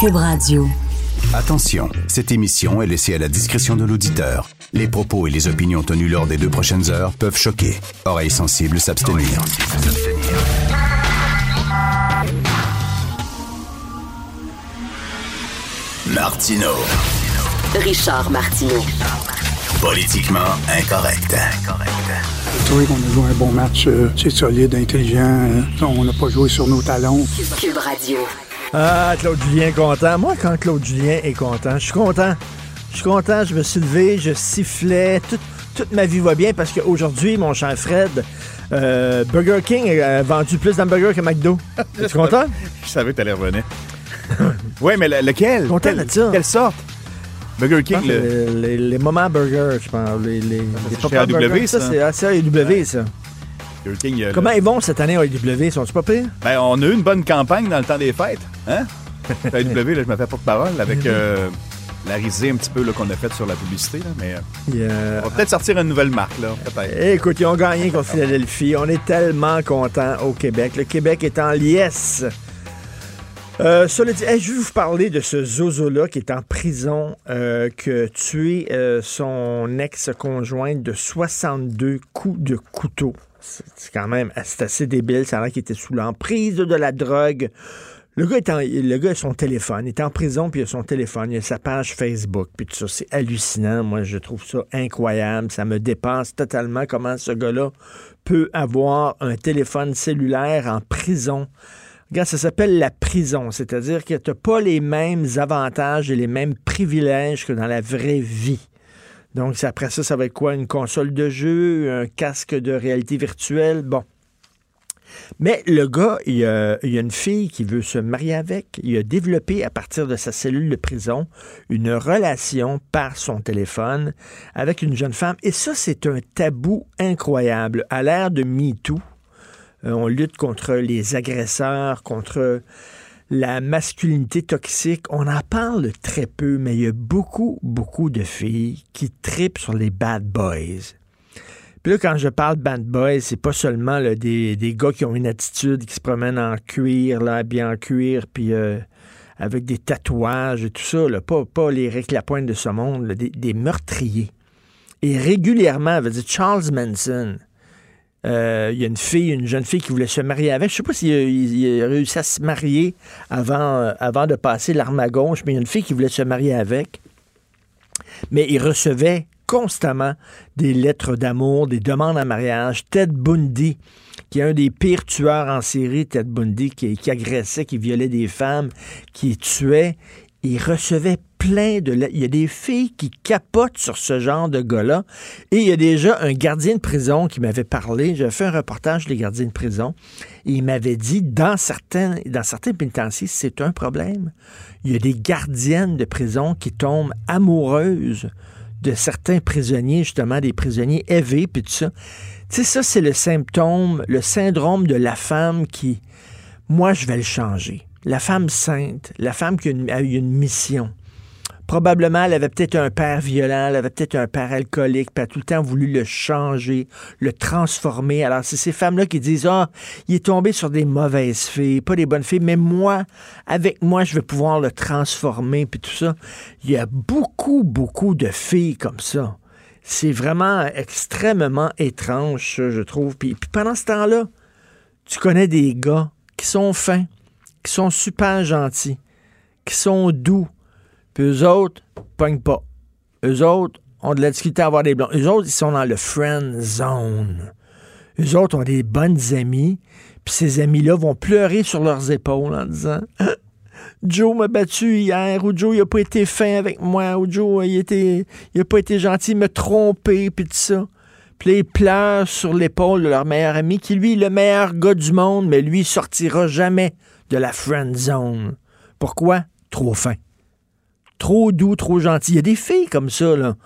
Cube Radio. Attention, cette émission est laissée à la discrétion de l'auditeur. Les propos et les opinions tenues lors des deux prochaines heures peuvent choquer. Oreilles sensibles s'abstenir. Martino. Richard Martineau. Politiquement incorrect. J'ai trouvé qu'on a joué un bon match. euh, c'est solide, intelligent. euh, on n'a pas joué sur nos talons. Cube Radio. Ah, Claude Julien content. Moi, quand Claude Julien est content, je suis content. Je suis content, je me suis levé, je sifflais. Tout- toute ma vie va bien parce qu'aujourd'hui, mon cher Fred, euh, Burger King a vendu plus d'hamburgers que McDo. Es-tu content? Je savais que t'allais revenir. oui, mais le- lequel? Content de ça. Quelle sorte? Burger King, le... que les, les- les moments burgers, je pense. Les, les, les c'est Papa chez AW, Burgers. ça. c'est ah, c'est AEW, ça. Burger King, il y a le- Comment ils vont cette année, AEW? Sont-ils pas pires? Ben, on a eu une bonne campagne dans le temps des fêtes. Hein? La AEW, là, je me fais porte-parole avec euh, la risée un petit peu qu'on a faite sur la publicité. Là, mais euh, on va peut-être sortir une nouvelle marque, là. Écoute, ils ont gagné contre Philadelphie. On est tellement contents au Québec. Le Québec est en liesse. Euh, cela dit, hey, je vais vous parler de ce Zozo-là qui est en prison, euh, qui a tué euh, son ex-conjointe de 62 coups de couteau. C'est quand même c'est assez débile. Ça a l'air qu'il était sous l'emprise de la drogue. Le gars, le gars a son téléphone. Il est en prison, puis il a son téléphone. Il a sa page Facebook, puis tout ça. C'est hallucinant. Moi, je trouve ça incroyable. Ça me dépasse totalement comment ce gars-là peut avoir un téléphone cellulaire en prison. Regarde, ça s'appelle la prison, c'est-à-dire que tu n'as pas les mêmes avantages et les mêmes privilèges que dans la vraie vie. Donc, après ça, ça va être quoi? Une console de jeu, un casque de réalité virtuelle? Bon. Mais le gars, il y, a, il y a une fille qui veut se marier avec. Il a développé à partir de sa cellule de prison une relation par son téléphone avec une jeune femme. Et ça, c'est un tabou incroyable. À l'ère de MeToo, euh, on lutte contre les agresseurs, contre la masculinité toxique. On en parle très peu, mais il y a beaucoup, beaucoup de filles qui tripent sur les bad boys. Puis là, quand je parle bad boys, c'est pas seulement des, gars qui ont une attitude, qui se promènent en cuir, là, bien en cuir, puis euh, avec des tatouages et tout ça, là, pas, les Rick Lapointe de ce monde, des, des meurtriers. Et régulièrement, veut dire Charles Manson, euh, il y a une fille, une jeune fille qui voulait se marier avec. Je sais pas s'il a, réussi à se marier avant, euh, de passer l'arme à gauche, mais il y a une fille qui voulait se marier avec. Mais il recevait constamment des lettres d'amour, des demandes en mariage. Ted Bundy, qui est un des pires tueurs en série, Ted Bundy, qui, qui agressait, qui violait des femmes, qui tuait, il recevait Il y a des filles qui capotent sur ce genre de gars-là. Et il y a déjà un gardien de prison qui m'avait parlé. J'avais fait un reportage des gardiens de prison. Et il m'avait dit, dans certains, dans certains pénitenciers, c'est un problème. Il y a des gardiennes de prison qui tombent amoureuses de certains prisonniers, justement, des prisonniers élevés, puis tout ça. Tu sais, ça, c'est le symptôme, le syndrome de la femme qui, moi, je vais le changer. La femme sainte, la femme qui a, une, a une mission. Probablement, elle avait peut-être un père violent, elle avait peut-être un père alcoolique, puis elle a tout le temps voulu le changer, le transformer. Alors, c'est ces femmes-là qui disent Ah, il est tombé sur des mauvaises filles, pas des bonnes filles, mais moi, avec moi, je vais pouvoir le transformer, puis tout ça. Il y a beaucoup, beaucoup de filles comme ça. C'est vraiment extrêmement étrange, je trouve. Puis, puis pendant ce temps-là, tu connais des gars qui sont fins, qui sont super gentils, qui sont doux, puis eux autres, pognent pas. Eux autres ont de la difficulté à avoir des blancs. Eux autres, ils sont dans le friend zone. Eux autres ont des bonnes amies, puis ces amis-là vont pleurer sur leurs épaules en disant Joe m'a battu hier, ou Joe, il a pas été fin avec moi, ou Joe, il, était, il a pas été gentil, il m'a trompé, puis tout ça. Puis ils pleurent sur l'épaule de leur meilleur ami, qui lui est le meilleur gars du monde, mais lui, sortira jamais de la friend zone. Pourquoi? Trop fin. Trop doux, trop gentil. Il y a des filles comme ça, là.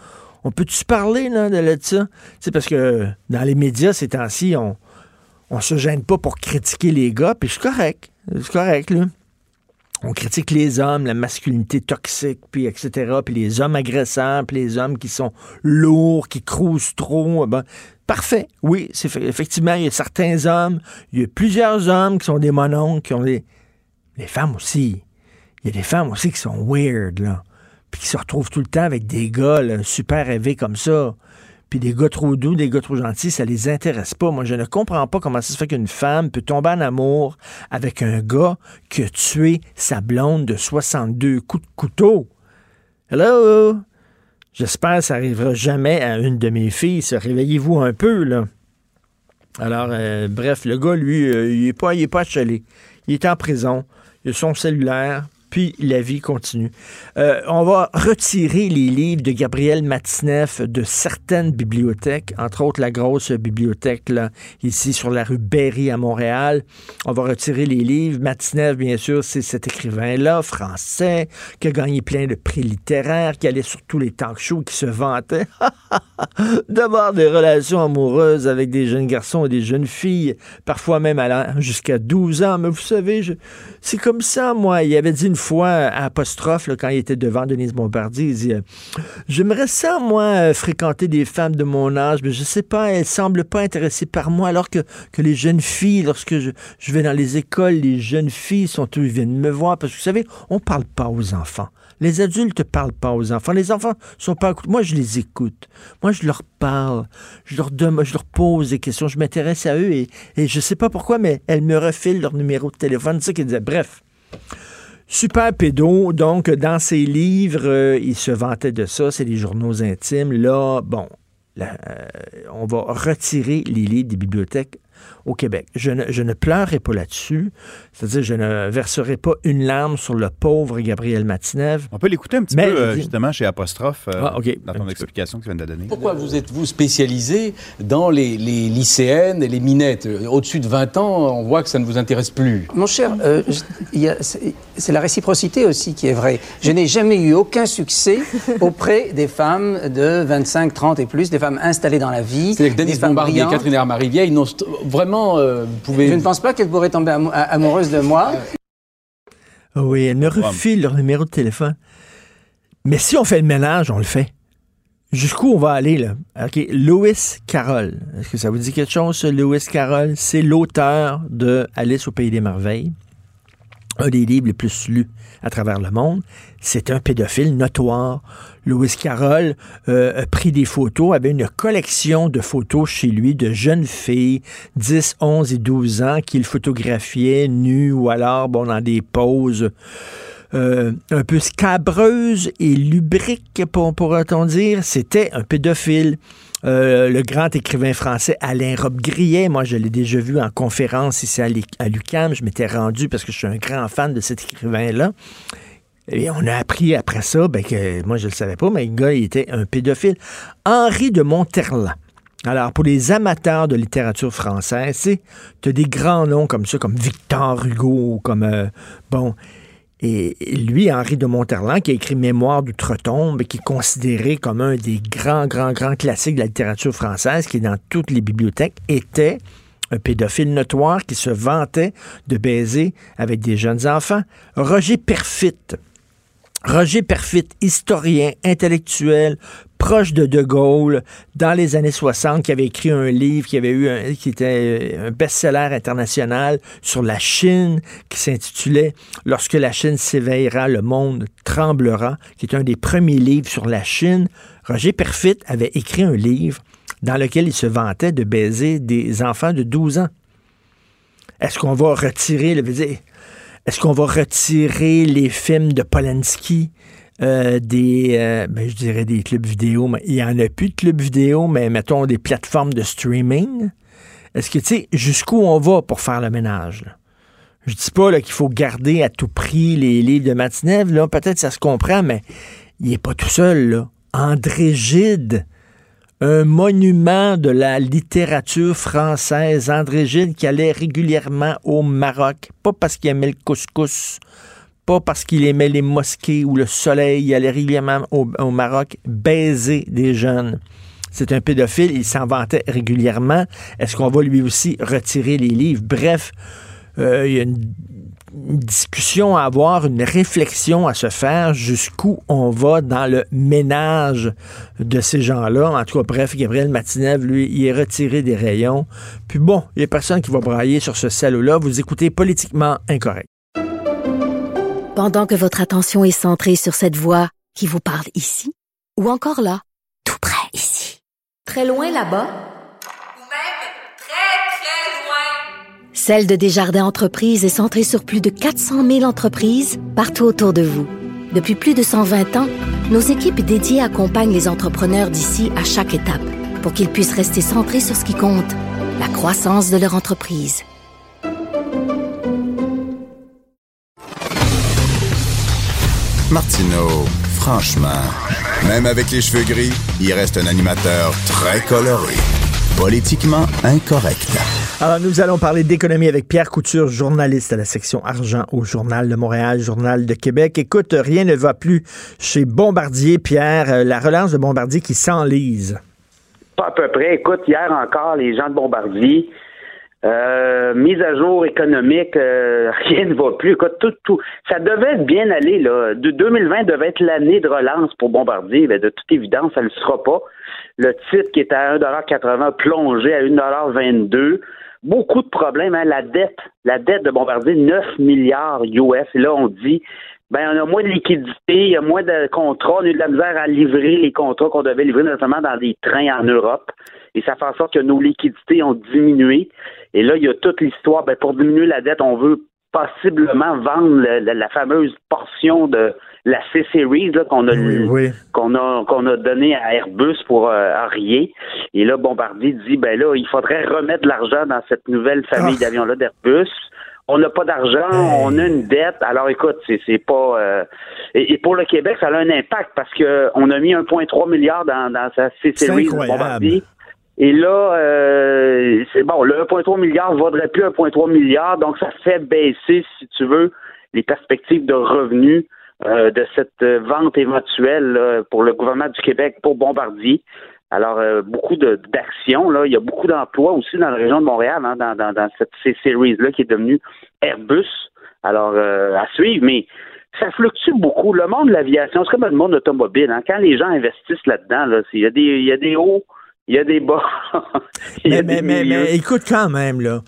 On peut-tu parler là, de, ça? C'est parce que dans les médias, ces temps-ci, on, on se gêne pas pour critiquer les gars, puis c'est correct. C'est correct, là. On critique les hommes, la masculinité toxique, puis etc., puis les hommes agressants, puis les hommes qui sont lourds, qui crousent trop. Ben, parfait, oui, c'est effectivement, il y a certains hommes, il y a plusieurs hommes qui sont des mononcles, qui ont des... Les femmes aussi. Il y a des femmes aussi qui sont weird, là puis qui se retrouvent tout le temps avec des gars super rêvés comme ça. Puis des gars trop doux, des gars trop gentils, ça les intéresse pas. Moi, je ne comprends pas comment ça se fait qu'une femme peut tomber en amour avec un gars qui a tué sa blonde de 62 coups de couteau. Hello! J'espère que ça arrivera jamais à une de mes filles. Réveillez-vous un peu, là. Alors, euh, bref, le gars, lui, euh, il n'est pas, il pas achalé. Il est en prison. Il a son cellulaire puis la vie continue. Euh, on va retirer les livres de Gabriel Matineff de certaines bibliothèques, entre autres la grosse bibliothèque là, ici sur la rue Berry à Montréal. On va retirer les livres. Matineff, bien sûr, c'est cet écrivain-là, français, qui a gagné plein de prix littéraires, qui allait sur tous les talk shows, qui se vantait d'avoir des relations amoureuses avec des jeunes garçons et des jeunes filles, parfois même allant jusqu'à 12 ans. Mais vous savez, c'est comme ça, moi. Il avait dit une fois à apostrophe, quand il était devant Denise Bombardier, il dit euh, J'aimerais ça, moi, euh, fréquenter des femmes de mon âge, mais je sais pas, elles semblent pas intéressées par moi, alors que, que les jeunes filles, lorsque je, je vais dans les écoles, les jeunes filles sont tous, ils viennent me voir, parce que vous savez, on parle pas aux enfants. Les adultes ne parlent pas aux enfants. Les enfants sont pas. Moi, je les écoute. Moi, je leur parle. Je leur, donne, je leur pose des questions. Je m'intéresse à eux et, et je sais pas pourquoi, mais elles me refilent leur numéro de téléphone. C'est ça qu'ils disaient. Bref. Super pédo, donc dans ses livres, euh, il se vantait de ça, c'est les journaux intimes. Là, bon, euh, on va retirer les livres des bibliothèques au Québec. Je ne, je ne pleurerai pas là-dessus. C'est-à-dire, je ne verserai pas une larme sur le pauvre Gabriel Matinev. On peut l'écouter un petit peu, euh, justement, chez Apostrophe, euh, ah, dans ton explication que tu viens de donner. Pourquoi vous êtes-vous spécialisé dans les, les, lycéennes et les minettes? Au-dessus de 20 ans, on voit que ça ne vous intéresse plus. Mon cher, euh, c'est la réciprocité aussi qui est vraie. Je n'ai jamais eu aucun succès auprès des femmes de 25, 30 et plus, des femmes installées dans la vie. C'est-à-dire que Denis Bombardier et Catherine Hermarivier, n'ont vraiment, euh, vous pouvez... Je ne pense pas qu'elle pourrait tomber amoureuse de moi. Oui, elle me refile leur numéro de téléphone. Mais si on fait le mélange, on le fait. Jusqu'où on va aller, là? OK, Lewis Carroll. Est-ce que ça vous dit quelque chose, Lewis Carroll? C'est l'auteur de Alice au Pays des Merveilles, un des livres les plus lus à travers le monde. C'est un pédophile notoire. Louis Carroll euh, a pris des photos, avait une collection de photos chez lui de jeunes filles, 10, 11 et 12 ans, qu'il photographiait nues ou alors bon, dans des poses euh, un peu scabreuses et lubriques, pourrait-on dire. C'était un pédophile. Euh, le grand écrivain français Alain Robbe-Grillet, moi je l'ai déjà vu en conférence ici à l'UQAM, je m'étais rendu parce que je suis un grand fan de cet écrivain-là. Et on a appris après ça, ben, que moi je ne le savais pas, mais le gars il était un pédophile. Henri de Monterland. Alors, pour les amateurs de littérature française, tu as des grands noms comme ça, comme Victor Hugo, comme, euh, bon, et lui, Henri de Monterland, qui a écrit Mémoire d'outre-tombe, qui est considéré comme un des grands, grands, grands classiques de la littérature française, qui est dans toutes les bibliothèques, était un pédophile notoire qui se vantait de baiser avec des jeunes enfants. Roger Perfit, Roger Perfit, historien, intellectuel, proche de De Gaulle, dans les années 60, qui avait écrit un livre qui avait eu était euh, un best-seller international sur la Chine, qui s'intitulait Lorsque la Chine s'éveillera, le monde tremblera, qui est un des premiers livres sur la Chine. Roger Perfit avait écrit un livre dans lequel il se vantait de baiser des enfants de 12 ans. Est-ce qu'on va retirer, le, est-ce qu'on va retirer les films de Polanski euh, des, euh, ben, je dirais des clubs vidéo, mais il n'y en a plus de clubs vidéo, mais mettons des plateformes de streaming. Est-ce que tu sais jusqu'où on va pour faire le ménage? Là? Je dis pas qu'il faut garder à tout prix les livres de Matinev, là, peut-être ça se comprend, mais il n'est pas tout seul. André Gide, un monument de la littérature française. André Gide qui allait régulièrement au Maroc, pas parce qu'il aimait le couscous, pas parce qu'il aimait les mosquées ou le soleil. Il allait régulièrement au, Maroc baiser des jeunes. C'est un pédophile, il s'en vantait régulièrement. Est-ce qu'on va lui aussi retirer les livres? Bref, euh, il y a une, une discussion à avoir, une réflexion à se faire jusqu'où on va dans le ménage de ces gens-là. En tout cas, bref, Gabriel Matinev, lui, il est retiré des rayons. Puis bon, il n'y a personne qui va brailler sur ce salaud-là. Vous écoutez politiquement incorrect. Pendant que votre attention est centrée sur cette voix qui vous parle ici, ou encore là, tout près ici, très loin là-bas, Celle de Desjardins Entreprises est centrée sur plus de 400 000 entreprises partout autour de vous. Depuis plus de 120 ans, nos équipes dédiées accompagnent les entrepreneurs d'ici à chaque étape pour qu'ils puissent rester centrés sur ce qui compte, la croissance de leur entreprise. Martineau, franchement, même avec les cheveux gris, il reste un animateur très coloré. Politiquement incorrect. Alors, nous allons parler d'économie avec Pierre Couture, journaliste à la section argent au Journal de Montréal, Journal de Québec. Écoute, rien ne va plus chez Bombardier, Pierre. Euh, La relance de Bombardier qui s'enlise. Pas à peu près. Écoute, hier encore, les gens de Bombardier, euh, mise à jour économique, euh, rien ne va plus. Écoute, tout, tout, ça devait bien aller. Là. De 2020 devait être l'année de relance pour Bombardier. De toute évidence, ça ne le sera pas. Le titre qui était à 1,80 plongé à 1,22 Beaucoup de problèmes. Hein. La dette, la dette de Bombardier, 9 milliards US. Et là, on dit, ben, on a moins de liquidité, il y a moins de contrats, on a eu de la misère à livrer les contrats qu'on devait livrer, notamment dans des trains en Europe. Et ça fait en sorte que nos liquidités ont diminué. Et là, il y a toute l'histoire. Ben, pour diminuer la dette, on veut possiblement vendre la fameuse portion de la C-Series qu'on a, qu'on a qu'on a donné à Airbus pour euh. Et là, Bombardier dit ben là, il faudrait remettre de l'argent dans cette nouvelle famille Ah. d'avions-là d'Airbus. On n'a pas d'argent, on a une dette. Alors écoute, c'est, pas euh, et, et pour le Québec, ça a un impact parce que on a mis 1,3 milliard dans, dans sa C-Series. Bombardier. Et là, euh, c'est bon, le 1,3 milliard ne vaudrait plus 1,3 milliard, donc ça fait baisser, si tu veux, les perspectives de revenus euh, de cette euh, vente éventuelle là, pour le gouvernement du Québec pour Bombardier. Alors, euh, beaucoup d'actions, là. Il y a beaucoup d'emplois aussi dans la région de Montréal, hein, dans, dans, dans cette C-Series-là qui est devenue Airbus. Alors, euh, à suivre, mais ça fluctue beaucoup. Le monde de l'aviation, c'est comme le monde automobile. Hein. Quand les gens investissent là-dedans, là, il y, a des- il y a des hauts, il y a des bas. Il y a Mais, des mais, mais écoute quand même, là.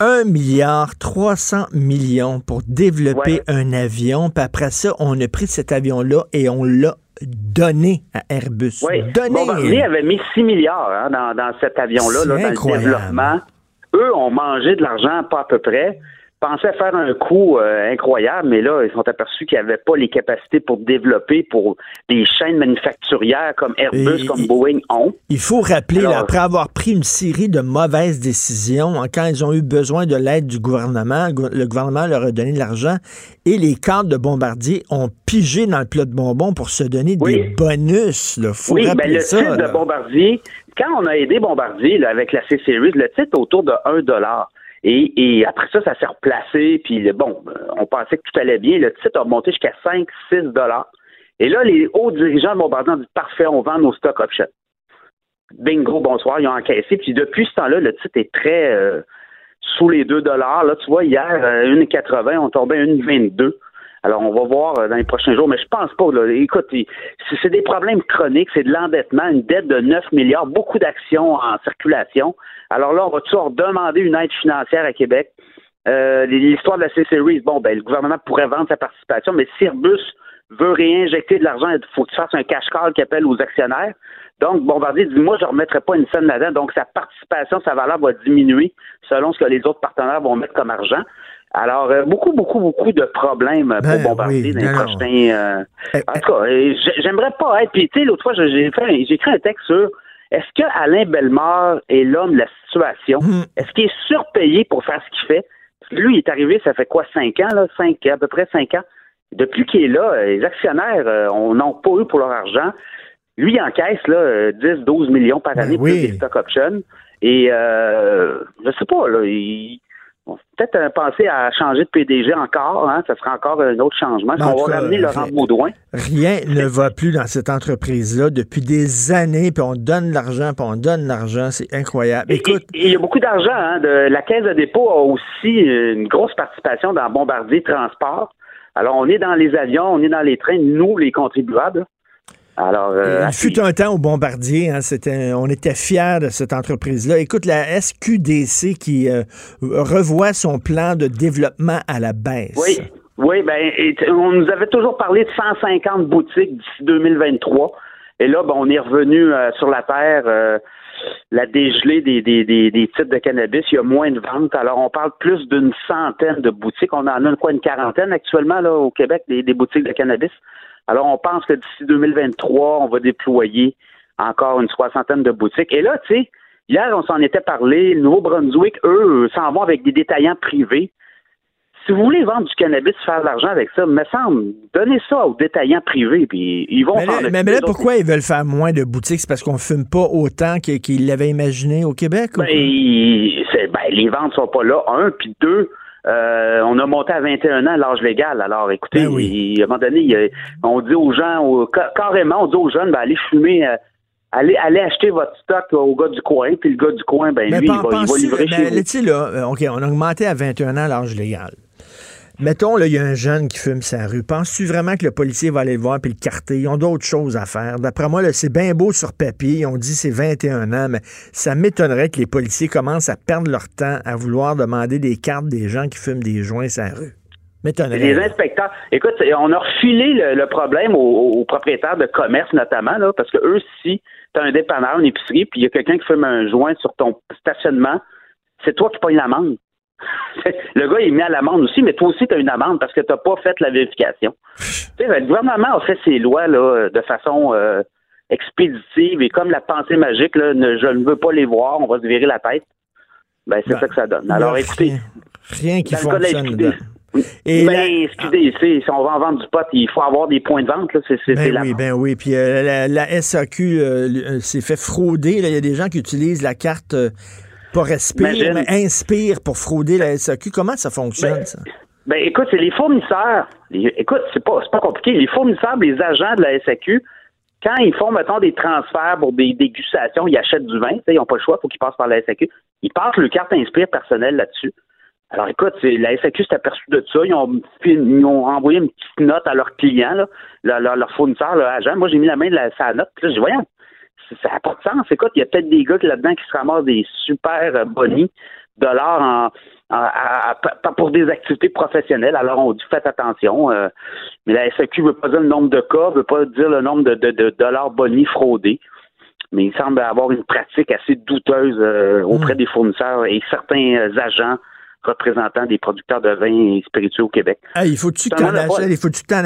1 milliard 300 millions pour développer un avion, puis après ça, on a pris cet avion-là et on l'a donné à Airbus. Oui, Donné! Bombardier avait mis 6 milliards hein, dans, dans cet avion-là, là, dans incroyable. le développement. Eux ont mangé de l'argent, pas à peu près. Pensaient faire un coup euh, incroyable, mais là, ils sont aperçus qu'ils n'avaient pas les capacités pour développer pour des chaînes manufacturières comme Airbus, Et- comme Boeing ont. Il faut rappeler, là, après avoir pris une série de mauvaises décisions, hein, quand ils ont eu besoin de l'aide du gouvernement, le gou- le gouvernement leur a donné de l'argent et les cadres de Bombardier ont pigé dans le plat de bonbons pour se donner des bonus. Faut oui, ben le ça. titre là. de Bombardier, quand on a aidé Bombardier là, avec la C-Series, le titre est autour de 1 dollar. Et, et après ça, ça s'est replacé. Puis bon, euh, on pensait que tout allait bien. Le titre a monté jusqu'à 5, 6 dollars. Et là, les hauts dirigeants de Bombardier ont dit parfait, on vend nos stock options. Bingo, bonsoir, ils ont encaissé. Puis depuis ce temps-là, le titre est très euh, sous les 2 dollars. Là, tu vois, hier, euh, 1,80, on tombait à 1,22. Alors, on va voir euh, dans les prochains jours, mais je pense pas. Là. Écoute, c'est des problèmes chroniques, c'est de l'endettement, une dette de 9 milliards, beaucoup d'actions en circulation. Alors là, on va toujours demander une aide financière à Québec? Euh, L'histoire de la C-Series, bon, ben, le gouvernement pourrait vendre sa participation, mais si Airbus veut réinjecter de l'argent, il faut que tu fasses un cash call qui appelle aux actionnaires. Donc, Bombardier dit, moi, je ne remettrai pas une scène là-dedans. Donc, sa participation, sa valeur va diminuer selon ce que les autres partenaires vont mettre comme argent. Alors, euh, beaucoup, beaucoup, beaucoup de problèmes euh, Ben pour Bombardier oui, dans les non. prochains... euh, en tout cas, euh, j'ai- j'aimerais pas être... Puis, tu sais, l'autre fois, j'ai fait écrit un texte sur est-ce que Alain Bellemare est l'homme de la situation? Hmm. Est-ce qu'il est surpayé pour faire ce qu'il fait? Parce que lui, il est arrivé, ça fait quoi, cinq ans, là? Cinq, à peu près cinq ans? Depuis qu'il est là, euh, les actionnaires euh, on n'ont pas eu pour leur argent. Lui, il encaisse là, euh, 10, 12 millions par année Ben oui. plus des stock options. Et euh, je sais pas, là, il- peut-être euh, penser à changer de PDG encore. Hein, ça sera encore un autre changement. En on va cas, ramener Laurent rien- Baudouin. Rien ne va plus dans cette entreprise-là depuis des années, puis on donne l'argent, puis on donne l'argent. C'est incroyable. Écoute, il y a beaucoup d'argent. Hein, de, la Caisse de dépôt a aussi une grosse participation dans Bombardier Transport. Alors, on est dans les avions, on est dans les trains, nous, les contribuables. Alors, euh, il fut un temps au Bombardier, hein, c'était, on était fiers de cette entreprise-là. Écoute, la SQDC qui euh, revoit son plan de développement à la baisse. Oui, oui, ben, on nous avait toujours parlé de 150 boutiques d'ici 2023. Et là, ben, on est revenu euh, sur la terre, euh, la dégelée des, des, des, des titres de cannabis. Il y a moins de ventes. Alors, on parle plus d'une centaine de boutiques. On en a quoi, une quarantaine actuellement là au Québec, des boutiques de cannabis. Alors, on pense que d'ici 2023, on va déployer encore une soixantaine de boutiques. Et là, tu sais, hier, on s'en était parlé. Le Nouveau-Brunswick, eux, s'en vont avec des détaillants privés si vous voulez vendre du cannabis, faire de l'argent avec ça, me semble, donnez ça aux détaillants privés, puis ils vont Mais là, mais- là, pourquoi ils veulent faire moins de boutiques? C'est parce qu'on fume pas autant qu'ils l'avaient imaginé au Québec? ou Ben, ben, les ventes sont pas là, un, puis deux, euh, on a monté à 21 ans l'âge légal. Alors, écoutez, Ben oui. il- à un moment donné, il- on dit aux gens, au- carrément, on dit aux jeunes, ben, allez fumer, euh, allez, allez acheter votre stock au gars du coin, puis le gars du coin, ben, lui, il va, il va penses-tu- livrer ben, chez vous. là, euh, OK, on a augmenté à 21 ans l'âge légal. Mettons, là, il y a un jeune qui fume sa rue. Penses-tu vraiment que le policier va aller le voir puis le carter? Ils ont d'autres choses à faire. D'après moi, c'est bien beau sur papier. On dit c'est 21 ans, mais ça m'étonnerait que les policiers commencent à perdre leur temps à vouloir demander des cartes des gens qui fument des joints sa rue. Les inspecteurs, écoute, on a refilé le, problème aux, propriétaires de commerce notamment, parce que eux, si tu as un dépanneur, une épicerie, puis il y a quelqu'un qui fume un joint sur ton stationnement, c'est toi qui payes l'amende. le gars, il met à l'amende aussi, mais toi aussi, tu as une amende parce que tu n'as pas fait la vérification. le gouvernement a fait ses lois là, de façon euh, expéditive et comme la pensée magique, là, ne- je ne veux pas les voir, on va se virer la tête. Ben, c'est Ben, ça que ça donne. Alors, écoutez, Rien, rien qui cas fonctionne dedans. Et ben, la- SQDC, si on va en vendre du pot, il faut avoir des points de vente. Là. C'est, Ben oui, ben oui. Puis euh, la, la SAQ euh, s'est fait frauder. là. Il y a des gens qui utilisent la carte pas Respire, mais Inspire pour frauder la SAQ. Comment ça fonctionne, Ben, ça? Ben écoute, c'est les fournisseurs. Les- écoute, c'est pas, pas compliqué. Les fournisseurs, les agents de la SAQ, quand ils font, mettons, des transferts pour des dégustations, ils achètent du vin, ils n'ont pas le choix, il faut qu'ils passent par la SAQ. Ils passent le carte Inspire personnelle là-dessus. Alors écoute, la SAQ s'est aperçue de ça. Ils ont, ils ont envoyé une petite note à leurs clients, là, leur, leur, leur fournisseur, leur agent. Moi, j'ai mis la main de la, sa note. Puis là, j'ai dit, voyons, ça n'a pas de sens. Écoute, il y a peut-être des gars qui, là-dedans qui se ramassent des super euh, bonnies dollars en, en- à- à- pas pour des activités professionnelles. Alors, on dit faites attention. euh, mais la SAQ ne veut pas dire le nombre de cas, ne veut pas dire le nombre de, de, de dollars bonnies fraudés. Mais il semble avoir une pratique assez douteuse euh, auprès des fournisseurs et certains agents représentants des producteurs de vin et spiritueux au Québec. Hey, il faut-tu que t'en monopole.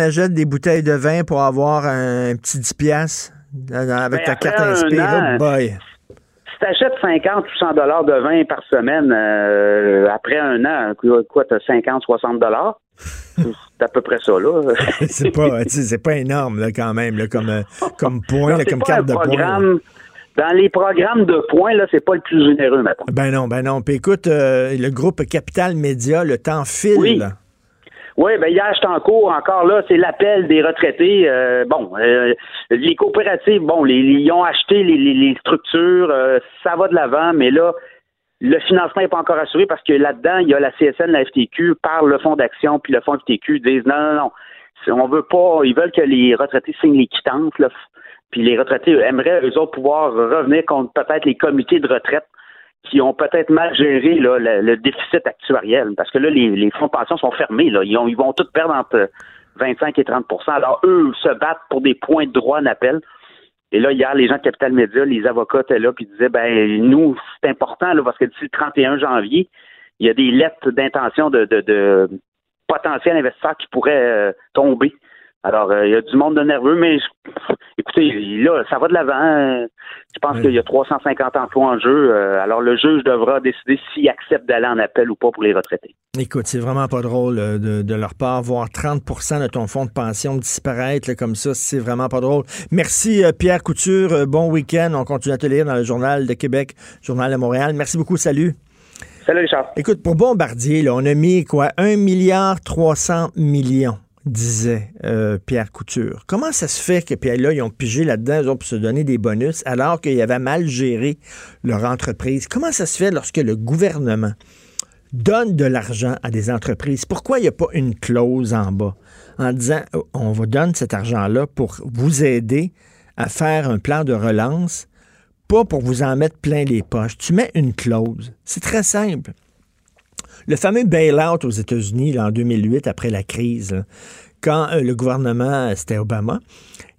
achètes, des bouteilles de vin pour avoir un, petit 10 piastres? Avec Ben, ta après carte Oh boy. Si tu achètes 50 ou 100 dollars de vin par semaine, euh, après un an, quoi, tu as 50, 60 dollars? C'est à peu près ça, là. c'est pas, c'est pas énorme là, quand même, là, comme, euh, comme point, Non, là, comme pas carte un de points. Dans les programmes de points, là, c'est pas le plus généreux, maintenant. Ben non, ben non. Puis écoute, euh, le groupe Capital Média, le temps file. Oui. Oui, ben hier, j'étais en cours encore. Là, c'est l'appel des retraités. Euh, bon, euh, les coopératives, bon, les, ils ont acheté les, les- les structures, euh, ça va de l'avant, mais là, le financement n'est pas encore assuré parce que là-dedans, il y a la CSN, la FTQ, par le fonds d'action, puis le fonds FTQ disent non, non, non, on veut pas, ils veulent que les retraités signent les quittances, là, puis les retraités aimeraient, eux autres, pouvoir revenir contre peut-être les comités de retraite qui ont peut-être mal géré là, le, le déficit actuariel. Parce que là, les, les fonds de pension sont fermés. Là. Ils, ont- ils vont tous perdre entre 25 et 30% Alors, eux se battent pour des points de droit d'appel. Et là, hier, les gens de Capital Média, les avocats étaient là, puis disaient, ben, nous, c'est important, là, parce que d'ici le 31 janvier, il y a des lettres d'intention de, de, de potentiels investisseurs qui pourraient euh, tomber. Alors, euh, il y a du monde de nerveux, mais je- écoutez, là, ça va de l'avant. Euh, Je pense Oui. qu'il y a 350 emplois en jeu. Euh, alors, le juge devra décider s'il accepte d'aller en appel ou pas pour les retraités. Écoute, c'est vraiment pas drôle euh, de, de leur part. Voir 30% de ton fonds de pension disparaître là, comme ça, c'est vraiment pas drôle. Merci, Pierre Couture. Bon week-end. On continue à te lire dans le Journal de Québec, Journal de Montréal. Merci beaucoup. Salut. Salut. Salut, Richard. Écoute, pour Bombardier, là, on a mis quoi? 1 milliard 300 millions disait euh, Pierre Couture. Comment ça se fait que, puis là, ils ont pigé là-dedans pour se donner des bonus alors qu'ils avaient mal géré leur entreprise? Comment ça se fait lorsque le gouvernement donne de l'argent à des entreprises? Pourquoi il n'y a pas une clause en bas en disant oh, on vous donne cet argent-là pour vous aider à faire un plan de relance, pas pour vous en mettre plein les poches? Tu mets une clause. C'est très simple. Le fameux bail-out aux États-Unis en 2008, après la crise, quand euh, le gouvernement, c'était Obama,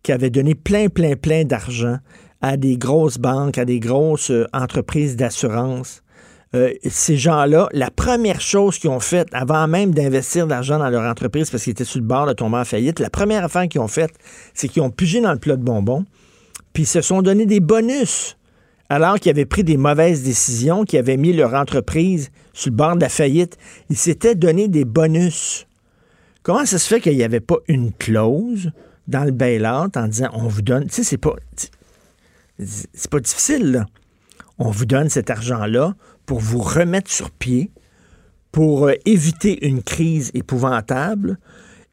qui avait donné plein, plein, plein d'argent à des grosses banques, à des grosses euh, entreprises d'assurance. Euh, ces gens-là, la première chose qu'ils ont faite, avant même d'investir de l'argent dans leur entreprise parce qu'ils étaient sur le bord de tomber en faillite, la première affaire qu'ils ont faite, c'est qu'ils ont pugé dans le plat de bonbons, puis ils se sont donné des bonus alors qu'ils avaient pris des mauvaises décisions, qu'ils avaient mis leur entreprise sur le bord de la faillite, ils s'étaient donné des bonus. Comment ça se fait qu'il n'y avait pas une clause dans le bail-out en disant on vous donne. Tu sais, c'est pas. C'est pas difficile, là. On vous donne cet argent-là pour vous remettre sur pied, pour euh, éviter une crise épouvantable,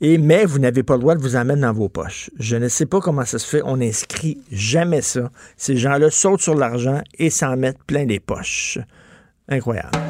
et, mais vous n'avez pas le droit de vous en mettre dans vos poches. Je ne sais pas comment ça se fait. On n'inscrit jamais ça. Ces gens-là sautent sur l'argent et s'en mettent plein les poches. Incroyable.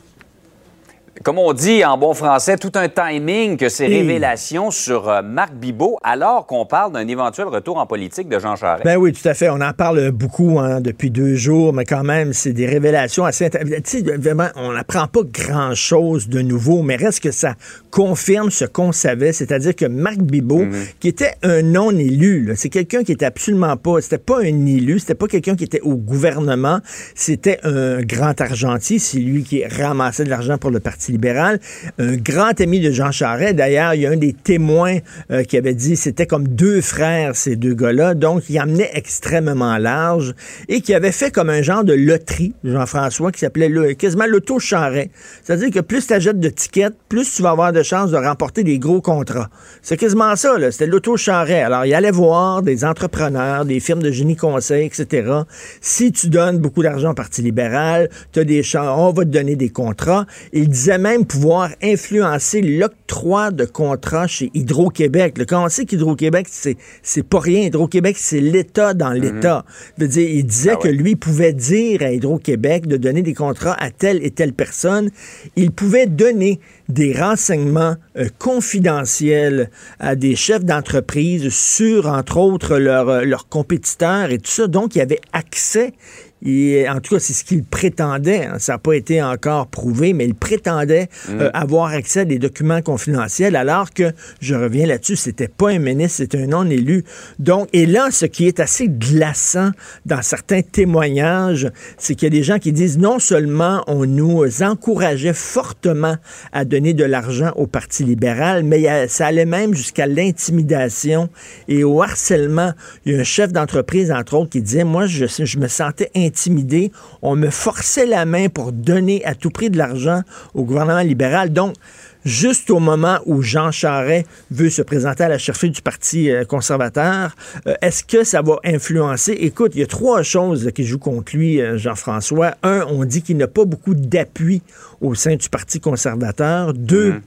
Comme on dit en bon français, tout un timing que ces révélations sur euh, Marc Bibot, alors qu'on parle d'un éventuel retour en politique de Jean Charest. Ben oui, tout à fait. On en parle beaucoup hein, depuis deux jours, mais quand même, c'est des révélations assez... Tu vraiment, on n'apprend pas grand-chose de nouveau, mais reste que ça confirme ce qu'on savait, c'est-à-dire que Marc Bibot, Mhm. qui était un non-élu, c'est quelqu'un qui était absolument pas... C'était pas un élu, c'était pas quelqu'un qui était au gouvernement, c'était un grand argentier, c'est lui qui ramassait de l'argent pour le Parti libéral, un grand ami de Jean Charest. D'ailleurs, il y a un des témoins euh, qui avait dit c'était comme deux frères, ces deux gars-là. Donc, il emmenait extrêmement large et qui avait fait comme un genre de loterie, Jean-François, qui s'appelait quasiment l'auto Charest. C'est-à-dire que plus tu achètes de tickets, plus tu vas avoir de chances de remporter des gros contrats. C'est quasiment ça, là. C'était l'auto Charest. Alors, il allait voir des entrepreneurs, des firmes de génie conseil, etc. Si tu donnes beaucoup d'argent au Parti libéral, tu as des chances, on va te donner des contrats. Il disait même pouvoir influencer l'octroi de contrats chez Hydro-Québec. Quand on sait qu'Hydro-Québec, c'est, pas rien. Hydro-Québec, c'est l'État dans l'État. Veux dire, il disait que lui pouvait dire à Hydro-Québec de donner des contrats à telle et telle personne. Il pouvait donner des renseignements euh, confidentiels à des chefs d'entreprise sur, entre autres, leurs euh, leurs compétiteurs et tout ça. Donc, il avait accès. Et, en tout cas, c'est ce qu'il prétendait. hein. Ça n'a pas été encore prouvé, mais il prétendait euh, avoir accès à des documents confidentiels, alors que, je reviens là-dessus, c'était pas un ministre, c'était un non-élu. Donc, et là, ce qui est assez glaçant dans certains témoignages, c'est qu'il y a des gens qui disent non seulement on nous encourageait fortement à donner de l'argent au Parti libéral, mais il a- ça allait même jusqu'à l'intimidation et au harcèlement. Il y a un chef d'entreprise, entre autres, qui disait, moi, je, je me sentais intimidé. On me forçait la main pour donner à tout prix de l'argent au gouvernement libéral. Donc, juste au moment où Jean Charest veut se présenter à la chefferie du Parti euh, conservateur, euh, est-ce que ça va influencer? Écoute, il y a trois choses qui jouent contre lui, euh, Jean-François. Un, on dit qu'il n'a pas beaucoup d'appui au sein du Parti conservateur. Deux,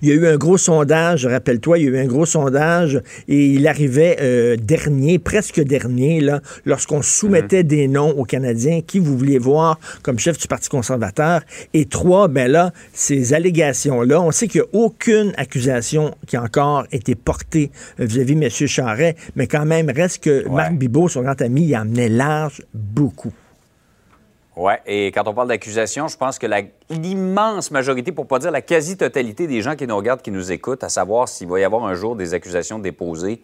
il y a eu un gros sondage, rappelle-toi, il y a eu un gros sondage et il arrivait euh, dernier, presque dernier, là, lorsqu'on soumettait des noms aux Canadiens qui vous vouliez voir comme chef du Parti conservateur. Et trois, ben là, ces allégations-là, on sait qu'il n'y a aucune accusation qui a encore été portée euh, vis-à-vis M. Charret, mais quand même, reste que Marc Bibot, son grand ami, il emmenait large beaucoup. Oui, et quand on parle d'accusation, je pense que l'immense majorité, pour pas dire la quasi-totalité des gens qui nous regardent, qui nous écoutent, à savoir s'il va y avoir un jour des accusations déposées,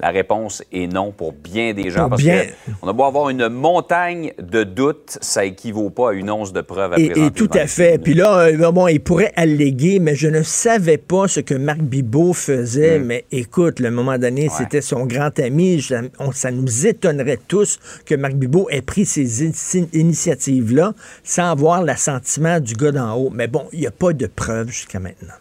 La réponse est non pour bien des gens. Pour parce bien- qu'on a beau avoir une montagne de doutes, ça équivaut pas à une once de preuve à Et, présenter et tout à fait. Puis là, euh, bon, il pourrait alléguer, mais je ne savais pas ce que Marc Bibot faisait. Mais écoute, un moment donné, c'était son grand ami. Ça, on- ça nous étonnerait tous que Marc Bibot ait pris ces in- initiatives-là sans avoir l'assentiment du gars d'en haut. Mais bon, il n'y a pas de preuves jusqu'à maintenant.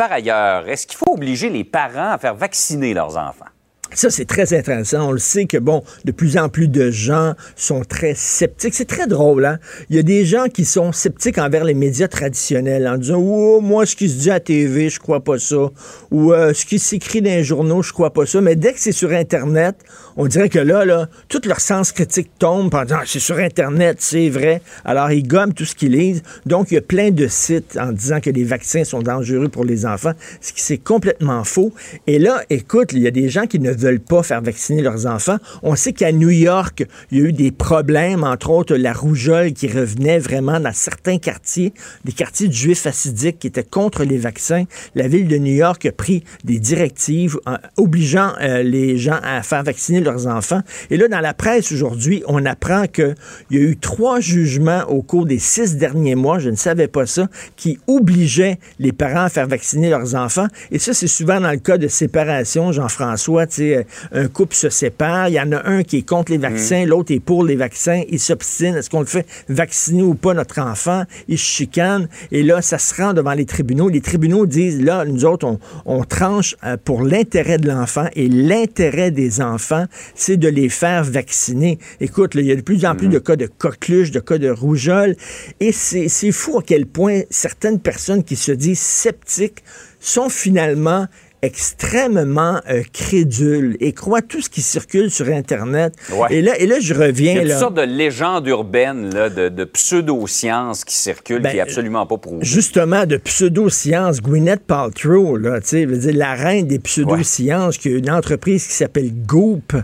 Par ailleurs, est-ce qu'il faut obliger les parents à faire vacciner leurs enfants? Ça, c'est très intéressant. On le sait que, bon, de plus en plus de gens sont très sceptiques. C'est très drôle, hein? Il y a des gens qui sont sceptiques envers les médias traditionnels en disant, oh, moi, ce qui se dit à TV, je crois pas ça. Ou euh, ce qui s'écrit dans les journaux, je crois pas ça. Mais dès que c'est sur Internet, on dirait que là, là, tout leur sens critique tombe en disant, Ah, c'est sur Internet, c'est vrai. Alors, ils gomment tout ce qu'ils lisent. Donc, il y a plein de sites en disant que les vaccins sont dangereux pour les enfants, ce qui c'est complètement faux. Et là, écoute, il y a des gens qui ne veulent pas faire vacciner leurs enfants. On sait qu'à New York, il y a eu des problèmes, entre autres la rougeole qui revenait vraiment dans certains quartiers, des quartiers de juifs assidiques qui étaient contre les vaccins. La ville de New York a pris des directives en obligeant euh, les gens à faire vacciner leurs enfants. Et là, dans la presse aujourd'hui, on apprend qu'il y a eu trois jugements au cours des six derniers mois, je ne savais pas ça, qui obligeaient les parents à faire vacciner leurs enfants. Et ça, c'est souvent dans le cas de séparation, Jean-François, tu sais, euh, un couple se sépare, il y en a un qui est contre les vaccins, l'autre est pour les vaccins, ils s'obstinent, est-ce qu'on le fait vacciner ou pas notre enfant, ils se chicanent, et là, ça se rend devant les tribunaux. Les tribunaux disent, là, nous autres, on, on tranche euh, pour l'intérêt de l'enfant, et l'intérêt des enfants, c'est de les faire vacciner. Écoute, là, il y a de plus en plus de cas de coqueluche, de cas de rougeole, et c'est c'est fou à quel point certaines personnes qui se disent sceptiques sont finalement extrêmement euh, crédules et croient tout ce qui circule sur Internet. Ouais. Et, là, et là, je Il y reviens. a toutes là. sortes de légendes urbaines, là, de, de pseudo-sciences qui circulent, Ben, qui n'est absolument pas prouvées. Justement, de pseudo-sciences, Gwyneth Paltrow, là, veut dire, la reine des pseudo-sciences, qui a une entreprise qui s'appelle Goop,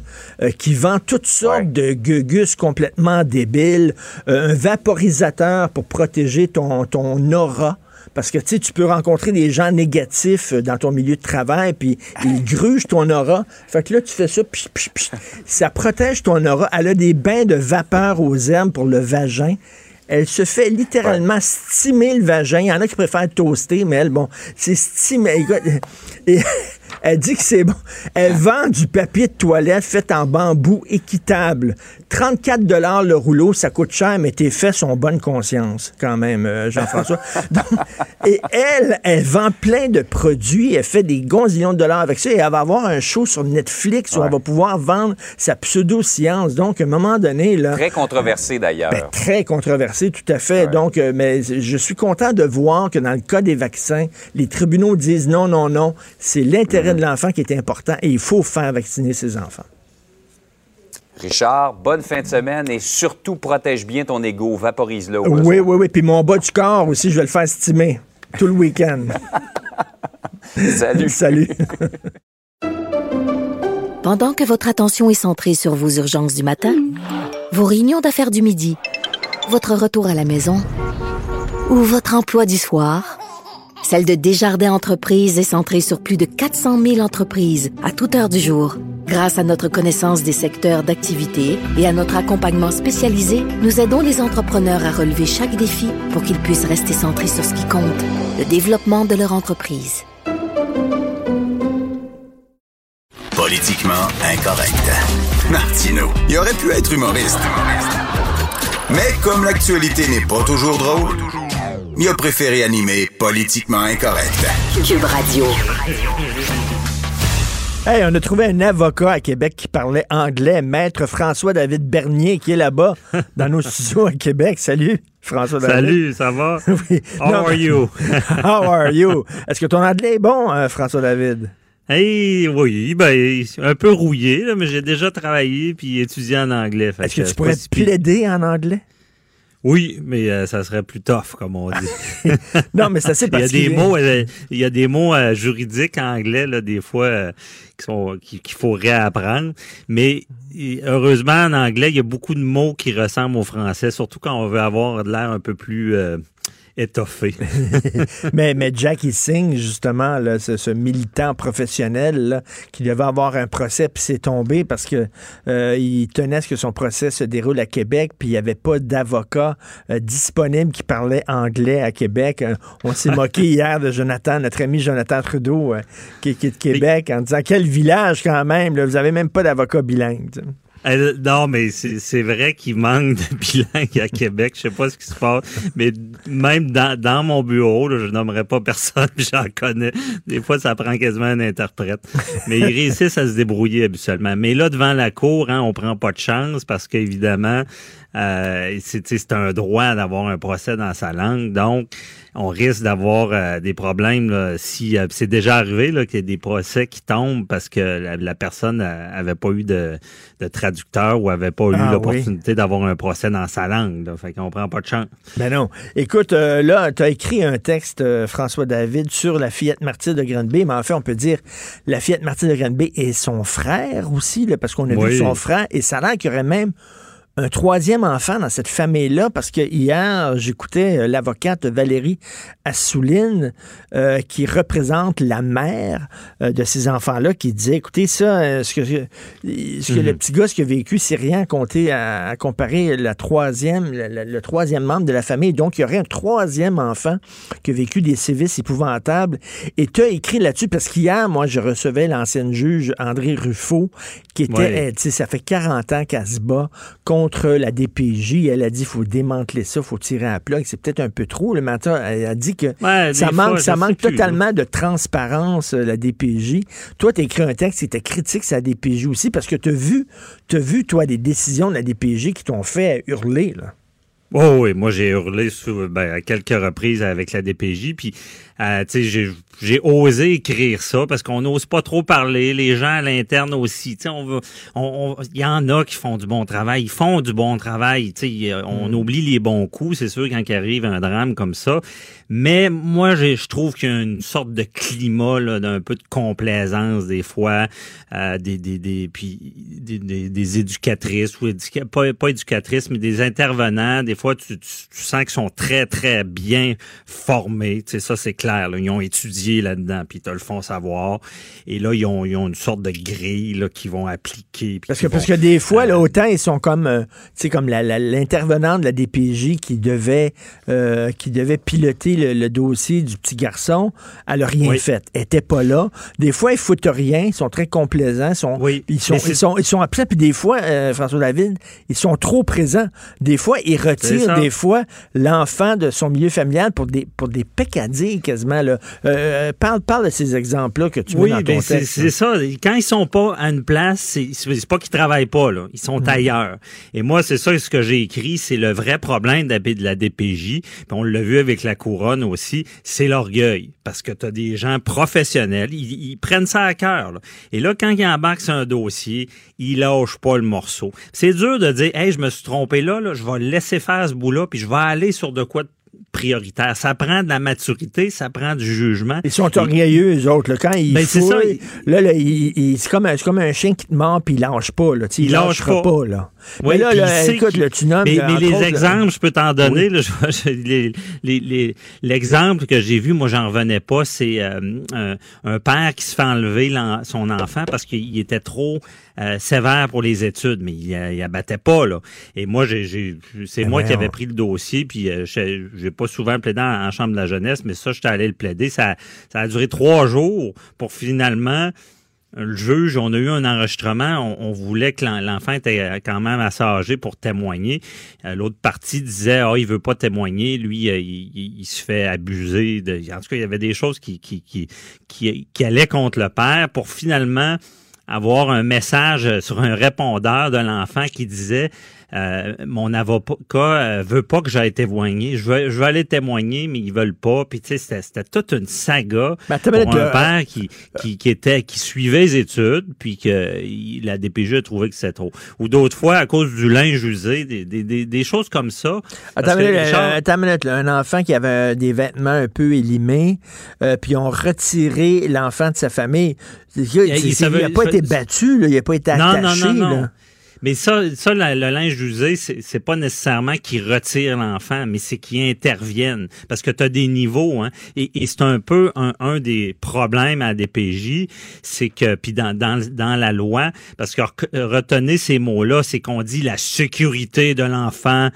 euh, qui vend toutes sortes de gugus complètement débiles, euh, un vaporisateur pour protéger ton, ton aura. Parce que tu peux rencontrer des gens négatifs euh, dans ton milieu de travail, puis ils grugent ton aura. Fait que là, tu fais ça, psh, psh, psh. ça protège ton aura. Elle a des bains de vapeur aux herbes pour le vagin. Elle se fait littéralement stimer le vagin. Il y en a qui préfèrent toaster, mais elle, bon, c'est stimer. Et elle dit que c'est bon. Elle vend du papier de toilette fait en bambou équitable. 34 dollars le rouleau, ça coûte cher, mais tes fesses ont bonne conscience, quand même, euh, Jean-François. Et elle, elle vend plein de produits. Elle fait des gonzillions de dollars avec ça. Et elle va avoir un show sur Netflix où elle va pouvoir vendre sa pseudo-science. Donc, à un moment donné, là. Très controversé d'ailleurs. Ben, très controversé, tout à fait. Donc, euh, mais je suis content de voir que dans le cas des vaccins, les tribunaux disent non, non, non, c'est l'intérêt de l'enfant qui est important et il faut faire vacciner ses enfants. Richard, bonne fin de semaine et surtout protège bien ton ego, vaporise-le. au Oui, besoin. oui, oui. Puis mon bas du corps aussi, je vais le faire stimer tout le week-end. Salut. Salut. Pendant que votre attention est centrée sur vos urgences du matin, vos réunions d'affaires du midi, votre retour à la maison ou votre emploi du soir, celle de Desjardins Entreprises est centrée sur plus de 400 000 entreprises à toute heure du jour. Grâce à notre connaissance des secteurs d'activité et à notre accompagnement spécialisé, nous aidons les entrepreneurs à relever chaque défi pour qu'ils puissent rester centrés sur ce qui compte, le développement de leur entreprise. Politiquement incorrect. Martino, il aurait pu être humoriste. Mais comme l'actualité n'est pas toujours drôle, il a préféré animer Politiquement incorrect. Cube Radio. Hey, on a trouvé un avocat à Québec qui parlait anglais, maître François-David Bernier, qui est là-bas, dans nos studios à Québec. Salut, François-David. Salut, ça va? oui. How are you? How are you? Est-ce que ton anglais est bon, euh, François-David? Hey, oui, ben, un peu rouillé, là, mais j'ai déjà travaillé puis étudié en anglais. Est-ce que c'est tu pourrais plaider en anglais? Oui, mais euh, ça serait plus tough, comme on dit. non, mais c'est assez Il y a des mots, euh, il y a des mots euh, juridiques en anglais, là, des fois, euh, qui sont, qui- qu'il faut réapprendre. Mais heureusement, en anglais, il y a beaucoup de mots qui ressemblent au français, surtout quand on veut avoir de l'air un peu plus euh, étoffé. mais, mais Jackie Singh, justement, là, ce, ce militant professionnel là, qui devait avoir un procès, puis c'est tombé parce que euh, il tenait à ce que son procès se déroule à Québec, puis il n'y avait pas d'avocat euh, disponible qui parlait anglais à Québec. Euh, on s'est moqué hier de Jonathan, notre ami Jonathan Trudeau, euh, qui, qui est de Québec, en disant quel village quand même, là, vous avez même pas d'avocat bilingue. Non, mais c'est c'est vrai qu'il manque de bilingues à Québec. Je sais pas ce qui se passe, mais même dans, dans mon bureau, là, je nommerai pas personne, j'en connais. Des fois, ça prend quasiment un interprète. Mais ils réussissent à se débrouiller habituellement. Mais là, devant la cour, hein, on prend pas de chance parce qu'évidemment, euh, c'est un droit d'avoir un procès dans sa langue. Donc, on risque d'avoir euh, des problèmes là, si euh, c'est déjà arrivé qu'il y ait des procès qui tombent parce que la, la personne avait pas eu de, de traducteur ou avait pas eu Ah, l'opportunité d'avoir un procès dans sa langue. Là. Fait qu'on prend pas de chance. Ben non. Écoute, euh, là, tu as écrit un texte, François David, sur la fillette martyre de Granby, mais en fait, on peut dire la fillette martyre de Granby et son frère aussi, là, parce qu'on a Oui. vu son frère, et ça a l'air qu'il y aurait même un troisième enfant dans cette famille-là, parce que hier, j'écoutais euh, l'avocate Valérie Assouline, euh, qui représente la mère euh, de ces enfants-là, qui disait, écoutez, ça, ce que, ce que Mhm. le petit gars, ce qu'il a vécu, c'est rien à compter, à, à comparer la troisième, le, troisième membre de la famille. Donc, il y aurait un troisième enfant qui a vécu des sévices épouvantables. Et tu as écrit là-dessus, parce qu'hier, moi, je recevais l'ancienne juge André Ruffo, qui était, Ouais. tu sais, ça fait 40 ans qu'elle se bat contre la DPJ. Elle a dit, il faut démanteler ça, il faut tirer à la plug. C'est peut-être un peu trop. Le matin, elle a dit que Ouais, ça manque, fois, ça manque plus, totalement de transparence, euh, la DPJ. Toi, tu as écrit un texte qui était critique sur la DPJ aussi, parce que tu as vu, t'as vu, toi, des décisions de la DPJ qui t'ont fait hurler, là. Oh oui, moi j'ai hurlé sous- ben, à quelques reprises avec la DPJ, puis euh, tu sais j'ai osé écrire ça parce qu'on n'ose pas trop parler, les gens à l'interne aussi, tu sais on on on- il y en a qui font du bon travail, ils font du bon travail, tu sais on oublie les bons coups, c'est sûr quand il arrive un drame comme ça, mais moi je trouve qu'il y a une sorte de climat là d'un peu de complaisance des fois euh, des des des puis des, des, des éducatrices ou éduca- pas pas éducatrices mais des intervenants. Des fois tu, tu, tu sens qu'ils sont très très bien formés. Tu sais ça c'est clair là. ils ont étudié là-dedans puis ils te le font savoir et là ils ont ils ont une sorte de grille qu'ils vont appliquer Parce que, parce que des fois, là, autant ils sont comme, euh, sais, comme l'intervenant de la DPJ qui devait, euh, qui devait piloter le, le dossier du petit garçon, elle a rien Oui. fait. Elle était pas là. Des fois, ils foutent rien, ils sont très complaisants, ils sont, ils sont, ils sont, ils sont absents, puis des fois, euh, François David, ils sont trop présents. Des fois, ils retirent, des fois, l'enfant de son milieu familial pour des, pour des peccadilles quasiment, là. Euh, parle, parle de ces exemples-là que tu oui, mets dans ton ben c'est texte. c'est ça. Quand ils sont pas à une place, c'est pas qu'ils travaillent pas là, ils sont ailleurs. Et moi, c'est ça ce que j'ai écrit, c'est le vrai problème de la de la DPJ. Puis on l'a vu avec la couronne aussi, c'est l'orgueil parce que tu as des gens professionnels, ils, ils prennent ça à cœur. là. Et là, quand ils embarquent sur un dossier, ils lâchent pas le morceau. C'est dur de dire, hey, je me suis trompé là, là je vais laisser faire ce bout-là, puis je vais aller sur de quoi de prioritaire. Ça prend de la maturité, ça prend du jugement. Ils sont orgueilleux, eux autres. Là. Quand ils Ben, c'est ça, là, là, il- il- c'est comme, un- c'est comme un chien qui te mord puis il lâche pas. Là. Il il lâche lâchera pas. pas. là. Oui, mais là, là, écoute, le tu nommes, Mais, mais les autres, exemples, je peux t'en donner. Oui. là, je- je- les- les- les- L'exemple que j'ai vu, moi, j'en revenais pas, c'est euh, un, un père qui se fait enlever son enfant parce qu'il était trop euh, sévère pour les études, mais il, euh, il abattait pas là. Et moi, j'ai, j'ai- c'est Ben moi qui avais pris le dossier, puis euh, j'ai pas souvent plaidé en, en chambre de la jeunesse, mais ça, j'étais allé le plaider. Ça, ça a duré trois jours pour finalement le juge, on a eu un enregistrement, on, on voulait que l'en- l'enfant était quand même assez âgé pour témoigner. L'autre partie disait, ah, il veut pas témoigner, lui, il, il- il se fait abuser. De... En tout cas, il y avait des choses qui, qui, qui, qui, qui allaient contre le père pour finalement avoir un message sur un répondeur de l'enfant qui disait euh, mon avocat euh, veut pas que j'aille témoigner. Je veux, je veux aller témoigner, mais ils veulent pas. Puis tu sais, c'était, toute une saga Ben, pour un père qui, qui, qui était qui suivait les études, puis que il- la DPJ a trouvé que c'était trop. Ou d'autres fois, à cause du linge usé, des, des, des, des choses comme ça. Attends que une minute, Richard- attends une minute, là. un enfant qui avait des vêtements un peu élimés, euh, puis on retiré l'enfant de sa famille. Il n'a pas été battu, là, il n'a pas été attaché. non, non, non. là. Mais ça, ça le, linge usé, c'est pas nécessairement qu'ils retirent l'enfant, mais c'est qu'ils interviennent. Parce que tu as des niveaux, hein. Et, c'est un peu un, un des problèmes à DPJ, c'est que, puis dans, dans, dans la loi, parce que retenez ces mots-là, c'est qu'on dit la sécurité de l'enfant.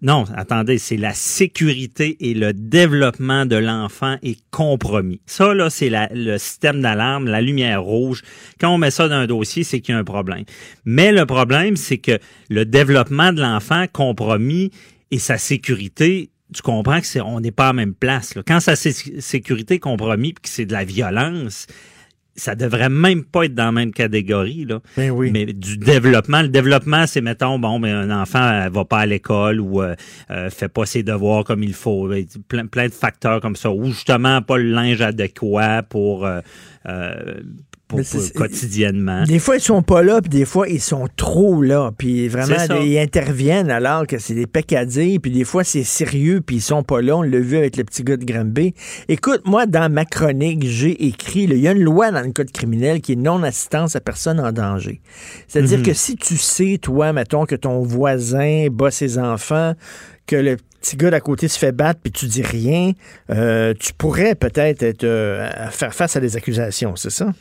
Non, attendez, c'est la sécurité et le développement de l'enfant est compromis. Ça, là, c'est le système d'alarme, la lumière rouge. Quand on met ça dans un dossier, c'est qu'il y a un problème. Mais le problème, c'est que le développement de l'enfant compromis et sa sécurité, tu comprends que c'est on n'est pas à la même place. là. Quand sa sé- sécurité est compromis puis que c'est de la violence, ça devrait même pas être dans la même catégorie là. Ben oui. Mais du développement, le développement, c'est mettons bon, mais un enfant euh, va pas à l'école ou euh, euh, fait pas ses devoirs comme il faut, Ben, plein, plein de facteurs comme ça, ou justement pas le linge adéquat pour euh, euh, pour, quotidiennement. Des fois, ils sont pas là, puis des fois, ils sont trop là. Puis vraiment, ils interviennent alors que c'est des peccadilles, puis des fois, c'est sérieux, puis ils sont pas là. On l'a vu avec le petit gars de Granby. Écoute, moi, dans ma chronique, j'ai écrit, là, il y a une loi dans le code criminel qui est non-assistance à personne en danger. C'est-à-dire Mhm. que si tu sais, toi, mettons, que ton voisin bat ses enfants, que le petit gars d'à côté se fait battre, puis tu dis rien, euh, tu pourrais peut-être être, euh, faire face à des accusations, c'est ça?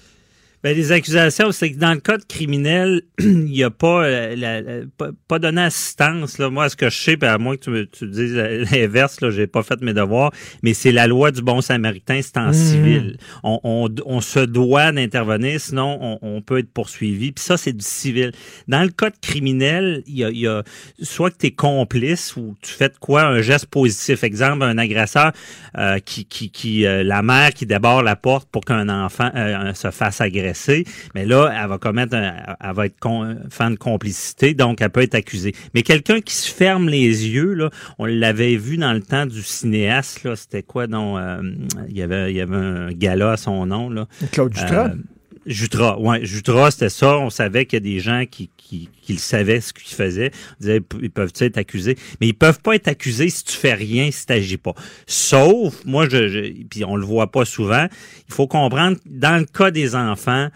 Ben, les accusations, c'est que dans le code criminel, il n'y a pas, euh, la- la- pas, pas donné assistance. Là. Moi, ce que je sais, à moins que tu, me- tu dises l'inverse, là, j'ai pas fait mes devoirs, mais c'est la loi du bon samaritain, c'est en Mhm. civil. On, on, on se doit d'intervenir, sinon on, on peut être poursuivi. Puis ça, c'est du civil. Dans le code criminel, il y a, il y a soit que tu es complice ou tu fais de quoi un geste positif. Exemple, un agresseur euh, qui, qui, qui euh, la mère qui déborde la porte pour qu'un enfant euh, se fasse agresser, mais là, elle va commettre, un- elle va être con, fan de complicité, donc elle peut être accusée. Mais quelqu'un qui se ferme les yeux, là, on l'avait vu dans le temps du cinéaste, là, c'était quoi, donc, euh, il y avait, il y avait un gala à son nom, là. Claude Jutras? Jutras, ouais, Jutras, c'était ça. On savait qu'il y a des gens qui, qui, qui le savaient ce qu'ils faisaient. On disait, ils peuvent être accusés, mais ils peuvent pas être accusés si tu fais rien, si tu n'agis pas. Sauf, moi, je, je- puis on le voit pas souvent. Il faut comprendre, dans le cas des enfants,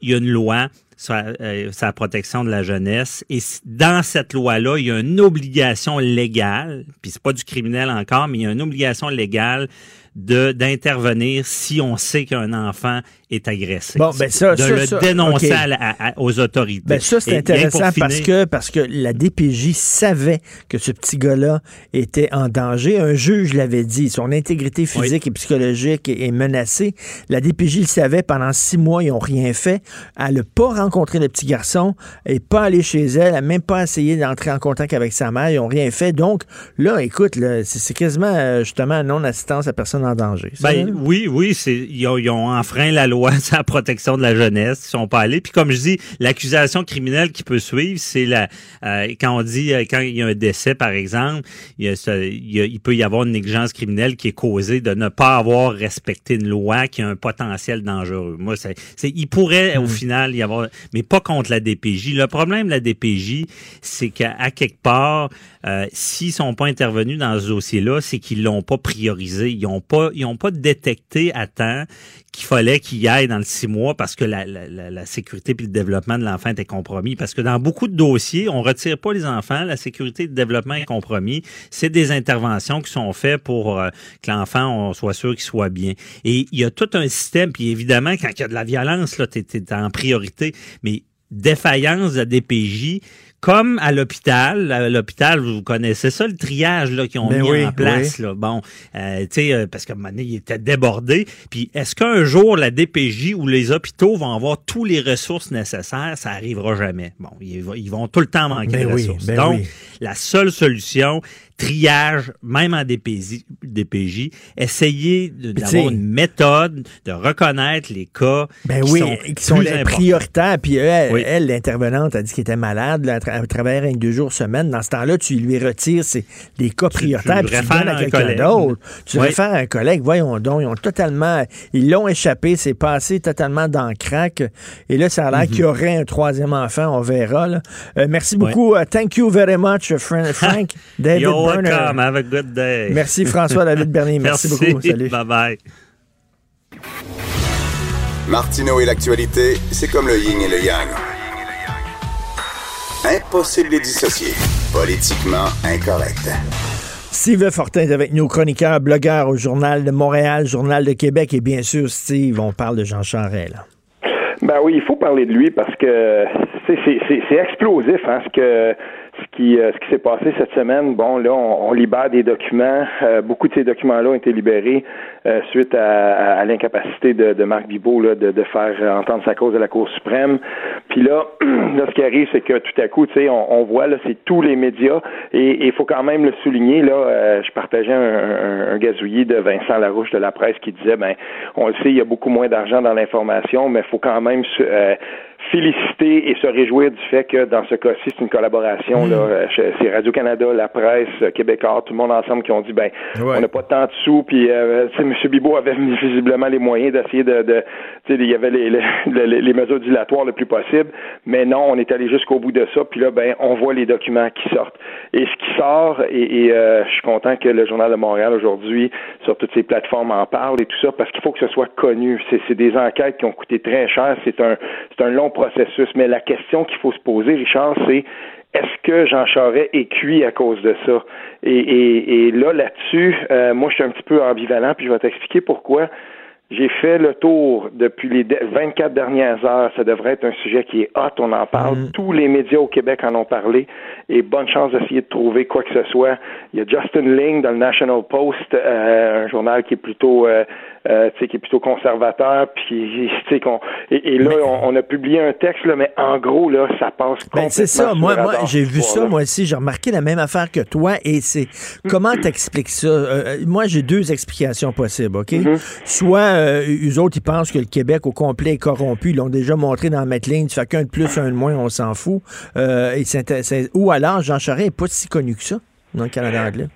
il y a une loi sur, euh, sur la protection de la jeunesse. Et dans cette loi-là, il y a une obligation légale, puis c'est pas du criminel encore, mais il y a une obligation légale d'intervenir si on sait qu'un enfant est agressé. Bon, ben ça, de ça, le ça, dénoncer à à- aux autorités. Ben ça, c'est intéressant parce que, parce que la DPJ savait que ce petit gars-là était en danger. Un juge l'avait dit. Son intégrité physique et psychologique est, est menacée. La DPJ le savait. Pendant six mois, ils n'ont rien fait. Elle n'a pas rencontré le petit garçon et pas allé chez elle. Elle n'a même pas essayé d'entrer en contact avec sa mère. Ils n'ont rien fait. Donc, là, écoute, c'est quasiment, euh, justement, non-assistance à personne en danger. Ben, là? oui, oui, c'est ils ont, ils ont enfreint la loi sur la protection de la jeunesse. Ils sont pas allés. Puis comme je dis, l'accusation criminelle qui peut suivre, c'est la euh, quand on dit euh, quand il y a un décès, par exemple, il, y a ce- il, y a- il peut y avoir une négligence criminelle qui est causée de ne pas avoir respecté une loi qui a un potentiel dangereux. Moi, c'est, il pourrait au final y avoir, mais pas contre la DPJ. Le problème de la DPJ, c'est qu'à quelque part, euh, s'ils sont pas intervenus dans ce dossier-là, c'est qu'ils l'ont pas priorisé. Ils ont pas, ils ont pas détecté à temps qu'il fallait qu'il y aille dans le six mois parce que la, la, la, sécurité puis le développement de l'enfant était compromis. Parce que dans beaucoup de dossiers, on retire pas les enfants, la sécurité et le développement est compromis. C'est des interventions qui sont faites pour euh, que l'enfant, soit sûr qu'il soit bien. Et il y a tout un système, puis évidemment, quand il y a de la violence, là, t'es, t'es en priorité. Mais défaillance de la DPJ, comme à l'hôpital, à l'hôpital, vous connaissez ça, le triage là, qu'ils ont Ben mis oui, en place. oui. Là. Bon, euh, tu sais, euh, parce qu'à un moment donné, il était débordé. Puis est-ce qu'un jour, la DPJ ou les hôpitaux vont avoir tous les ressources nécessaires? Ça arrivera jamais. Bon, ils, vont- tout le temps manquer Ben de oui, ressources. ben Donc, la seule solution, triage, même en DPJ, DPJ essayer de- Puis d'avoir tu une méthode de reconnaître les cas Ben qui oui, sont, qui sont les prioritaires. Puis elle, Oui. elle, l'intervenante, a dit qu'elle était malade. Là, elle tra- elle travaillait que deux jours semaine. Dans ce temps-là, tu lui retires les cas prioritaires tu puis tu le réfères donnes à à un quelqu'un d'autre. Tu Oui. réfères à un collègue. Voyons donc, ils ont totalement... Ils l'ont échappé. C'est passé totalement dans le crack. Et là, ça a l'air Mhm. qu'il y aurait un troisième enfant. On verra. là. Euh, merci beaucoup. Uh, thank you very much, Fran- Frank. David You're Welcome. Have a good day. Merci, François-David Bernier. Merci beaucoup. Salut. Bye-bye. Martineau et l'actualité, c'est comme le yin et le yang. Impossible de les dissocier. Politiquement incorrect. Steve Fortin est avec nous, chroniqueur, blogueur au Journal de Montréal, Journal de Québec. Et bien sûr, Steve, on parle de Jean Charest. Là. Ben oui, il faut parler de lui parce que c'est explosif hein, ce que ce qui, euh, ce qui s'est passé cette semaine, bon, là, on, libère des documents. Euh, beaucoup de ces documents-là ont été libérés euh, suite à, à, l'incapacité de, de, Marc Bibot là, de, de, faire entendre sa cause à la Cour suprême. Puis là, là, ce qui arrive, c'est que tout à coup, tu sais, on, on, voit là, c'est tous les médias et il faut quand même le souligner. Là, je partageais un, un, un, gazouillis de Vincent Larouche de la presse qui disait, ben, on le sait, il y a beaucoup moins d'argent dans l'information, mais il faut quand même féliciter et se réjouir du fait que dans ce cas-ci, c'est une collaboration. Là, mm. c'est Radio-Canada, la presse, Québécois, tout le monde ensemble qui ont dit ben on n'a pas tant de sous, puis euh, M. Bibot avait visiblement les moyens d'essayer de, de il y avait les, les, les, mesures dilatoires le plus possible, mais non, on est allé jusqu'au bout de ça, puis là, ben on voit les documents qui sortent. Et ce qui sort, et, et euh, je suis content que le Journal de Montréal aujourd'hui, sur toutes ces plateformes, en parle et tout ça, parce qu'il faut que ce soit connu. C'est des enquêtes qui ont coûté très cher, c'est un, c'est un long processus. Mais la question qu'il faut se poser, Richard, c'est est-ce que Jean Charest est cuit à cause de ça? Et, là, là-dessus, euh, moi, je suis un petit peu ambivalent, puis je vais t'expliquer pourquoi. J'ai fait le tour depuis les 24 dernières heures. Ça devrait être un sujet qui est hot. On en parle. Mm. Tous les médias au Québec en ont parlé. Et bonne chance d'essayer de trouver quoi que ce soit. Il y a Justin Ling dans le National Post, euh, un journal qui est plutôt euh, euh, qui est plutôt conservateur, puis qu'on et, et, là on, a publié un texte là, mais en gros là ça passe ben, c'est ça. Moi, moi j'ai vu ça moi aussi. J'ai remarqué la même affaire que toi et c'est comment t'expliques ça? Euh, Moi j'ai deux explications possibles, ok? Mm-hmm. Soit euh, eux autres ils pensent que le Québec au complet est corrompu, ils l'ont déjà montré dans Metlin, tu fais qu'un de plus un de moins, on s'en fout. Euh, et ou alors Jean Charest est pas si connu que ça dans le Canada anglais.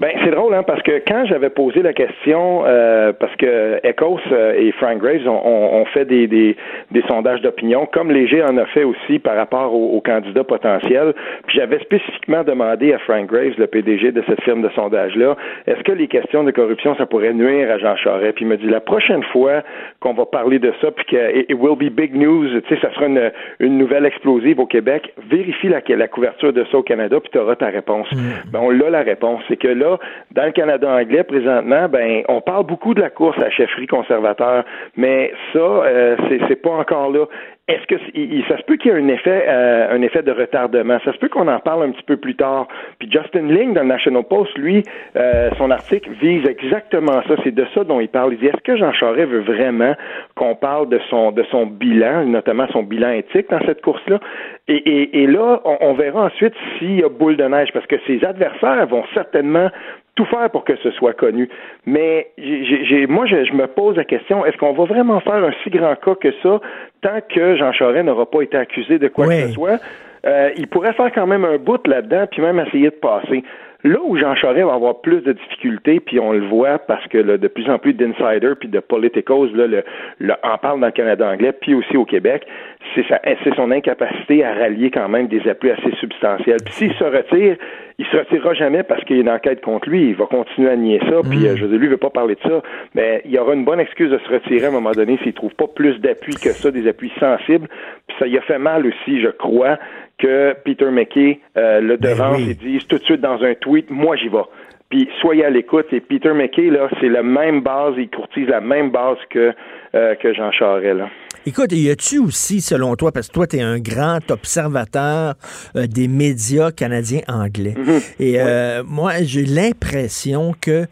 Ben c'est drôle hein parce que quand j'avais posé la question euh, parce que Ecos euh, et Frank Graves ont, ont, fait des, des, des sondages d'opinion comme Léger en a fait aussi par rapport aux, candidats potentiels puis j'avais spécifiquement demandé à Frank Graves le PDG de cette firme de sondage là est-ce que les questions de corruption ça pourrait nuire à Jean Charest? Puis il me dit la prochaine fois qu'on va parler de ça puis que it will be big news tu sais ça sera une, une nouvelle explosive au Québec vérifie la, la couverture de ça au Canada puis tu auras ta réponse mm. ben on l'a la réponse c'est que là dans le Canada anglais, présentement, ben, on parle beaucoup de la course à la chefferie conservateur, mais ça, euh, c'est pas encore là. Est-ce que ça se peut qu'il y ait un effet, euh, un effet de retardement? Ça se peut qu'on en parle un petit peu plus tard. Puis Justin Ling dans le National Post, lui, euh, son article vise exactement ça. C'est de ça dont il parle. Il dit est-ce que Jean Charest veut vraiment qu'on parle de son de son bilan, notamment son bilan éthique dans cette course-là? Et, et, et, là, on, on verra ensuite s'il y a boule de neige, parce que ses adversaires vont certainement tout faire pour que ce soit connu. Mais j'ai, moi, je, me pose la question, est-ce qu'on va vraiment faire un si grand cas que ça tant que Jean Charest n'aura pas été accusé de quoi que ce soit? Euh, il pourrait faire quand même un bout là-dedans, puis même essayer de passer. Là où Jean Charest va avoir plus de difficultés, puis on le voit parce que là, de plus en plus d'insiders puis de politicos là, le, le, en parlent dans le Canada anglais, puis aussi au Québec, c'est, c'est son incapacité à rallier quand même des appuis assez substantiels. Puis s'il se retire, il se retirera jamais parce qu'il y a une enquête contre lui. Il va continuer à nier ça. Puis, euh, mm. je veux dire, lui, il veut pas parler de ça. Mais il y aura une bonne excuse de se retirer à un moment donné s'il trouve pas plus d'appui que ça, des appuis sensibles. Puis ça y a fait mal aussi, je crois, que Peter McKay euh, le ben devance et dise tout de suite dans un tweet, moi j'y vais. Puis soyez à l'écoute. Et Peter McKay, là, c'est la même base, il courtise la même base que, euh, que Jean Charest. Là. Écoute, y a-tu aussi, selon toi, parce que toi, tu es un grand observateur euh, des médias canadiens anglais. Mhm. Et euh, moi, j'ai l'impression que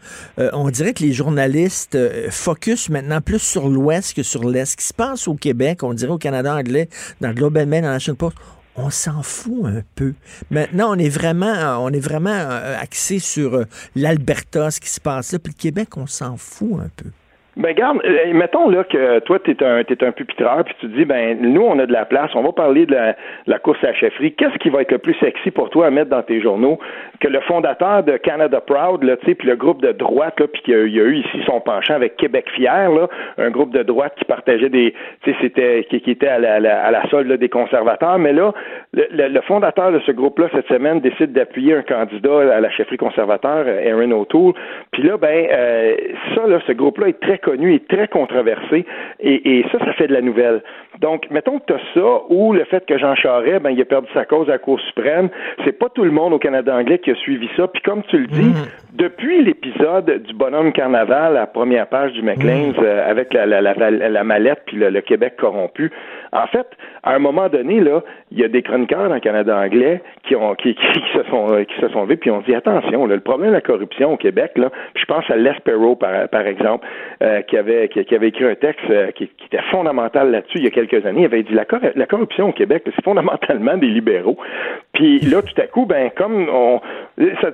on dirait que les journalistes focus maintenant plus sur l'Ouest que sur l'Est. Ce qui se passe au Québec, on dirait au Canada anglais, dans le Globe and Mail, dans la National Post, on s'en fout un peu. Maintenant, on est vraiment, on est vraiment euh, axé sur euh, l'Alberta, ce qui se passe là, puis le Québec, on s'en fout un peu. Ben garde, euh, mettons là que toi tu es un t'es un pupitreur puis tu dis ben nous on a de la place, on va parler de la, course à la chefferie. Qu'est-ce qui va être le plus sexy pour toi à mettre dans tes journaux? Que le fondateur de Canada Proud là, tu le groupe de droite là, puis qu'il y, a eu ici son penchant avec Québec Fier là, un groupe de droite qui partageait des, tu sais, c'était qui, était à la, à la, solde des conservateurs, mais là le, fondateur de ce groupe là cette semaine décide d'appuyer un candidat à la chefferie conservateur, Aaron O'Toole. Puis là ben euh, ça là, ce groupe là est très connu et très controversé. Et, et ça, ça fait de la nouvelle. Donc, mettons que tu as ça, ou le fait que Jean Charest, ben, il a perdu sa cause à la Cour suprême. C'est pas tout le monde au Canada anglais qui a suivi ça. Puis comme tu le dis, Mm. depuis l'épisode du bonhomme carnaval, la première page du Maclean's, euh, avec la, la, la, la mallette puis le, le Québec corrompu, en fait, à un moment donné, là, il y a des chroniqueurs dans le Canada anglais qui ont qui, qui, se sont euh, qui se sont levés puis ont dit attention, là, le problème de la corruption au Québec, là, je pense à Les Perrault, par, par exemple, euh, qui avait qui, avait écrit un texte euh, qui, qui était fondamental là-dessus il y a quelques années. Il avait dit la, la corruption au Québec, c'est fondamentalement des libéraux. Puis là, tout à coup, ben comme on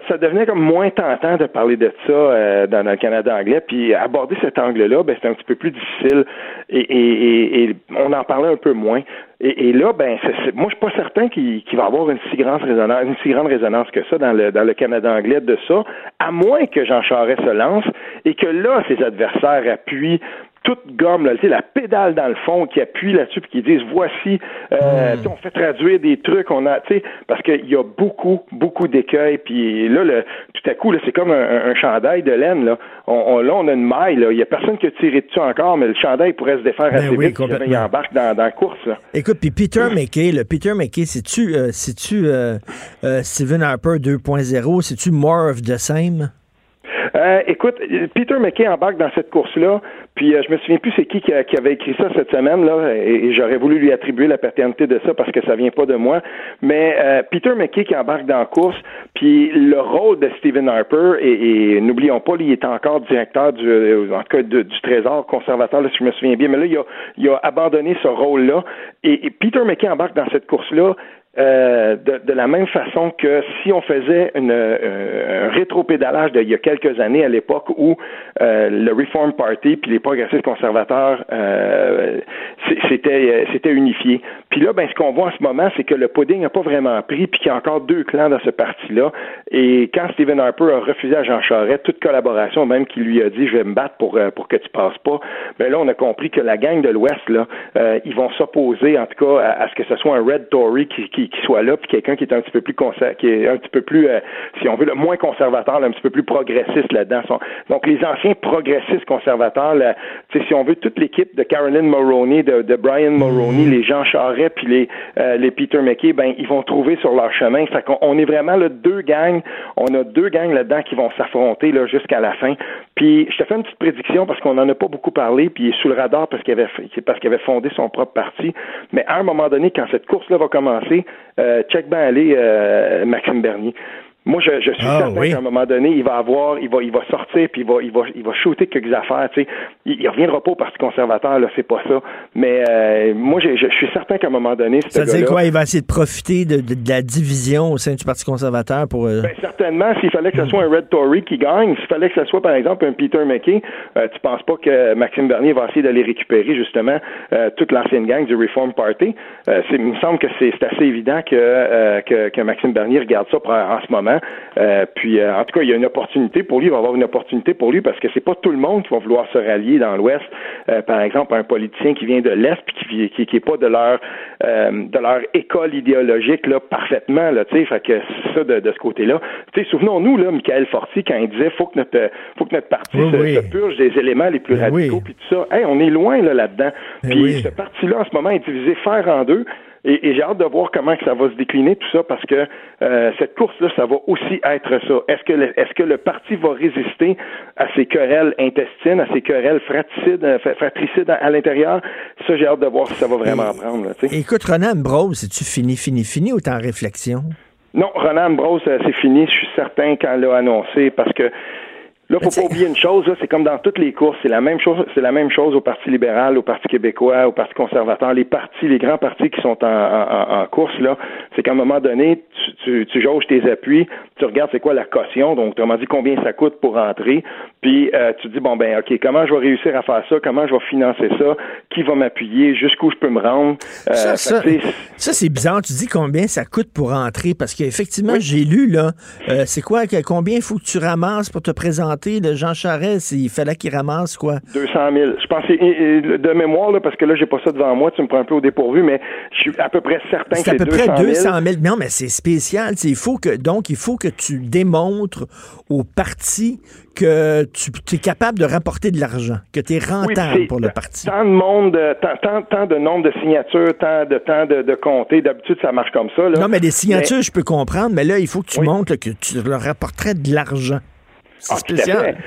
ça, devenait comme moins tentant de parler de ça euh, dans, le Canada anglais, puis aborder cet angle-là, ben c'est un petit peu plus difficile et, et, et, on en parlait un peu moins. Et, là, ben, c'est- moi, je suis pas certain qu'il, qu'il va avoir une si grande résonance, une si grande résonance que ça dans le dans le Canada anglais de ça, à moins que Jean Charest se lance et que là, ses adversaires appuient toute gomme, là, tu sais, la pédale dans le fond, qui appuie là-dessus, puis qui disent voici, euh, tu sais, on fait traduire des trucs, on a, tu sais, parce qu'il y a beaucoup, beaucoup d'écueils, puis là, le, tout à coup, là, c'est comme un, un chandail de laine, là. On, on- là, on a une maille, là. Il y a personne qui a tiré dessus encore, mais le chandail pourrait se défaire Ben assez oui, vite si il embarque dans, dans la course, là. Écoute, puis Peter McKay, le Peter McKay, c'est-tu euh, c'est-tu euh, euh, Stephen Harper 2.0? C'est-tu more of the same? Euh, écoute, Peter McKay embarque dans cette course-là, puis euh, je me souviens plus c'est qui qui, avait écrit ça cette semaine là, et, j'aurais voulu lui attribuer la paternité de ça parce que ça vient pas de moi. Mais euh, Peter McKay qui embarque dans la course, puis le rôle de Stephen Harper et, n'oublions pas, il est encore directeur du, euh, en cas du Trésor conservateur, là, si je me souviens bien. Mais là, il a, il a abandonné ce rôle-là et, et Peter McKay embarque dans cette course-là. Euh, de, de la même façon que si on faisait une, euh, un rétropédalage d'il y a quelques années à l'époque où euh, le Reform Party puis les progressistes conservateurs euh, c'était euh, c'était unifié. Puis là, ben ce qu'on voit en ce moment, c'est que le pudding n'a pas vraiment pris, puis qu'il y a encore deux clans dans ce parti-là. Et quand Stephen Harper a refusé à Jean Charest toute collaboration, même qu'il lui a dit je vais me battre pour pour que tu passes pas, ben là on a compris que la gang de l'Ouest là, ils vont s'opposer en tout cas à, à ce que ce soit un Red Tory qui, qui, qui soit là, puis quelqu'un qui est un petit peu plus conser- qui est un petit peu plus, euh, si on veut, le moins conservateur, là, un petit peu plus progressiste là-dedans. Donc les anciens progressistes conservateurs, là, si on veut, toute l'équipe de Caroline Mulroney, de, de Brian Mulroney, les Jean Charest, puis les, euh, les Peter McKay, ben ils vont trouver sur leur chemin. Fait qu'on on est vraiment là, deux gangs, on a deux gangs là-dedans qui vont s'affronter là jusqu'à la fin. Puis je te fais une petite prédiction parce qu'on n'en a pas beaucoup parlé, puis il est sous le radar parce qu'il avait parce qu'il avait fondé son propre parti. Mais à un moment donné, quand cette course-là va commencer, check ben aller euh, Maxime Bernier. Moi, je, je suis Ah, certain oui. qu'à un moment donné, il va avoir, il va, il va sortir, puis il va, il va, il va shooter quelques affaires. Tu sais, il, il reviendra pas au Parti conservateur, là, c'est pas ça. Mais euh, moi, je, suis certain qu'à un moment donné, Ça veut dire quoi? Il va essayer de profiter de, de- de la division au sein du Parti conservateur pour... euh, Ben, certainement, s'il fallait que ce soit un Red Tory qui gagne, s'il fallait que ce soit, par exemple, un Peter McKay, euh, tu penses pas que Maxime Bernier va essayer d'aller récupérer, justement, euh, toute l'ancienne gang du Reform Party? Euh, c'est- il me semble que c'est c'est assez évident que, euh, que, que Maxime Bernier regarde ça pour- en ce moment. Euh, puis, euh, en tout cas, il y a une opportunité pour lui, il va y avoir une opportunité pour lui parce que c'est pas tout le monde qui va vouloir se rallier dans l'Ouest. Euh, par exemple, un politicien qui vient de l'Est puis qui, vit- qui, qui est pas de leur de leur école idéologique là parfaitement là, tu sais, fait que c'est ça de, de ce côté-là. Tu sais, souvenons-nous là, Michael Forti quand il disait faut que notre faut que notre parti Oui, se, oui. se purge des éléments les plus Ben radicaux oui. puis tout ça. Hey, on est loin là là-dedans. Ben puis ce parti-là en ce moment est divisé fer en deux. Et, et j'ai hâte de voir comment que ça va se décliner tout ça parce que euh, cette course-là, ça va aussi être ça. Est-ce que le, est-ce que le parti va résister à ces querelles intestines, à ces querelles fratricides, euh, fra- fratricides à, à l'intérieur? Ça, j'ai hâte de voir si ça va vraiment prendre. là. Écoute, Ronan Ambrose, c'est-tu fini, fini, fini ou t'es en réflexion? Non, Ronan Ambrose, euh, c'est fini. Je suis certain quand elle l'a annoncé parce que là, faut pas oublier une chose. C'est comme dans toutes les courses, c'est la même chose. C'est la même chose au Parti libéral, au Parti québécois, au Parti conservateur. Les partis, les grands partis qui sont en, en- en course là, c'est qu'à un moment donné, tu, tu, tu jauges tes appuis, tu regardes c'est quoi la caution. Donc, tu m'as dit combien ça coûte pour rentrer. Puis euh, tu dis bon ben, ok, comment je vais réussir à faire ça? Comment je vais financer ça? Qui va m'appuyer? Jusqu'où je peux me rendre? Euh, Ça, c'est bizarre. Tu dis combien ça coûte pour entrer parce qu'effectivement, j'ai lu, là, euh, c'est quoi, combien il faut que tu ramasses pour te présenter santé, le Jean Charest, il fallait qu'il ramasse quoi? 200 000. Je et- de mémoire, là, parce que là, j'ai pas ça devant moi, tu me prends un peu au dépourvu, mais je suis à peu près certain que C'est à peu près 200 000. 200 000. Non, mais c'est spécial. Il faut que, donc, il faut que tu démontres au parti que tu es capable de rapporter de l'argent, que tu es rentable pour le parti. Tant de monde, euh, tant, tant, tant de nombre de signatures, tant de temps de, de comtés. D'habitude, ça marche comme ça. Là. Non, mais les signatures, je peux comprendre, mais là, il faut que tu montres là, que tu leur rapporterais de l'argent. C'est Ah, spécial.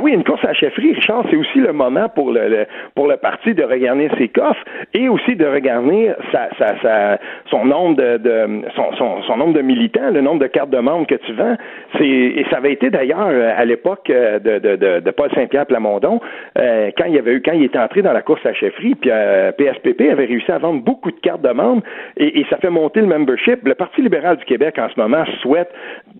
Ben oui, une course à la chefferie, Richard, c'est aussi le moment pour le, le- pour le parti de regarder ses coffres et aussi de regarder sa, sa, sa- son nombre de, de son, son, nombre de militants, le nombre de cartes de membres que tu vends. C'est et ça avait été d'ailleurs euh, à l'époque euh, de, de, de, Paul Saint-Pierre Plamondon euh, quand il avait eu quand il était entré dans la course à la chefferie, puis euh, PSPP avait réussi à vendre beaucoup de cartes de membres et, et ça fait monter le membership. Le Parti libéral du Québec en ce moment souhaite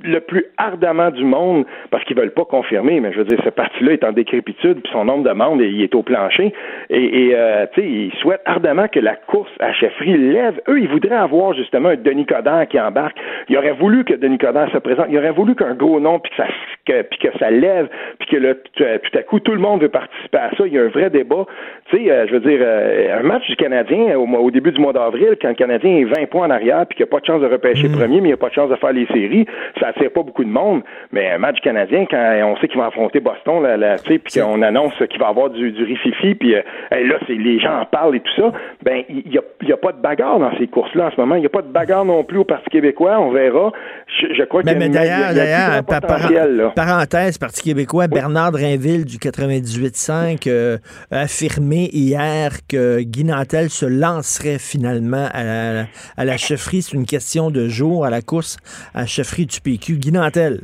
le plus ardemment du monde parce qu'ils veulent pas confirmer, mais je veux dire ce parti-là est en décrépitude, puis son nombre de membres il est au plancher et, et euh, tu sais ils souhaitent ardemment que la course à chefferie lève. Eux ils voudraient avoir justement un Denis Coderre qui embarque. Ils auraient voulu que Denis Coderre se présente. Ils auraient voulu qu'un gros nom puis que ça que, puis que ça lève puis que là, tout, euh, tout à coup tout le monde veut participer à ça. Il y a un vrai débat. Tu sais, euh, je veux dire euh, un match du Canadien au, début du mois d'avril quand le Canadien est 20 points en arrière puis qu'il n'a pas de chance de repêcher premier, mais il n'a pas de chance de faire les séries, ça attire pas beaucoup de monde. Mais un match du Canadien quand on sait qu'il va affronter Boston, là, là, puis qu'on annonce qu'il va avoir du, du rififi, puis euh, là c'est les gens en parlent et tout ça. Ben il y a, y a pas de bagarre dans ces courses-là en ce moment. Il n'y a pas de bagarre non plus au Parti québécois. On verra. Je, je crois Mais, qu'il y a mais y a- d'ailleurs, y a d'ailleurs, par- par- parenthèse, Parti québécois, Bernard Drinville du 98.5 euh, a affirmé hier que Guy Nantel se lancerait finalement à la, à la chefferie. C'est une question de jour à la course à la chefferie du PQ. Guy Nantel.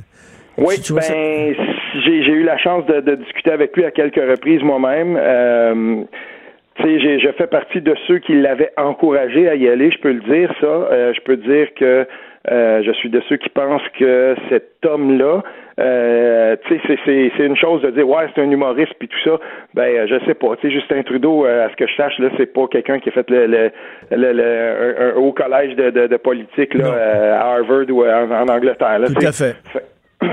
Oui, ben, j'ai j'ai eu la chance de, de discuter avec lui à quelques reprises moi-même. Euh, tu sais, j'ai- je fais partie de ceux qui l'avaient encouragé à y aller, je peux le dire, ça. Euh, je peux dire que euh, je suis de ceux qui pensent que cet homme-là, euh, c'est- une chose de dire, ouais, c'est un humoriste puis tout ça. Ben, euh, je sais pas. Tu sais, Justin Trudeau, euh, à ce que je sache, là, c'est pas quelqu'un qui a fait le, le, le, le- un, un haut collège de, de, de politique là, à Harvard ou en, en Angleterre. Là, Tout à fait.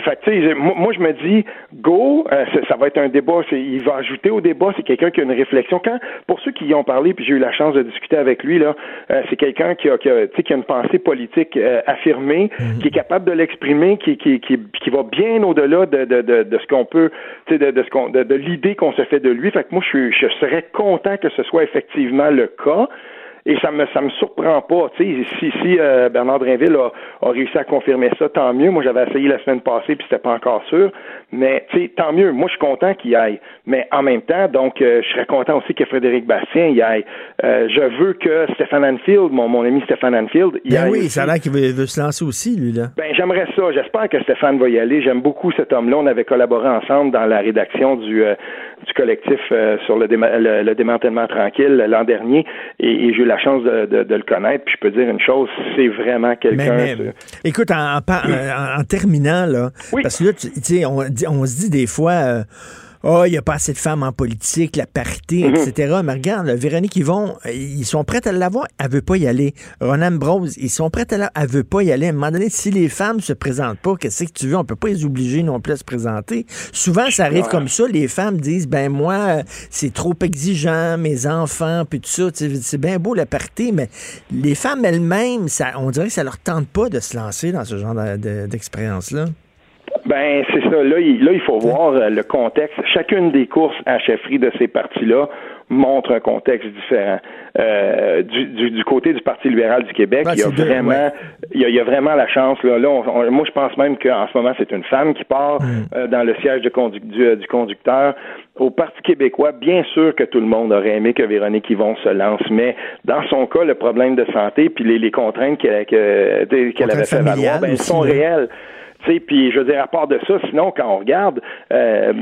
Fait que, tu sais, moi, moi, je me dis, go, euh, ça, ça va être un débat. c'est- Il va ajouter au débat, c'est quelqu'un qui a une réflexion. Quand, pour ceux qui y ont parlé, puis j'ai eu la chance de discuter avec lui, là, euh, c'est quelqu'un qui a, qui, a, qui a une pensée politique euh, affirmée, qui est capable de l'exprimer, qui, qui, qui, qui va bien au-delà de, de, de, de ce qu'on peut, de, de ce qu'on, de, de l'idée qu'on se fait de lui. Fait que moi, je, suis, je serais content que ce soit effectivement le cas. Et ça me ça me surprend pas. Tu sais, si si euh, Bernard Drinville a, a réussi à confirmer ça, tant mieux. Moi, j'avais essayé la semaine passée puis c'était pas encore sûr. Mais tu sais, tant mieux. Moi, je suis content qu'il y aille. Mais en même temps, donc, euh, je serais content aussi que Frédéric Bastien y aille. Euh, je veux que Stéphane Anfield, mon, mon ami Stéphane Anfield, y Ben aille. oui, aussi. ça a l'air qu'il veut, veut se lancer aussi, lui, là. Ben, j'aimerais ça. J'espère que Stéphane va y aller. J'aime beaucoup cet homme-là. On avait collaboré ensemble dans la rédaction du, euh, du collectif euh, sur le, déma- le, le démantèlement tranquille l'an dernier. Et, et j'ai eu la chance de, de- de le connaître. Puis je peux dire une chose, c'est vraiment quelqu'un. Mais, mais, écoute, en, en par- en- en terminant, là, parce que là, tu on, on se dit des fois, euh, oh, il n'y a pas assez de femmes en politique, la parité, Mhm. etc. Mais regarde, là, Véronique Yvon, euh, ils sont prêts à l'avoir, elle veut pas y aller. Ronan Brose, ils sont prêts à l'avoir, elle veut pas y aller. À un moment donné, si les femmes se présentent pas, qu'est-ce que tu veux? On peut pas les obliger non plus à se présenter. Souvent, ça arrive Ouais. comme ça, les femmes disent, ben moi, euh, c'est trop exigeant, mes enfants, puis tout ça, c'est bien beau la parité, mais les femmes elles-mêmes, ça, on dirait que ça leur tente pas de se lancer dans ce genre de- de- d'expérience-là. Ben, c'est ça. Là, il, là, il faut voir euh, le contexte. Chacune des courses à chefferie de ces partis-là montre un contexte différent. Euh, du, du, du côté du Parti libéral du Québec, Ben, il y a vraiment, ouais. il, y a, il y a vraiment la chance. Là, là on- on- moi, je pense même qu'en ce moment, c'est une femme qui part Mm. euh, dans le siège de du, euh, du conducteur. Au Parti québécois, bien sûr que tout le monde aurait aimé que Véronique Yvon se lance, mais dans son cas, le problème de santé puis les, les contraintes qu'elle que- qu'elle avait fait valoir, ben, elles aussi, sont là. Puis je veux dire, à part de ça, sinon, quand on regarde, euh,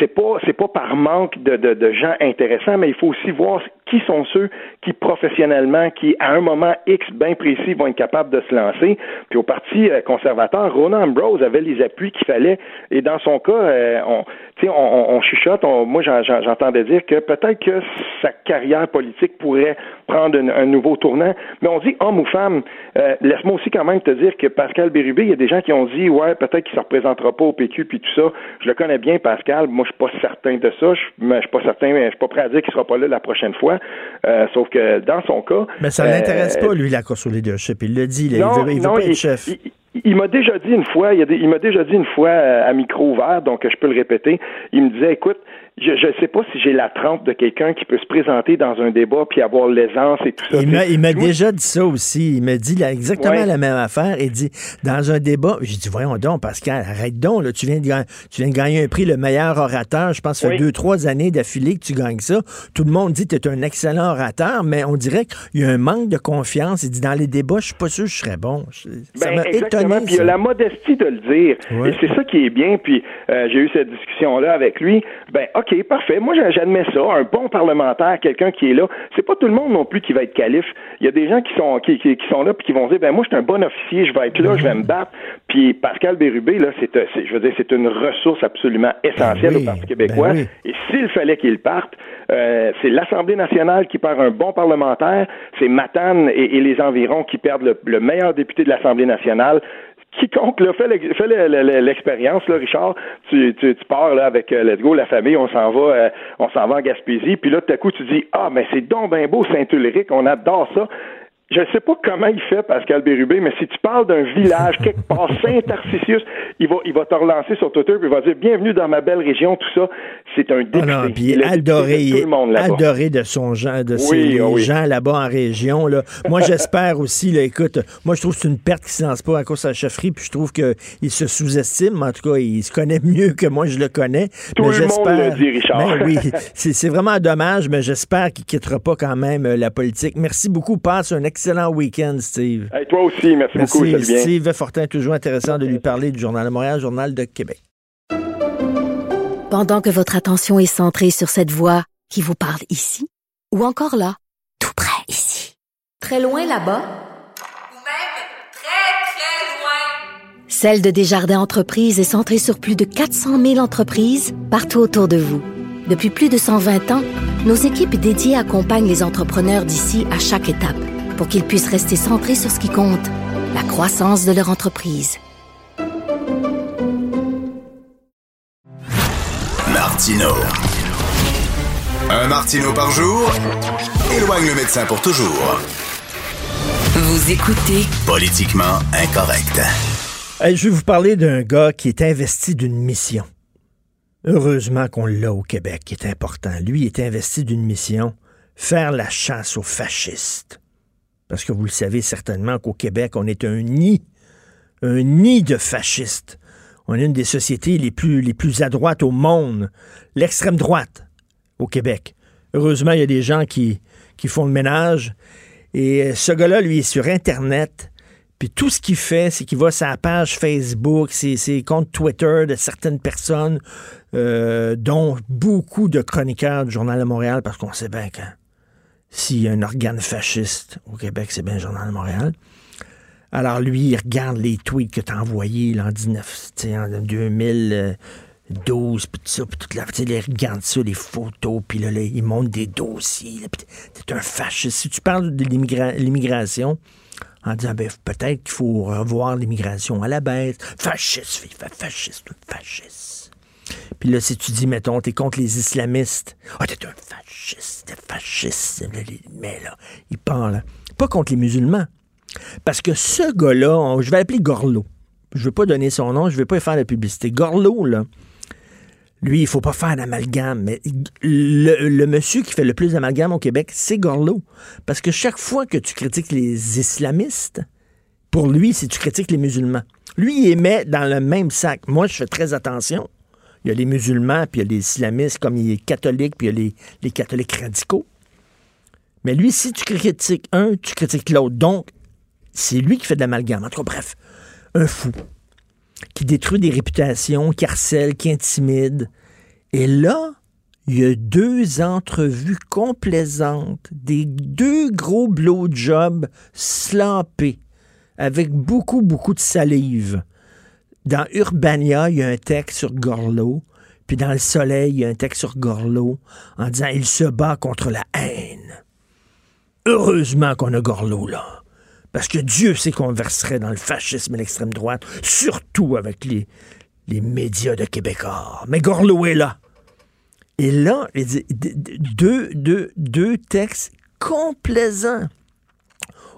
c'est- pas c'est pas par manque de, de, de gens intéressants, mais il faut aussi voir qui sont ceux qui professionnellement, qui à un moment X bien précis vont être capables de se lancer. Puis au Parti euh, conservateur, Ronan Ambrose avait les appuis qu'il fallait, et dans son cas, euh, on, on, on, chuchote, moi j'entendais dire que peut-être que sa carrière politique pourrait prendre un, nouveau tournant, mais on dit homme ou femme. Euh, laisse-moi aussi quand même te dire que Pascal Bérubé, il y a des gens qui ont dit, ouais, peut-être qu'il ne se représentera pas au PQ puis tout ça. Je le connais bien, Pascal. Moi, je suis pas certain de ça. Je, je suis pas certain, mais je suis pas prêt à dire qu'il sera pas là la prochaine fois. Euh, sauf que dans son cas, mais ça l'intéresse pas lui la course au leadership. Il le dit, il veut, veut pas être chef. Il, m'a déjà dit une fois, il, il m'a déjà dit une fois euh, à micro ouvert, donc je peux le répéter. Il me disait, écoute, je ne sais pas si j'ai la trempe de quelqu'un qui peut se présenter dans un débat puis avoir l'aisance et tout ça. Il m'a déjà dit ça aussi. Il m'a dit exactement la même affaire. Il dit dans un débat, j'ai dit voyons donc Pascal, arrête donc là, tu viens de tu viens de gagner un prix le meilleur orateur. Je pense que ça fait deux trois années d'affilée que tu gagnes ça. Tout le monde dit que tu es un excellent orateur, mais on dirait qu'il y a un manque de confiance. Il dit dans les débats, je suis pas sûr que je serais bon. Ça ben, m'a étonné. Puis il a la modestie de le dire. Et c'est ça qui est bien. Puis euh, j'ai eu cette discussion là avec lui. Ben OK, parfait. Moi, j'admets ça. Un bon parlementaire, quelqu'un qui est là. C'est pas tout le monde non plus qui va être calife. Il y a des gens qui sont qui, qui, sont là puis qui vont dire ben moi, je suis un bon officier, je vais être là, je vais me battre. Puis Pascal Bérubé, là, c'est, je veux dire, c'est une ressource absolument essentielle ben au Parti québécois. Ben Et s'il fallait qu'il parte, euh, c'est l'Assemblée nationale qui perd un bon parlementaire, c'est Matane et, les environs qui perdent le, le meilleur député de l'Assemblée nationale quiconque là, fait l'expérience, là, Richard, tu, tu, tu pars là, avec euh, Let's Go, la famille, on s'en va, euh, on s'en va en Gaspésie, puis là, tout à coup, tu dis Ah, mais c'est donc bien beau Saint-Ulrich, on adore ça je ne sais pas comment il fait, Pascal Bérubé, mais si tu parles d'un village quelque part, Saint-Tarcisius, il va, il va te relancer sur Twitter et il va dire Bienvenue dans ma belle région, tout ça. C'est un député. Ah non, puis adoré, adoré de son gens, de ses ah gens là-bas en région. Là. Moi, j'espère aussi, là, écoute, moi, je trouve que c'est une perte qui ne se lance pas à cause de sa chefferie, puis je trouve qu'il se sous-estime. En tout cas, il se connaît mieux que moi, je le connais. Tout le monde le dit, Richard. Ben oui, c'est vraiment dommage, mais j'espère qu'il ne quittera pas quand même euh, la politique. Merci beaucoup. Passe un excellent excellent week-end, Steve. toi aussi, merci, beaucoup. Merci, Steve Fortin, toujours intéressant de lui parler du Journal de Montréal, Journal de Québec. Pendant que votre attention est centrée sur cette voix qui vous parle ici, ou encore là, tout près ici, très loin là-bas, ou même très, très loin, Celle de Desjardins Entreprises est centrée sur plus de 400 000 entreprises partout autour de vous. Depuis plus de 120 ans, nos équipes dédiées accompagnent les entrepreneurs d'ici à chaque étape pour qu'ils puissent rester centrés sur ce qui compte, la croissance de leur entreprise. Martino. Un Martino par jour éloigne le médecin pour toujours. Vous écoutez Politiquement incorrect. je vais vous parler d'un gars qui est investi d'une mission. Heureusement qu'on l'a au Québec, qui est important. Lui est investi d'une mission, faire la chasse aux fascistes. Parce que vous le savez certainement qu'au Québec, on est un nid, un nid de fascistes. On est une des sociétés les plus, les plus à droite au monde. L'extrême droite au Québec. Heureusement, il y a des gens qui, qui font le ménage. Et ce gars-là, lui, est sur Internet. Puis tout ce qu'il fait, c'est qu'il va sur sa page Facebook, ses, comptes Twitter de certaines personnes, euh, dont beaucoup de chroniqueurs du Journal de Montréal, parce qu'on sait bien quand s'il y a un organe fasciste au Québec, c'est bien le Journal de Montréal. Alors lui, il regarde les tweets que tu as envoyés en, 19, en 2012, puis tout ça, puis toute la, il regarde ça, les photos, puis là, il monte des dossiers. T'es un fasciste. Si tu parles de l'immigration, en disant, ben, peut-être qu'il faut revoir l'immigration à la baisse. Fasciste, fasciste, fasciste. Puis là, si tu dis, mettons, t'es contre les islamistes, ah, t'es un fasciste, t'es fasciste, mais là, il parle pas contre les musulmans. Parce que ce gars-là, je vais l'appeler Gorlo. Je veux pas donner son nom, je vais pas faire de publicité. Gorlo, là, lui, il faut pas faire d'amalgame, mais le, monsieur qui fait le plus d'amalgame au Québec, c'est Gorlo. Parce que chaque fois que tu critiques les islamistes, pour lui, c'est tu critiques les musulmans. Lui, il met dans le même sac. Moi, je fais très attention. Il y a les musulmans, puis il y a les islamistes, comme il est catholique, puis il y a les, catholiques radicaux. Mais lui, si tu critiques un, tu critiques l'autre. Donc, c'est lui qui fait de l'amalgame. En tout bref, un fou qui détruit des réputations, qui harcèle, qui intimide. Et là, il y a deux entrevues complaisantes, des deux gros blowjobs slampés, avec beaucoup, beaucoup de salive. Dans Urbania, il y a un texte sur Gorlo, Puis dans le soleil, il y a un texte sur Gorlo en disant il se bat contre la haine. Heureusement qu'on a Gorlo là. Parce que Dieu sait qu'on verserait dans le fascisme et l'extrême droite, surtout avec les, les médias de Québécois. Mais Gorlo est là. Et là, deux, deux, deux textes complaisants.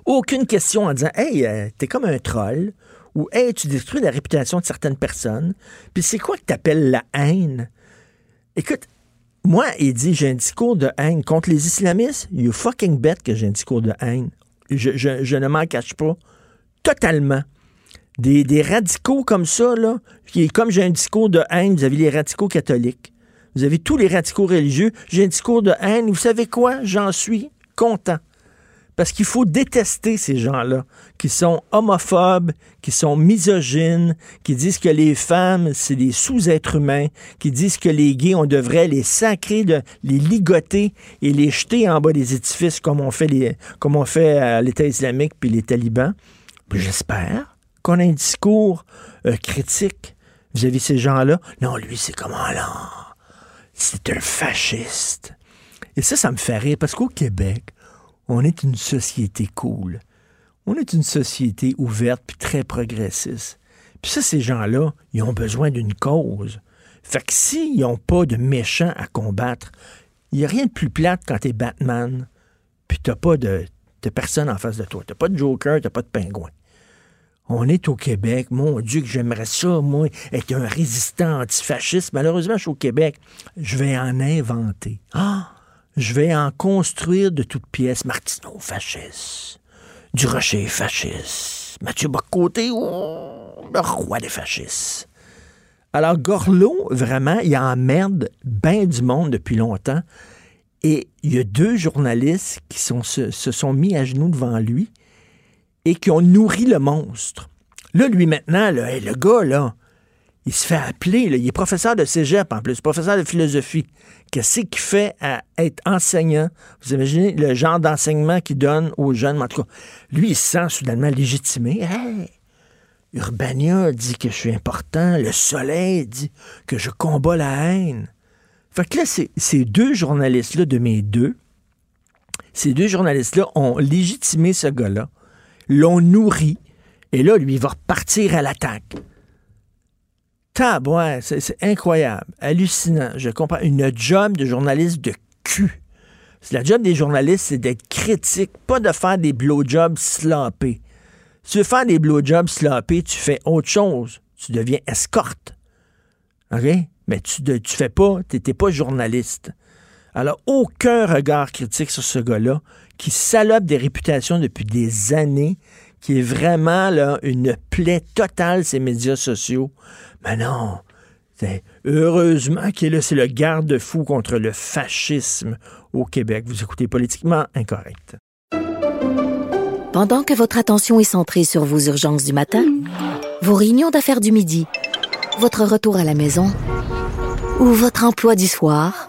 Aucune question en disant Hey, euh, t'es comme un troll ou Hey, tu détruis la réputation de certaines personnes. Puis c'est quoi que t'appelles la haine? Écoute, moi, il dit j'ai un discours de haine contre les islamistes. You fucking bet que j'ai un discours de haine. Je, ne m'en cache pas. Totalement. Des, radicaux comme ça, là, qui comme j'ai un discours de haine, vous avez les radicaux catholiques. Vous avez tous les radicaux religieux. J'ai un discours de haine. Vous savez quoi? J'en suis content. Parce qu'il faut détester ces gens-là, qui sont homophobes, qui sont misogynes, qui disent que les femmes, c'est des sous-êtres humains, qui disent que les gays, on devrait les sacrer, les ligoter et les jeter en bas des édifices comme on fait, les, comme on fait l'État islamique puis les talibans. J'espère qu'on a un discours euh, critique vis-à-vis de ces gens-là. Non, lui, c'est comment là? C'est un fasciste. Et ça, ça me fait rire parce qu'au Québec, on est une société cool. On est une société ouverte puis très progressiste. Puis ça, ces gens-là, ils ont besoin d'une cause. Fait que s'ils n'ont pas de méchants à combattre, il n'y a rien de plus plate quand t'es Batman, puis t'as pas de, de personne en face de toi. T'as pas de Joker, t'as pas de pingouin. On est au Québec. Mon Dieu, que j'aimerais ça, moi, être un résistant antifasciste. Malheureusement, je suis au Québec. Je vais en inventer. Ah! Je vais en construire de toutes pièces. Martineau, fasciste. Durocher, fasciste. Mathieu Bocoté, oh, le roi des fascistes. Alors, Gorlot, vraiment, il emmerde bien du monde depuis longtemps. Et il y a deux journalistes qui se, sont mis à genoux devant lui et qui ont nourri le monstre. Là, lui, maintenant, là, le gars, là, il se fait appeler, il est professeur de cégep en plus, professeur de philosophie. Qu'est-ce qu'il fait à être enseignant? Vous imaginez le genre d'enseignement qu'il donne aux jeunes? En tout cas, lui, il se sent soudainement légitimé. Hey, Urbania dit que je suis important. Le soleil dit que je combats la haine. Fait que là, ces deux journalistes-là, de mes deux, ces deux journalistes-là ont légitimé ce gars-là, l'ont nourri, et là, lui, il va repartir à l'attaque. Tabouin, c'est c'est incroyable, hallucinant. Je comprends. Une job de journaliste de cul. La job des journalistes, c'est d'être critique, pas de faire des blowjobs. Si tu veux faire des blowjobs sloppés, tu fais autre chose. Tu deviens escorte. OK? Mais tu ne tu fais pas, tu n'es pas journaliste. Alors, aucun regard critique sur ce gars-là qui salope des réputations depuis des années, qui est vraiment là, une plaie totale, ces médias sociaux. Mais non, heureusement qu'il est là, c'est le garde-fou contre le fascisme au Québec. Vous écoutez politiquement incorrect. Pendant que votre attention est centrée sur vos urgences du matin, vos réunions d'affaires du midi, votre retour à la maison ou votre emploi du soir,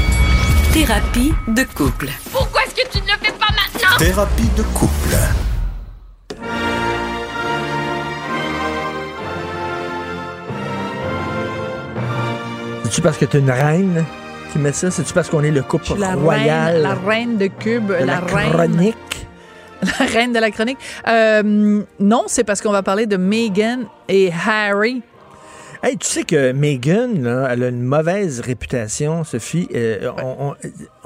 Thérapie de couple. Pourquoi est-ce que tu ne le fais pas maintenant? Thérapie de couple. C'est-tu parce que tu es une reine qui met ça? C'est-tu parce qu'on est le couple La royal? reine, la reine de Cube, de la, la, reine. chronique? La reine de la chronique. Euh, non, c'est parce qu'on va parler de Meghan et Harry. Hey, tu sais que Meghan, là, elle a une mauvaise réputation, Sophie. euh, on- on-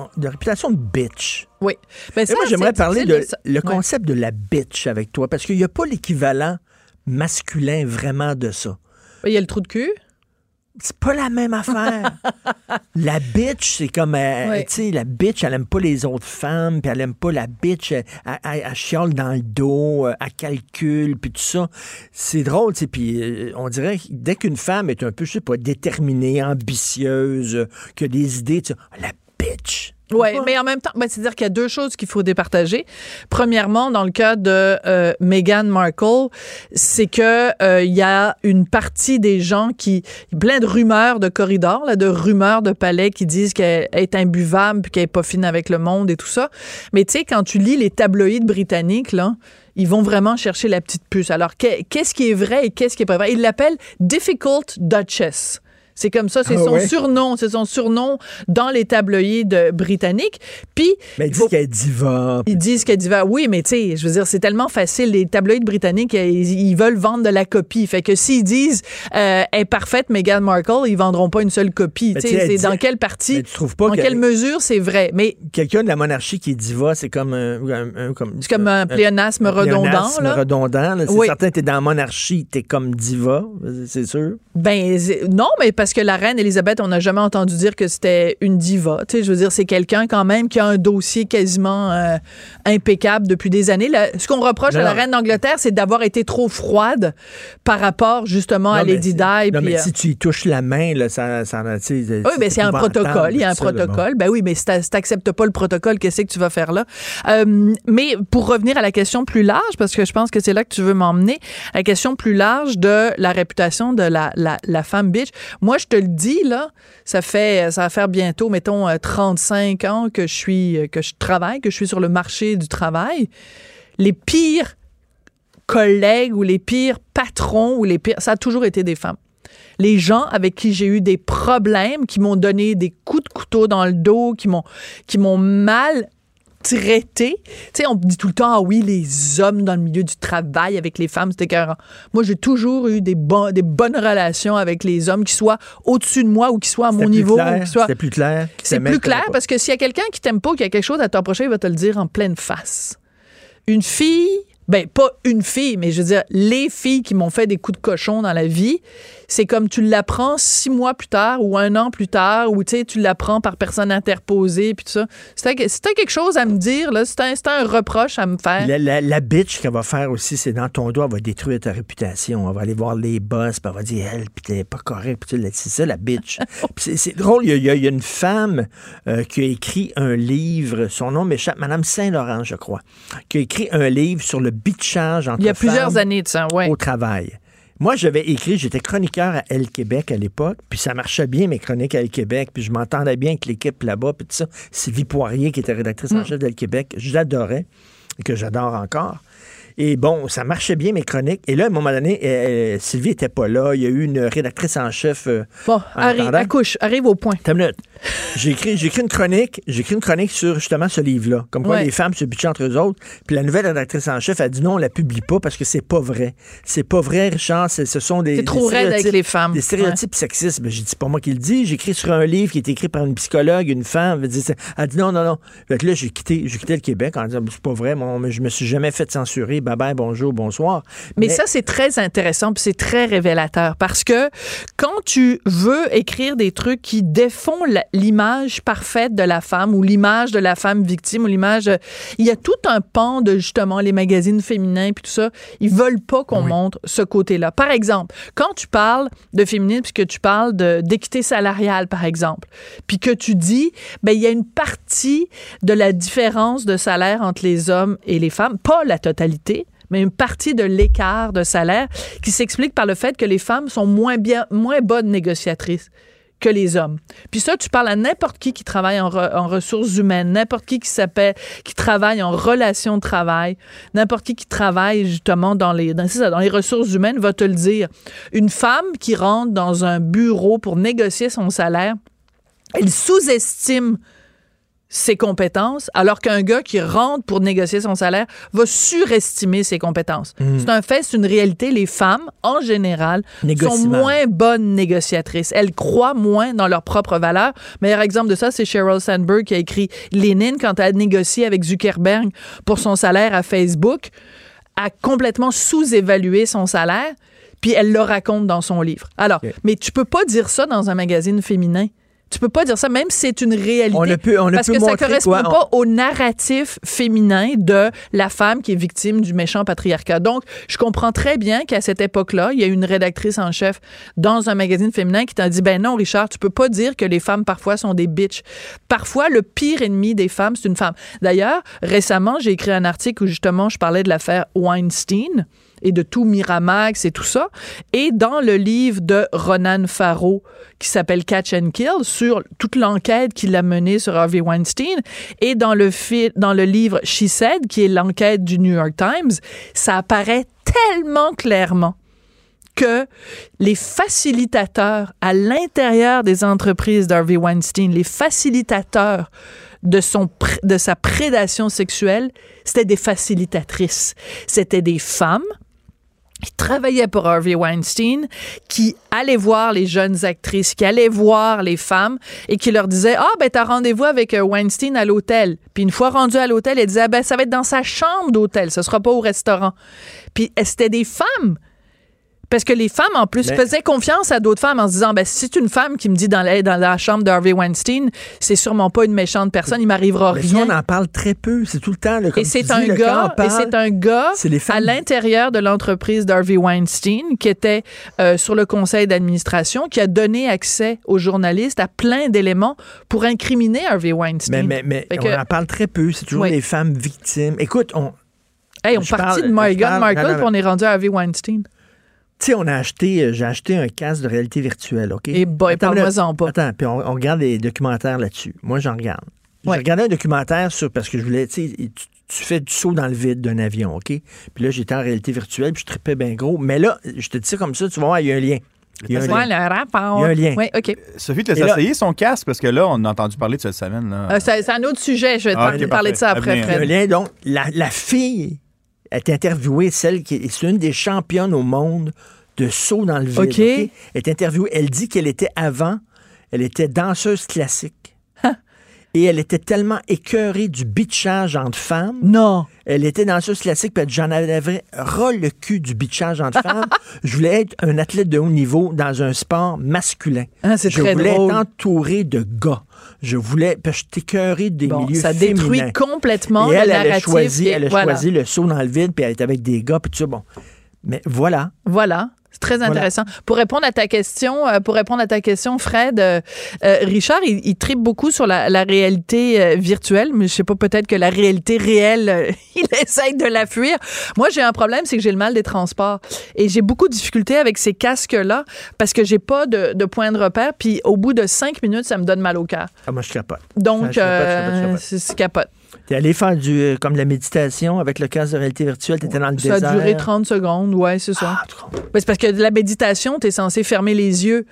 on- de réputation de bitch. Oui. Ben, Et ça, moi, j'aimerais parler de ça- le Ouais. concept de la bitch avec toi, parce qu'il n'y a pas l'équivalent masculin vraiment de ça. Il y a le trou de cul. C'est pas la même affaire. la bitch, c'est comme, euh, tu sais, la bitch, elle aime pas les autres femmes, puis elle aime pas la bitch, elle, elle- elle- elle chiale dans le dos, euh, elle calcule, puis tout ça. C'est drôle, tu sais, puis euh, on dirait que dès qu'une femme est un peu, je sais pas, déterminée, ambitieuse, qui a des idées, tu sais, la bitch. Oui, mais en même temps, ben, c'est-à-dire qu'il y a deux choses qu'il faut départager. Premièrement, dans le cas de euh, Meghan Markle, c'est que euh, il y a une partie des gens qui plein de rumeurs de corridors, là, de rumeurs de palais qui disent qu'elle est imbuvable puis qu'elle est pas fine avec le monde et tout ça. Mais tu sais, quand tu lis les tabloïds britanniques là. Ils vont vraiment chercher la petite puce. Alors, qu'est- qu'est-ce qui est vrai et qu'est-ce qui est pas vrai? Ils l'appellent Difficult Duchess. C'est comme ça, c'est Ah son ouais? surnom, c'est son surnom dans les tabloïds britanniques. Puis Mais ils disent qu'elle est diva. ils disent qu'elle dit oui, mais tu sais, je veux dire, c'est tellement facile. Les tabloïds britanniques, ils, ils veulent vendre de la copie. Fait que s'ils disent euh, elle est parfaite, Meghan Markle, ils vendront pas une seule copie. Tu sais, c'est dans quelle partie, Mais tu trouves pas dans que- quelle mesure c'est vrai? Mais Quelqu'un de la monarchie qui est diva, c'est comme un, un- un- comme, c'est comme un pléonasme redondant. pléonasme Là. redondant. C'est Oui. certain t'es dans la monarchie, t'es comme diva, c'est sûr. Ben non, mais parce que la reine Elisabeth, on n'a jamais entendu dire que c'était une diva. Tu sais, je veux dire, c'est quelqu'un quand même qui a un dossier quasiment euh, impeccable depuis des années. Ce qu'on reproche Non, à la reine d'Angleterre, c'est d'avoir été trop froide par rapport justement à Non, Lady Di. Non, puis, mais euh, si tu y touches la main, là, ça, ça tu sais, oui, mais c'est un protocole. Il y a un protocole. Ben oui, mais si t'a- si t'acceptes pas le protocole, qu'est-ce que tu vas faire là? Euh, mais pour revenir à la question plus large, parce que je pense que c'est là que tu veux m'emmener, la question plus large de la réputation de la, la, la femme bitch. Moi, je te le dis, là, ça fait, ça va faire bientôt, mettons, euh, 35 ans que je suis, euh, que je travaille, que je suis sur le marché du travail. Les pires collègues ou les pires patrons ou les pires, ça a toujours été des femmes les gens avec qui j'ai eu des problèmes, qui m'ont donné des coups de couteau dans le dos, qui m'ont qui m'ont mal traité. Tu sais, on dit tout le temps, ah oui, les hommes dans le milieu du travail avec les femmes, c'était écœurant. Moi, j'ai toujours eu des, bon- des bonnes relations avec les hommes, qui soient au-dessus de moi ou qui soient à mon niveau. soient- C'était plus clair. c'est plus clair parce que s'il y a quelqu'un qui t'aime pas ou qui a quelque chose à t'approcher, il va te le dire en pleine face. Une fille, ben pas une fille, mais je veux dire, les filles qui m'ont fait des coups de cochon dans la vie, c'est comme tu l'apprends six mois plus tard ou un an plus tard, ou tu sais, tu l'apprends par personne interposée, puis tout ça. C'était quelque chose à me dire, là, c'était un, reproche à me faire. La, la, la bitch qu'elle va faire aussi, c'est dans ton dos, elle va détruire ta réputation. Elle va aller voir les boss, puis elle va dire, elle, puis t'es pas correct, puis c'est ça la bitch. Puis c'est- drôle, il y, y a, il y a une femme euh, qui a écrit un livre, son nom m'échappe, Madame Saint-Laurent, je crois, qui a écrit un livre sur le bitchage entre Il y a plusieurs années de ça, ouais. au travail. Moi, j'avais écrit, j'étais chroniqueur à Elle Québec à l'époque, puis ça marchait bien mes chroniques à Elle Québec, puis je m'entendais bien avec l'équipe là-bas, puis tout ça. Sylvie Poirier, qui était rédactrice en chef d'Elle Québec, je l'adorais, et que j'adore encore. Et bon, ça marchait bien mes chroniques. Et là, à un moment donné, euh, Sylvie était pas là. Il y a eu une rédactrice en chef. euh, Bon, en arrive, attendant. accouche, arrive au point. T'as une minute. J'ai écrit, j'ai écrit une chronique, j'ai écrit une chronique sur justement ce livre-là. Comme quoi Ouais. les femmes se bitchent entre eux autres. Puis la nouvelle rédactrice en chef a dit non, on la publie pas parce que c'est pas vrai. C'est pas vrai, Richard. Ce sont des. C'est trop des raide avec stéréotypes- les femmes. Des stéréotypes sexistes. Ben, j'ai dit, pas moi qui le dis. J'ai écrit sur un livre qui est écrit par une psychologue, une femme. Elle elle dit non, non, non. Fait que là, j'ai quitté, j'ai quitté le Québec en disant, c'est pas vrai, moi, mais je me suis jamais fait censurer. Bye bye, bonjour, bonsoir. Mais, ça, c'est très intéressant, puis c'est très révélateur, parce que quand tu veux écrire des trucs qui défont la- l'image parfaite de la femme ou l'image de la femme victime ou l'image... de- Il y a tout un pan de, justement, les magazines féminins puis tout ça. Ils veulent pas qu'on montre ce côté-là. Par exemple, quand tu parles de féminisme puis que tu parles d'équité salariale, par exemple, puis que tu dis, ben il y a une partie de la différence de salaire entre les hommes et les femmes, pas la totalité, mais une partie de l'écart de salaire qui s'explique par le fait que les femmes sont moins bien, moins bonnes négociatrices les hommes. Puis ça, tu parles à n'importe qui qui travaille en, re- en ressources humaines, n'importe qui qui s'appelle, qui travaille en relations de travail, n'importe qui qui travaille justement dans les, dans les ressources humaines va te le dire. Une femme qui rentre dans un bureau pour négocier son salaire, elle sous-estime ses compétences, alors qu'un gars qui rentre pour négocier son salaire va surestimer ses compétences. Mm. C'est un fait, c'est une réalité. Les femmes, en général, sont moins bonnes négociatrices. Elles croient moins dans leurs propres valeurs. Meilleur exemple de ça, c'est Sheryl Sandberg qui a écrit Lénine quand elle a négocié avec Zuckerberg pour son salaire à Facebook, a complètement sous-évalué son salaire. puis elle le raconte dans son livre. Alors, mais tu peux pas dire ça dans un magazine féminin. Tu peux pas dire ça, même si c'est une réalité. On ne peut- on ne parce que ça montrer correspond quoi, on- pas au narratif féminin de la femme qui est victime du méchant patriarcat. Donc, je comprends très bien qu'à cette époque-là, il y a une rédactrice en chef dans un magazine féminin qui t'a dit, ben non, Richard, tu peux pas dire que les femmes parfois sont des bitches. Parfois, le pire ennemi des femmes, c'est une femme. D'ailleurs, récemment, j'ai écrit un article où justement je parlais de l'affaire Weinstein et de tout Miramax et tout ça. Et dans le livre de Ronan Farrow, qui s'appelle Catch and Kill, sur toute l'enquête qu'il a menée sur Harvey Weinstein, et dans le, dans le livre She Said, qui est l'enquête du New York Times, ça apparaît tellement clairement que les facilitateurs à l'intérieur des entreprises d'Harvey Weinstein, les facilitateurs de, son, de sa prédation sexuelle, c'était des facilitatrices. C'était des femmes qui travaillaient pour Harvey Weinstein, qui allaient voir les jeunes actrices, qui allaient voir les femmes et qui leur disaient Ah, ben, t'as rendez-vous avec euh, Weinstein à l'hôtel. Puis une fois rendu à l'hôtel, elle disait Ah, ben, ça va être dans sa chambre d'hôtel, ce sera pas au restaurant. Puis euh, c'était des femmes. Parce que les femmes, en plus, Mais- faisaient confiance à d'autres femmes en se disant, ben, si c'est une femme qui me dit dans la, dans la chambre d'Harvey Weinstein, c'est sûrement pas une méchante personne, il m'arrivera rien. on en parle très peu. C'est tout le temps. là, comme Et c'est un gars, on parle, et c'est un gars c'est les à l'intérieur de l'entreprise d'Harvey Weinstein qui était euh, sur le conseil d'administration, qui a donné accès aux journalistes à plein d'éléments pour incriminer Harvey Weinstein. Mais, mais, mais on que- en parle très peu. C'est toujours Oui. les femmes victimes. Écoute, on. Hey, on partit de Meghan Markle, puis on est rendu à Harvey Weinstein. Tu sais, on a acheté, euh, j'ai acheté un casque de réalité virtuelle, OK? Et boy, Attends, parle-moi-en pas. Attends, puis on, on regarde des documentaires là-dessus. Moi, j'en regarde. J'ai regardé un documentaire sur, parce que je voulais, tu sais, tu, fais du saut dans le vide d'un avion, OK? Puis là, j'étais en réalité virtuelle, puis je tripais bien gros. Mais là, je te dis ça comme ça, tu vas voir, il y a un lien. Il y a un Ouais, lien. le rapport. Il y a un lien. Oui, OK. Sophie, tu là- essayer son casque parce que là, on a entendu parler de cette semaine. Là. Euh, c'est un autre sujet. Je vais te Ah, ok, parler de ça après, venir. Il y a un lien, donc, la, la fille est interviewée, celle qui est, une des championnes au monde de saut dans le vide. Elle est interviewée. Elle dit qu'elle était avant, elle était danseuse classique. Et elle était tellement écœurée du bitchage entre femmes. Non. Elle était danseuse classique, puis j'en avais ras le cul du bitchage entre femmes. Je voulais être un athlète de haut niveau dans un sport masculin. Ah, c'est Je très voulais drôle. être entouré de gars. Je voulais, parce que j'étais des Bon, milieux ça détruit complètement Et elle, le elle a choisi, est- elle a voilà. choisi le saut dans le vide, puis elle est avec des gars, puis tout ça. Bon. Mais voilà. Voilà. C'est très Voilà. intéressant. Pour répondre à ta question, euh, pour répondre à ta question, Fred, euh, euh, Richard, il, il tripe beaucoup sur la, la réalité virtuelle, mais je sais pas, peut-être que la réalité réelle, il essaye de la fuir. Moi, j'ai un problème, c'est que j'ai le mal des transports. Et j'ai beaucoup de difficultés avec ces casques-là parce que j'ai pas de, de point de repère. Puis au bout de cinq minutes, ça me donne mal au cœur. Ah, moi, je capote. Donc, Je capote, je capote, je capote. c'est c'est capote. T'es allé faire du, euh, comme la méditation avec le casque de réalité virtuelle, t'étais dans le Ça désert. a duré 30 secondes, ouais, c'est ça. Ah, c'est parce que de la méditation, tu es censé fermer les yeux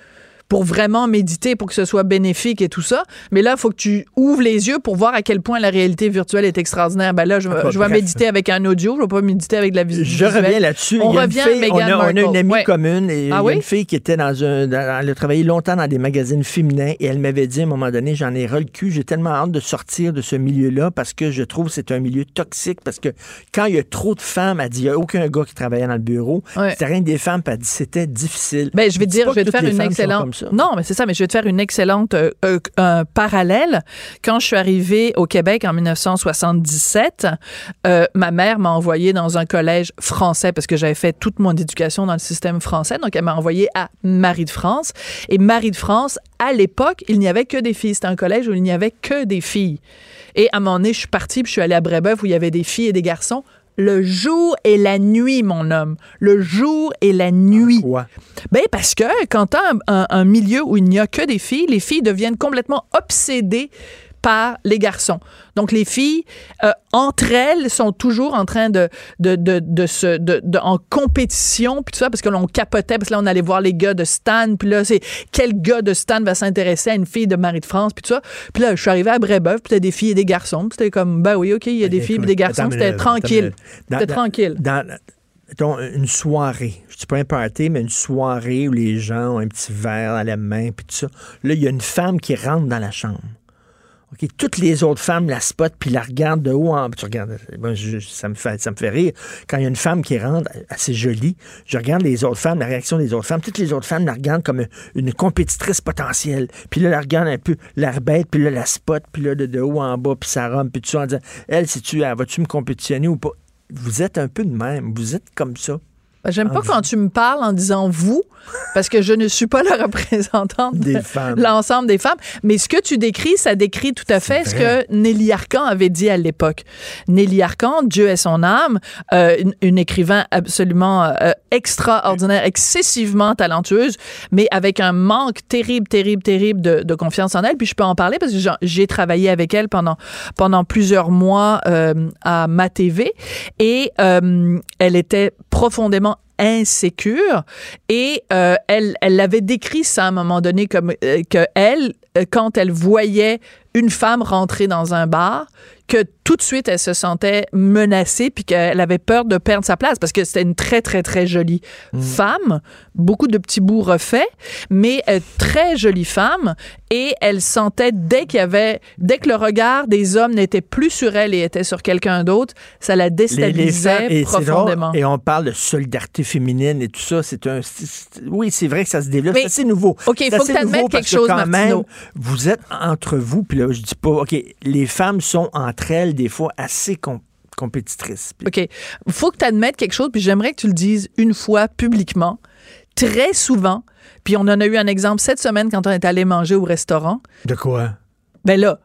pour vraiment méditer, pour que ce soit bénéfique et tout ça. Mais là, il faut que tu ouvres les yeux pour voir à quel point la réalité virtuelle est extraordinaire. Ben là, je, vais- je méditer avec un audio, je vais pas méditer avec de la visu- Je reviens là-dessus. On revient fille- à Meghan on a, on a une amie Ouais. commune et Ah oui? une fille qui était dans un. dans- elle a travaillé longtemps dans des magazines féminins et elle m'avait dit à un moment donné j'en ai ras le cul, j'ai tellement hâte de sortir de ce milieu-là parce que je trouve que c'est un milieu toxique parce que quand il y a trop de femmes, elle dit il n'y a aucun gars qui travaillait dans le bureau. Ouais. C'était rien que des femmes, puis elle dit c'était difficile. Ben, je vais dire, je vais te faire une excellente. Non, mais c'est ça, mais je vais te faire une excellente euh, euh, parallèle. Quand je suis arrivée au Québec en 1977, euh, ma mère m'a envoyée dans un collège français parce que j'avais fait toute mon éducation dans le système français. Donc, elle m'a envoyée à Marie de France. Et Marie de France, à l'époque, il n'y avait que des filles. C'était un collège où il n'y avait que des filles. Et à un moment donné, je suis partie, puis je suis allée à Brébeuf où il y avait des filles et des garçons. Le jour et la nuit, mon homme. Le jour et la nuit. Quoi? Ben parce que quand tu as un, un- un milieu où il n'y a que des filles, les filles deviennent complètement obsédées par les garçons. Donc les filles euh, entre elles sont toujours en train de de de, de se de, de- en compétition puis tout ça parce que l'on capotait parce que là on allait voir les gars de Stan puis là c'est quel gars de Stan va s'intéresser à une fille de Marie de France puis tout ça. Puis là je suis arrivée à Brébeuf puis t'as des filles et des garçons. Puis C'était comme ben oui, OK, il y a des filles et des garçons, c'était tranquille. C'était tranquille. Dans, une soirée, je dis pas un party, mais une soirée où les gens ont un petit verre à la main, puis tout ça. Là, il y a une femme qui rentre dans la chambre. Toutes les autres femmes la spotent puis la regardent de haut en bas. Tu ça, me fait, rire. Quand il y a une femme qui rentre assez jolie, je regarde les autres femmes, la réaction des autres femmes. Toutes les autres femmes la regardent comme une compétitrice potentielle. Puis là, la regardent un peu, la rebête, puis là, la spot, puis là, de, haut en bas, puis ça rame, puis tout ça en disant, elle, si tu, vas-tu me compétitionner ou pas? Vous êtes un peu de même. Vous êtes comme ça. J'aime pas vous- quand tu me parles en disant vous, parce que je ne suis pas la représentante Des de l'ensemble des femmes. Mais ce que tu décris, ça décrit tout à fait ce que Nelly Arcan avait dit à l'époque. Nelly Arcan, Dieu est son âme, euh, une, une écrivain absolument euh, extraordinaire, excessivement talentueuse, mais avec un manque terrible, terrible, terrible de, de confiance en elle. Puis je peux en parler parce que j'ai travaillé avec elle pendant, pendant plusieurs mois euh, à ma TV et elle était profondément insécure. Et euh, elle elle l'avait décrit ça à un moment donné comme euh, que elle euh, quand elle voyait une femme rentrer dans un bar que tout de suite elle se sentait menacée puis qu'elle avait peur de perdre sa place parce que c'était une très très très jolie femme beaucoup de petits bouts refaits mais euh, très jolie femme et elle sentait dès qu'il y avait dès que le regard des hommes n'était plus sur elle et était sur quelqu'un d'autre ça la Les- les déstabilisait femmes- et c'est drôle, profondément et on parle de solidarité féminine et tout ça. C'est un. oui, c'est vrai que ça se développe. Mais- C'est assez nouveau. OK, il faut que tu admettes quelque que chose, quand même, vous êtes entre vous, puis là, je dis pas. OK, les femmes sont entre elles des fois assez com- compétitrices. Puis- OK. Il faut que tu admettes quelque chose, puis j'aimerais que tu le dises une fois publiquement. Très souvent, puis on en a eu un exemple cette semaine quand on est allé manger au restaurant. De quoi? Ben là,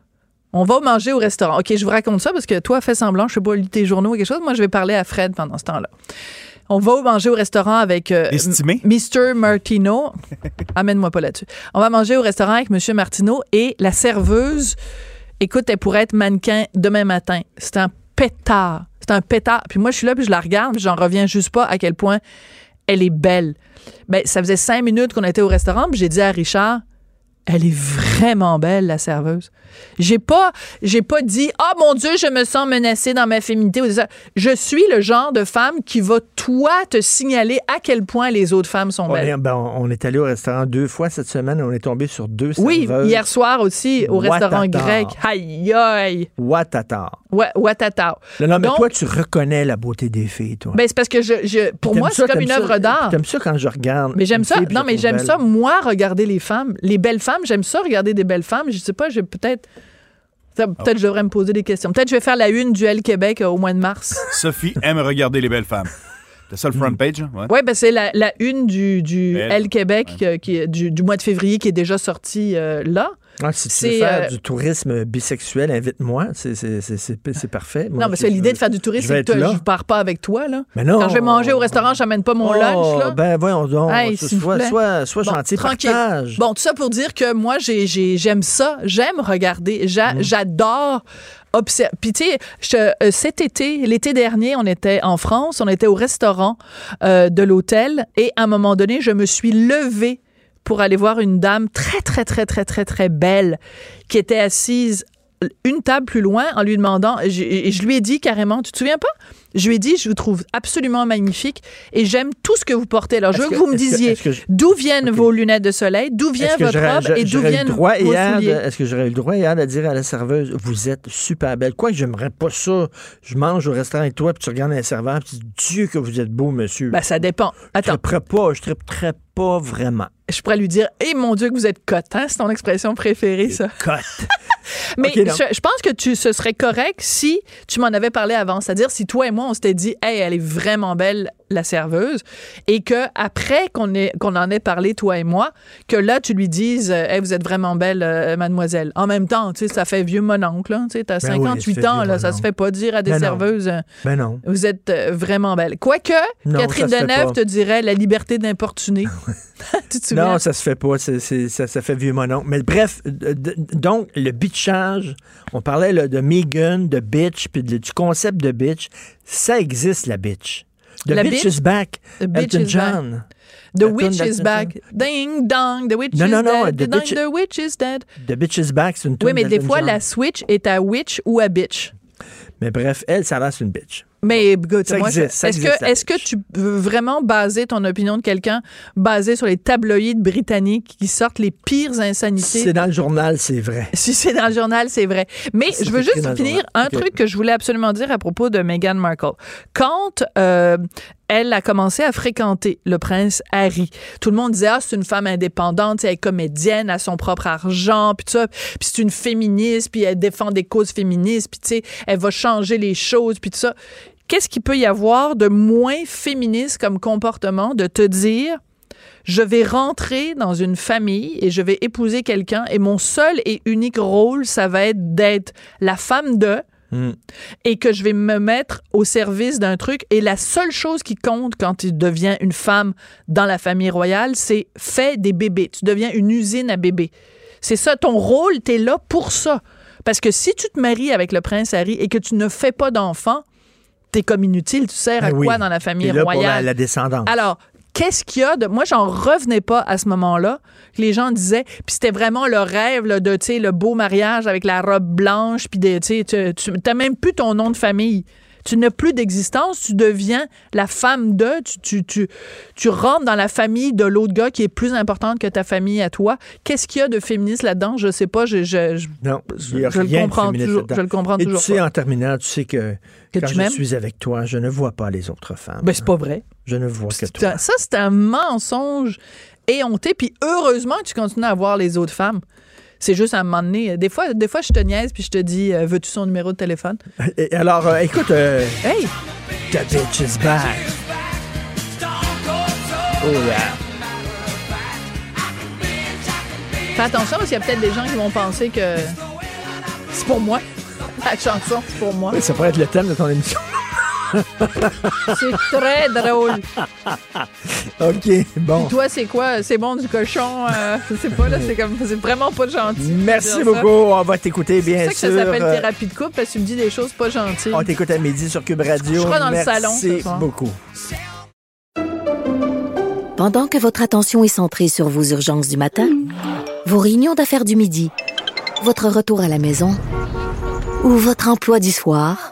on va manger au restaurant. OK, je vous raconte ça parce que toi, fais semblant, je sais pas, lis tes journaux ou quelque chose. Moi, je vais parler à Fred pendant ce temps-là. On va manger au restaurant avec euh, Mr. Martino. Amène-moi pas là-dessus. On va manger au restaurant avec M. Martino et la serveuse, écoute, elle pourrait être mannequin demain matin. C'est un pétard. C'est un pétard. Puis moi, je suis là, puis je la regarde, puis j'en reviens juste pas à quel point elle est belle. Ben, ça faisait cinq minutes qu'on était au restaurant, puis j'ai dit à Richard, elle est vraiment belle, la serveuse. J'ai pas, j'ai pas dit, ah mon Dieu, je me sens menacée dans ma féminité. Je suis le genre de femme qui va, toi, te signaler à quel point les autres femmes sont On est, belles. ben, on est allé au restaurant deux fois cette semaine. On est tombé sur deux Oui, serveuses. hier soir aussi, au restaurant grec. Aïe, aïe. Ouattata. Ouais, Ouattata. Non, non, mais Donc, toi, tu reconnais la beauté des filles, toi. ben, c'est parce que je, je- pour moi, c'est comme une œuvre d'art. T'aimes ça quand je regarde. Mais j'aime ça. Non, mais j'aime ça, moi, regarder les femmes. Les belles femmes, j'aime ça, regarder des belles femmes. Je sais pas, j'ai peut-être. Peut-être je devrais me poser des questions. Peut-être je vais faire la une du L Québec euh, au mois de mars. Sophie aime regarder les belles femmes. C'est ça le front page? hein? Ouais. Oui, ben c'est la, la une du, du. L Québec euh, qui du, du mois de février qui est déjà sortie euh, là. Ah, si tu C'est, veux faire euh, du tourisme bisexuel, invite-moi. C'est- parfait. Moi, non, mais c'est l'idée de faire du tourisme, je c'est que je pars pas avec toi. Là. Mais non. Quand je vais manger au restaurant, je n'amène pas mon Oh, lunch. Là. Ben voyons donc. Hey, sois, sois Bon, gentil, tranquille. partage. Bon, tout ça pour dire que moi, j'ai- j'ai- j'aime ça. J'aime regarder. Mm. J'adore observer. Puis, tu sais, euh, cet été, l'été dernier, on était en France, on était au restaurant euh, de l'hôtel et à un moment donné, je me suis levée pour aller voir une dame très, très, très, très, très, très belle qui était assise une table plus loin en lui demandant, et je lui ai dit carrément, tu te souviens pas? Je lui ai dit, je vous trouve absolument magnifique et j'aime tout ce que vous portez. Alors, je veux que, que- vous me disiez je- d'où viennent vos lunettes de soleil, d'où vient votre robe et d'où viennent vos souliers? Est-ce que j'aurais eu le droit hier de dire à la serveuse, vous êtes super belle? Quoi que j'aimerais pas ça. Je mange au restaurant avec toi, puis tu regardes un serveur, puis tu dis, Dieu que vous êtes beau, monsieur. Ben, ça dépend. Attends. Je triperais pas, je triperais pas vraiment. Je pourrais lui dire, eh mon Dieu, que vous êtes cote, hein? C'est ton expression préférée, ça. Cote. Mais je, je pense que tu, ce serait correct si tu m'en avais parlé avant. C'est-à-dire si toi et moi, on s'était dit, hey, elle est vraiment belle, la serveuse, et que après qu'on ait- qu'on en ait parlé, toi et moi, que là, tu lui dises, euh, hey, vous êtes vraiment belle, euh, mademoiselle. En même temps, tu sais, ça fait vieux mon oncle, là. Tu sais, t'as Ben oui, 58 ça fait ans, là, ça mon se fait pas dire à des Ben serveuses, euh, Ben non. vous êtes vraiment belle. Quoique, Non, Catherine Deneuve te dirait la liberté d'importuner. tu te souviens? Non, ça se fait pas. Ça, ça fait vieux monon. Mais bref, donc, le bitchage, on parlait là, de Megan, de bitch, puis du concept de bitch. Ça existe, la bitch. The La bitch, bitch- is back. The bitch Elton is back. John. The La witch is back. Ding dong, the witch Non, is non, non, dead. the bitch- the witch is dead. The bitch is back, c'est une Oui, mais des fois, John. la switch est à witch ou à bitch. Mais bref, elle, ça reste une bitch. Mais écoute, Ça moi, existe, est-ce que, est-ce que tu veux vraiment baser ton opinion de quelqu'un basé sur les tabloïds britanniques qui sortent les pires insanités? C'est dans le journal, c'est vrai. Si c'est dans le journal, c'est vrai. Mais je veux juste finir un truc que je voulais absolument dire à propos de Meghan Markle. Quand euh, elle a commencé à fréquenter le prince Harry, tout le monde disait ah c'est une femme indépendante, elle est comédienne, a son propre argent, puis ça, puis c'est une féministe, puis elle défend des causes féministes, puis tu sais elle va changer les choses, puis tout ça. Qu'est-ce qu'il peut y avoir de moins féministe comme comportement de te dire je vais rentrer dans une famille et je vais épouser quelqu'un et mon seul et unique rôle, ça va être d'être la femme de Hmm. et que je vais me mettre au service d'un truc et la seule chose qui compte quand tu deviens une femme dans la famille royale, c'est fais des bébés. Tu deviens une usine à bébés. C'est ça, ton rôle, tu es là pour ça. Parce que si tu te maries avec le prince Harry et que tu ne fais pas d'enfant, t'es comme inutile, tu sers à Ben oui. quoi dans la famille là pour royale? la- la descendance. Alors, qu'est-ce qu'il y a de. Moi, j'en revenais pas à ce moment-là. Les gens disaient. Puis c'était vraiment le rêve de, tu sais, le beau mariage avec la robe blanche. Puis, tu tu n'as même plus ton nom de famille. Tu n'as plus d'existence, tu deviens la femme de, tu, tu, tu, tu rentres dans la famille de l'autre gars qui est plus importante que ta famille à toi. Qu'est-ce qu'il y a de féministe là-dedans? Je sais pas, je, je, je- Non, je le comprends toujours, je le comprends Et toujours tu sais, pas. en terminant, tu sais que, Que quand tu je suis avec toi, je ne vois pas les autres femmes. Ben, c'est pas vrai. Je ne vois que toi. Ça, c'est un mensonge éhonté. Puis heureusement que tu continues à voir les autres femmes. C'est juste à un moment donné. Des fois, des fois je te niaise puis je te dis euh, Veux-tu son numéro de téléphone? Et alors, euh, écoute, euh, Hey the bitch is back. Oh yeah. Fais attention parce qu'il y a peut-être des gens qui vont penser que c'est pour moi. La chanson, c'est pour moi. Oui, ça pourrait être le thème de ton émission. C'est très drôle. OK, bon. Puis toi, c'est quoi? C'est bon du cochon euh, Je sais pas, là, c'est comme. C'est vraiment pas gentil. Merci beaucoup. ça. On va t'écouter, C'est bien pour ça sûr. que ça s'appelle Euh, thérapie de couple parce que tu me dis des choses pas gentilles. On t'écoute à midi sur Cube Radio. Je serai dans le Merci salon soir. beaucoup. Pendant que votre attention est centrée sur vos urgences du matin, vos réunions d'affaires du midi, votre retour à la maison ou votre emploi du soir,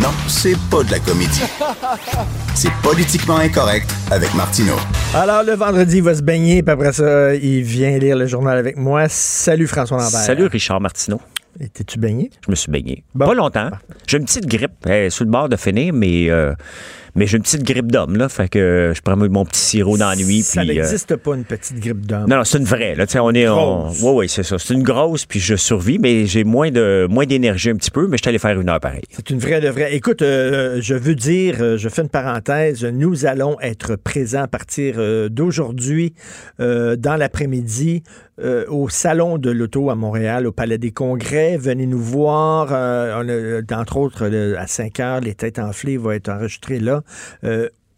Non, c'est pas de la comédie. C'est politiquement incorrect avec Martineau. Alors, le vendredi, il va se baigner, puis après ça, il vient lire le journal avec moi. Salut, François Lambert. Salut Richard Martineau. Et T'es-tu baigné? Je me suis baigné. Pas longtemps. J'ai une petite grippe. Sur le bord de finir, mais, euh, mais j'ai une petite grippe d'homme. Là, fait que je prends mon petit sirop dans la nuit. Ça euh, n'existe pas, une petite grippe d'homme. non, non, c'est une vraie. Là, on est, on- ouais, ouais, c'est ça. C'est une grosse, puis je survis, mais j'ai moins de moins d'énergie un petit peu, mais je suis allé faire une heure pareil. C'est une vraie de vraie. Écoute, euh, je veux dire, euh, je fais une parenthèse, nous allons être présents à partir d'aujourd'hui euh, dans l'après-midi euh, au Salon de l'Auto à Montréal, au Palais des Congrès. Venez nous voir. euh, on a, entre autres, le- à 5 heures, Les Têtes enflées va être enregistré là.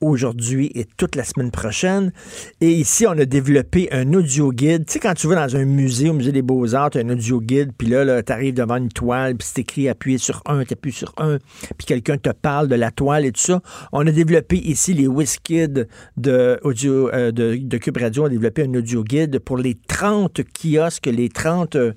Aujourd'hui et toute la semaine prochaine. Et ici, on a développé un audio guide. Tu sais, quand tu vas dans un musée, au musée des Beaux-Arts, tu as un audio guide, puis là, tu arrives devant une toile, puis c'est écrit appuyer sur un, tu appuies sur un, puis quelqu'un te parle de la toile et tout ça. On a développé ici les WizKids de, euh, de, de Cube Radio. On a développé un audio guide pour les 30 kiosques, les 30 euh,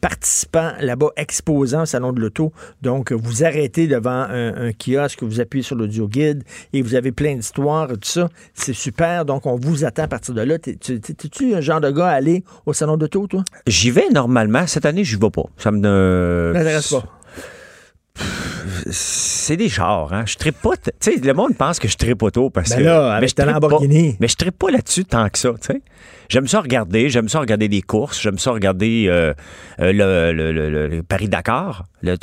participants là-bas exposants au Salon de l'Auto. Donc, vous arrêtez devant un, kiosque, vous appuyez sur l'audio guide et vous avez plein d'histoires, tout ça. C'est super. Donc, on vous attend à partir de là. T'es- tu- t'es- T'es-tu un genre de gars à aller au Salon d'auto, toi? J'y vais normalement. Cette année, je vais pas. Ça me euh, M'intéresse pas. C'est des chars, hein. Je trippe pas. Tu sais, le monde pense que je trippe auto parce Ben que. avec mais je ta Lamborghini. pas- mais je trippe pas là-dessus tant que ça, tu sais. J'aime ça regarder, j'aime ça regarder des courses, j'aime ça regarder euh, euh, le, le- le- le- le Paris-Dakar. Le-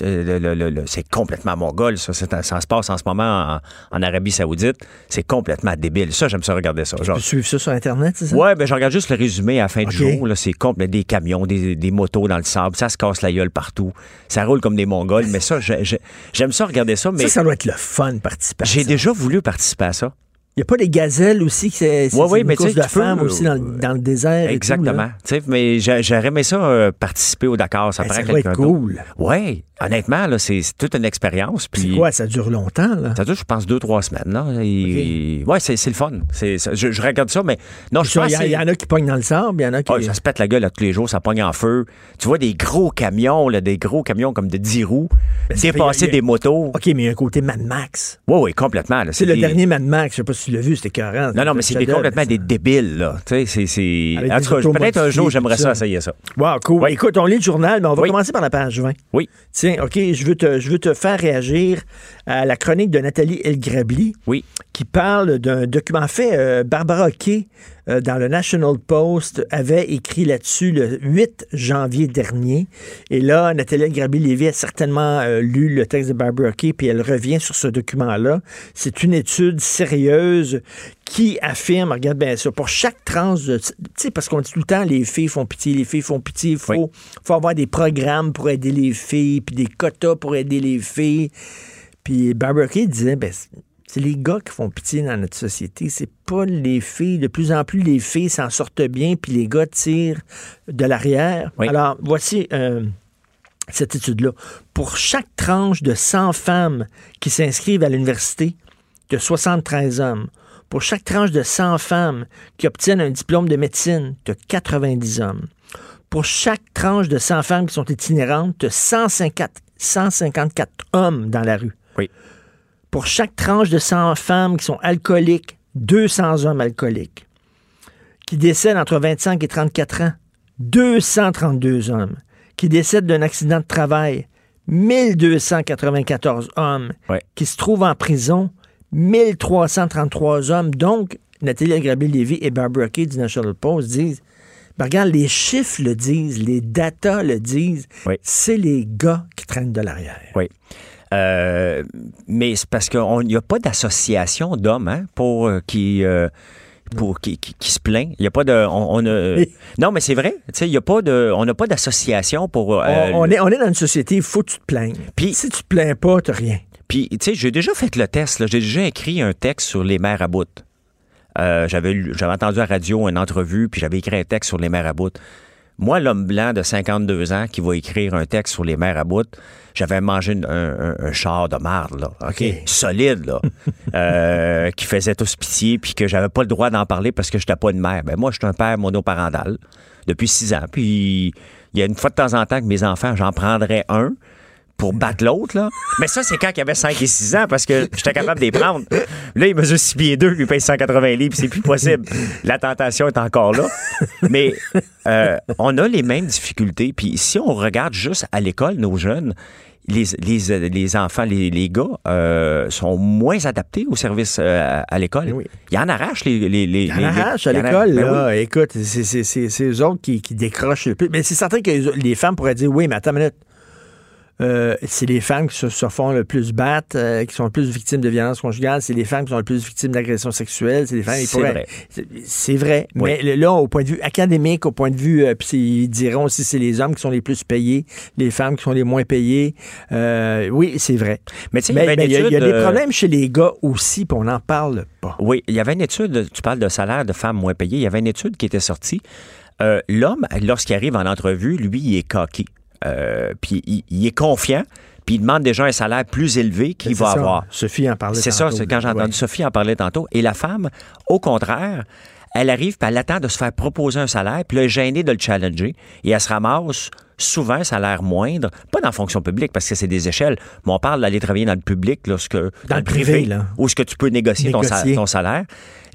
c'est complètement mongol, ça. Ça se passe en ce moment en, en Arabie Saoudite. C'est complètement débile. Ça, j'aime ça regarder ça. Tu peux suivre ça sur Internet, c'est ça? Ouais, ben je regarde juste le résumé à la fin OK. du jour. C'est complet, des camions, des, des motos dans le sable, ça se casse la gueule partout. Ça roule comme des Mongols, mais ça, j'aime ça regarder ça. Mais Ça, ça doit être le fun de participer à j'ai déjà voulu participer à ça. Il n'y a pas les gazelles aussi, qui c'est oui, une mais tu course sais, de peux, femmes aussi dans, le- dans le désert. et tout, Exactement. mais j'a- j'aurais aimé ça euh, participer au Dakar. Ça Ben, prend quelqu'un cool. Oui, honnêtement, c'est toute une expérience. C'est Puis quoi, ça dure longtemps, là? ça dure, je pense, deux, trois semaines. Là. Ouais, c'est le fun. Ça- je, je regarde ça, mais non, je Il pense il y en a qui pognent dans le sable, il y en a qui... Ah, ça se pète la gueule à tous les jours, ça pogne en feu. Tu vois des gros camions, là, des gros camions comme de 10 roues, Ben, dépasser des motos. OK, mais il y a un côté Mad Max. Oui, oui, complètement. C'est le des- dernier Mad Max, je sais pas si tu l'as vu, c'était écœurant. Non, non, mais c'est des, complètement des débiles, là. Tu sais, c'est- En tout cas, peut-être un jour, j'aimerais ça essayer ça. Wow, cool. Écoute, on lit le journal, mais on va Oui. commencer par la page 20. Oui. Tiens, OK, je veux te, je veux te faire réagir à la chronique de Nathalie Elgrabli. Oui. Qui parle d'un document. En fait, euh, Barbara Kay, euh, dans le National Post, avait écrit là-dessus le 8 janvier dernier. Et là, Nathalie Elgrabli-Lévy a certainement euh, lu le texte de Barbara Kay, puis elle revient sur ce document-là. C'est une étude sérieuse qui affirme, regarde bien ça, pour chaque tranche de... Tu sais, parce qu'on dit tout le temps, les filles font pitié, les filles font pitié, il faut, faut avoir des programmes pour aider les filles, puis des quotas pour aider les filles. Puis Barbara disait, ben, c'est les gars qui font pitié dans notre société, c'est pas les filles. De plus en plus, les filles s'en sortent bien, puis les gars tirent de l'arrière. Alors, voici... euh, cette étude-là. Pour chaque tranche de 100 femmes qui s'inscrivent à l'université, de 73 hommes. Pour chaque tranche de 100 femmes qui obtiennent un diplôme de médecine, de 90 hommes. Pour chaque tranche de 100 femmes qui sont itinérantes, de 150, 154 hommes dans la rue. Oui. Pour chaque tranche de 100 femmes qui sont alcooliques, 200 hommes alcooliques. Qui décèdent entre 25 et 34 ans, 232 hommes. Qui décèdent d'un accident de travail, 1294 hommes. Qui se trouvent en prison, 1333 hommes. Donc, Nathalie Agrabé-Lévy et Barbara Kay du National Post disent ben regarde, les chiffres le disent, les datas le disent. C'est les gars qui traînent de l'arrière. Oui. Euh, mais c'est parce qu'il n'y a pas d'association d'hommes hein, pour euh, qui. euh, pour qui, qui- qui se plaint. Il y a pas de. On, on a- non, mais c'est vrai. Il y a pas de. On n'a pas d'association pour. euh, on, on est, on est dans une société, il faut que tu te plaignes. Puis, si tu te plains pas, t'as rien. Puis, tu sais, j'ai déjà fait le test. J'ai déjà écrit un texte sur les mères à bout. J'avais entendu à la radio une entrevue, puis j'avais écrit un texte sur les mères à bout. Moi, l'homme blanc de 52 ans qui va écrire un texte sur les mères à bout, j'avais mangé un, un- un char de marde, là. OK? Solide, là. Euh, qui faisait tous pitié, puis que j'avais pas le droit d'en parler parce que j'étais pas une mère. Ben, moi, je suis un père monoparental depuis six ans. Puis, il y a une fois de temps en temps que mes enfants, j'en prendrais un pour battre l'autre, là. Mais ça, c'est quand il avait 5 et 6 ans, parce que j'étais capable de les prendre. Là, il mesure 6 pieds 2, lui il paye 180 livres, c'est plus possible. La tentation est encore là. Mais euh, on a les mêmes difficultés. Puis si on regarde juste à l'école, nos jeunes, les, les, les enfants, les, les gars euh, sont moins adaptés au service euh, à l'école. Ils en arrachent les... les, les Il y en les- arrache à l'école, Ben là. oui. Écoute, c'est- eux autres qui, qui décrochent le plus. Mais c'est certain que les- les femmes pourraient dire oui, mais attends une minute. Euh, c'est les femmes qui se, se font le plus battre, euh, qui sont le plus victimes de violences conjugales, c'est les femmes qui sont le plus victimes d'agressions sexuelles, c'est les femmes. C'est vrai. c'est- vrai. Oui. Mais là, au point de vue académique, au point de vue, euh, puis ils diront aussi c'est les hommes qui sont les plus payés, les femmes qui sont les moins payées. Oui, c'est vrai. Mais il y y a, y des problèmes chez les gars aussi, puis on n'en parle pas. Oui, il y avait une étude, tu parles de salaire de femmes moins payées, il y avait une étude qui était sortie. L'homme, lorsqu'il arrive en entrevue, lui, il est coquille. Euh, puis il, il est confiant, puis il demande déjà un salaire plus élevé qu'il va ça. avoir. Sophie en parlait C'est ça, c'est quand j'ai entendu Ouais. Sophie en parler tantôt. Et la femme, au contraire, elle arrive, puis elle attend de se faire proposer un salaire, puis elle est gênée de le challenger, et elle se ramasse souvent un salaire moindre, pas dans la fonction publique, parce que c'est des échelles, mais on parle d'aller travailler dans le public, lorsque, dans, le privé, là. où est-ce que tu peux négocier, Ton, sa- Négocier. ton salaire.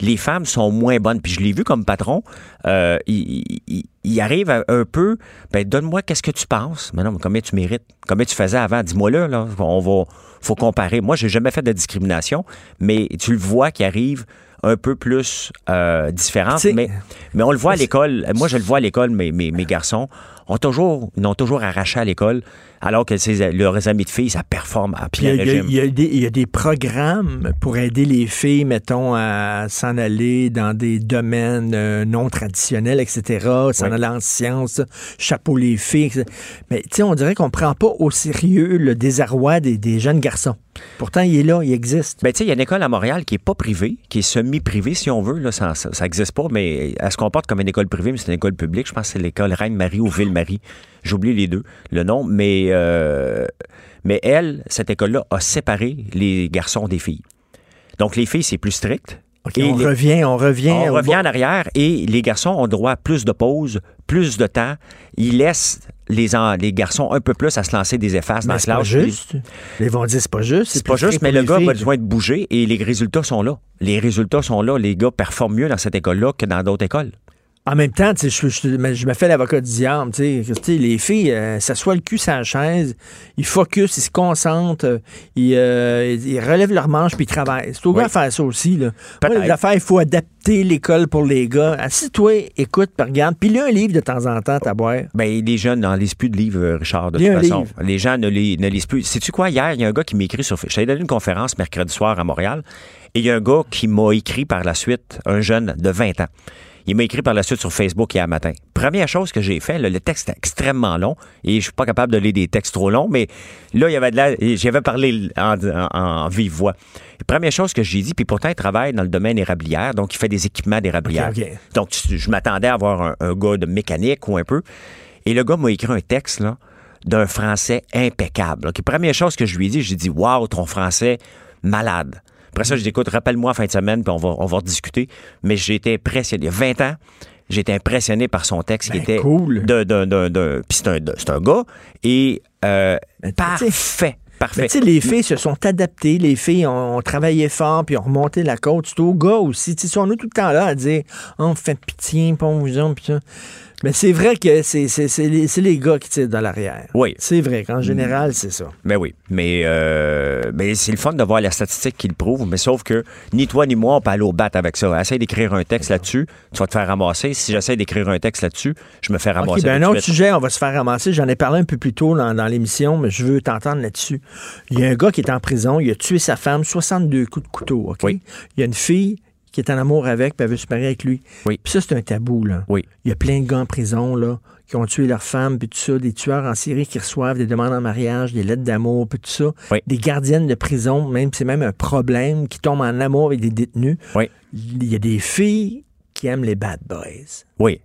Les femmes sont moins bonnes. Puis je l'ai vu comme patron, euh, il, il- il- il arrive à- un peu, ben donne-moi qu'est-ce que tu penses? Mais non, mais combien tu mérites? Combien tu faisais avant? Dis-moi là, là. On va, faut comparer. Moi, j'ai jamais fait de discrimination, mais tu le vois qui arrive un peu plus euh, différente. Mais, mais on le voit à l'école. Moi, je le vois à l'école, mes, mes, mes garçons ont toujours, ils ont toujours arraché à l'école, alors que ses- leurs amis de filles, ça performe à plein il y, a- il des- il y a des programmes pour aider les filles, mettons, à s'en aller dans des domaines euh, non traditionnels, etc., s'en aller en sciences, chapeau les filles. etc. Mais tu sais, on dirait qu'on prend pas au sérieux le désarroi des, des jeunes garçons. Pourtant, il est là, il existe. Ben, tu sais, il y a une école à Montréal qui est pas privée, qui est semi-privée, si on veut. Là, ça n'existe pas, mais elle se comporte comme une école privée, mais c'est une école publique. Je pense que c'est l'école Reine-Marie ou Ville-Marie. J'oublie les deux, le nom. Mais, euh, mais elle, cette école-là, a séparé les garçons des filles. Donc, les filles, c'est plus strict. On revient, on revient. On revient bas. en arrière et les garçons ont droit à plus de pauses, plus de temps. Ils laissent les, en- les garçons un peu plus à se lancer des effaces dans Mais la c'est pas classe. juste. Ils vont dire c'est pas juste. C'est pas juste, mais le gars filles. a besoin de bouger et les résultats sont là. Les résultats sont là. Les gars performent mieux dans cette école-là que dans d'autres écoles. En même temps, je, je- je me fais l'avocat du diable. les filles, euh, s'assoient le cul sur la chaise, ils focus, ils se concentrent, euh, ils, euh, ils relèvent leurs manches puis ils travaillent. C'est au gars de faire ça aussi. Là. L'affaire, il faut adapter l'école pour les gars. Assis-toi, écoute, puis regarde. Puis lis un livre de temps en temps, à boire. Ben, les jeunes n'en lisent plus de livres, euh, Richard, de Lis toute façon. livre. Les gens ne, lis- ne lisent plus. Sais-tu quoi? Hier, il y a un gars qui m'écrit sur Facebook. J'allais donné une conférence mercredi soir à Montréal et il y a un gars qui m'a écrit par la suite, un jeune de 20 ans. Il m'a écrit par la suite sur Facebook hier matin. Première chose que j'ai fait, là, le texte est extrêmement long et je suis pas capable de lire des textes trop longs, mais là, il y avait de la, j'avais parlé en, en- en vive voix. Première chose que j'ai dit, puis pourtant, il travaille dans le domaine érablière, donc il fait des équipements d'érablière. Ok, ok. Donc, je m'attendais à avoir un, un gars de mécanique ou un peu. Et le gars m'a écrit un texte, là, d'un français impeccable. Première chose que je lui ai dit, j'ai dit, waouh, ton français malade. Après ça, je dis, écoute, rappelle-moi fin de semaine, puis on va, on va discuter. Mais j'ai été impressionné. Il y a 20 ans, j'ai été impressionné par son texte qui était Ben, cool. de, de, de, de- puis c'est un, c'est un gars et euh, parfait. Parfait. Sais, les filles se sont adaptées, les filles ont, ont travaillé fort, puis ont remonté la côte. C'est aux gars aussi. Tu sais, si on est tout le temps là à dire oh, on fait pitié, pas vous autres, puis ça. Mais c'est vrai que c'est les, les gars qui tirent dans l'arrière. Oui. C'est vrai qu'en général, c'est ça. Ben oui, mais, euh, mais c'est le fun de voir la statistique qui le prouve, mais sauf que ni toi ni moi, on peut aller au bat avec ça. Essaye d'écrire un texte là-dessus, tu vas te faire ramasser. Si j'essaie d'écrire un texte là-dessus, je me fais ramasser. ben un autre sujet, on va se faire ramasser. J'en ai parlé un peu plus tôt dans, dans l'émission, mais je veux t'entendre là-dessus. Il y a un gars qui est en prison, il a tué sa femme, 62 coups de couteau, OK? Il y a une fille qui est en amour avec, puis elle veut se marier avec lui. Oui. Puis ça, c'est un tabou, là. Oui. Il y a plein de gars en prison, là, qui ont tué leur femme, puis tout ça, des tueurs en série qui reçoivent des demandes en mariage, des lettres d'amour, puis tout ça. Des gardiennes de prison, même, c'est même un problème, qui tombent en amour avec des détenus. Oui. Il y a des filles qui aiment les bad boys. Oui.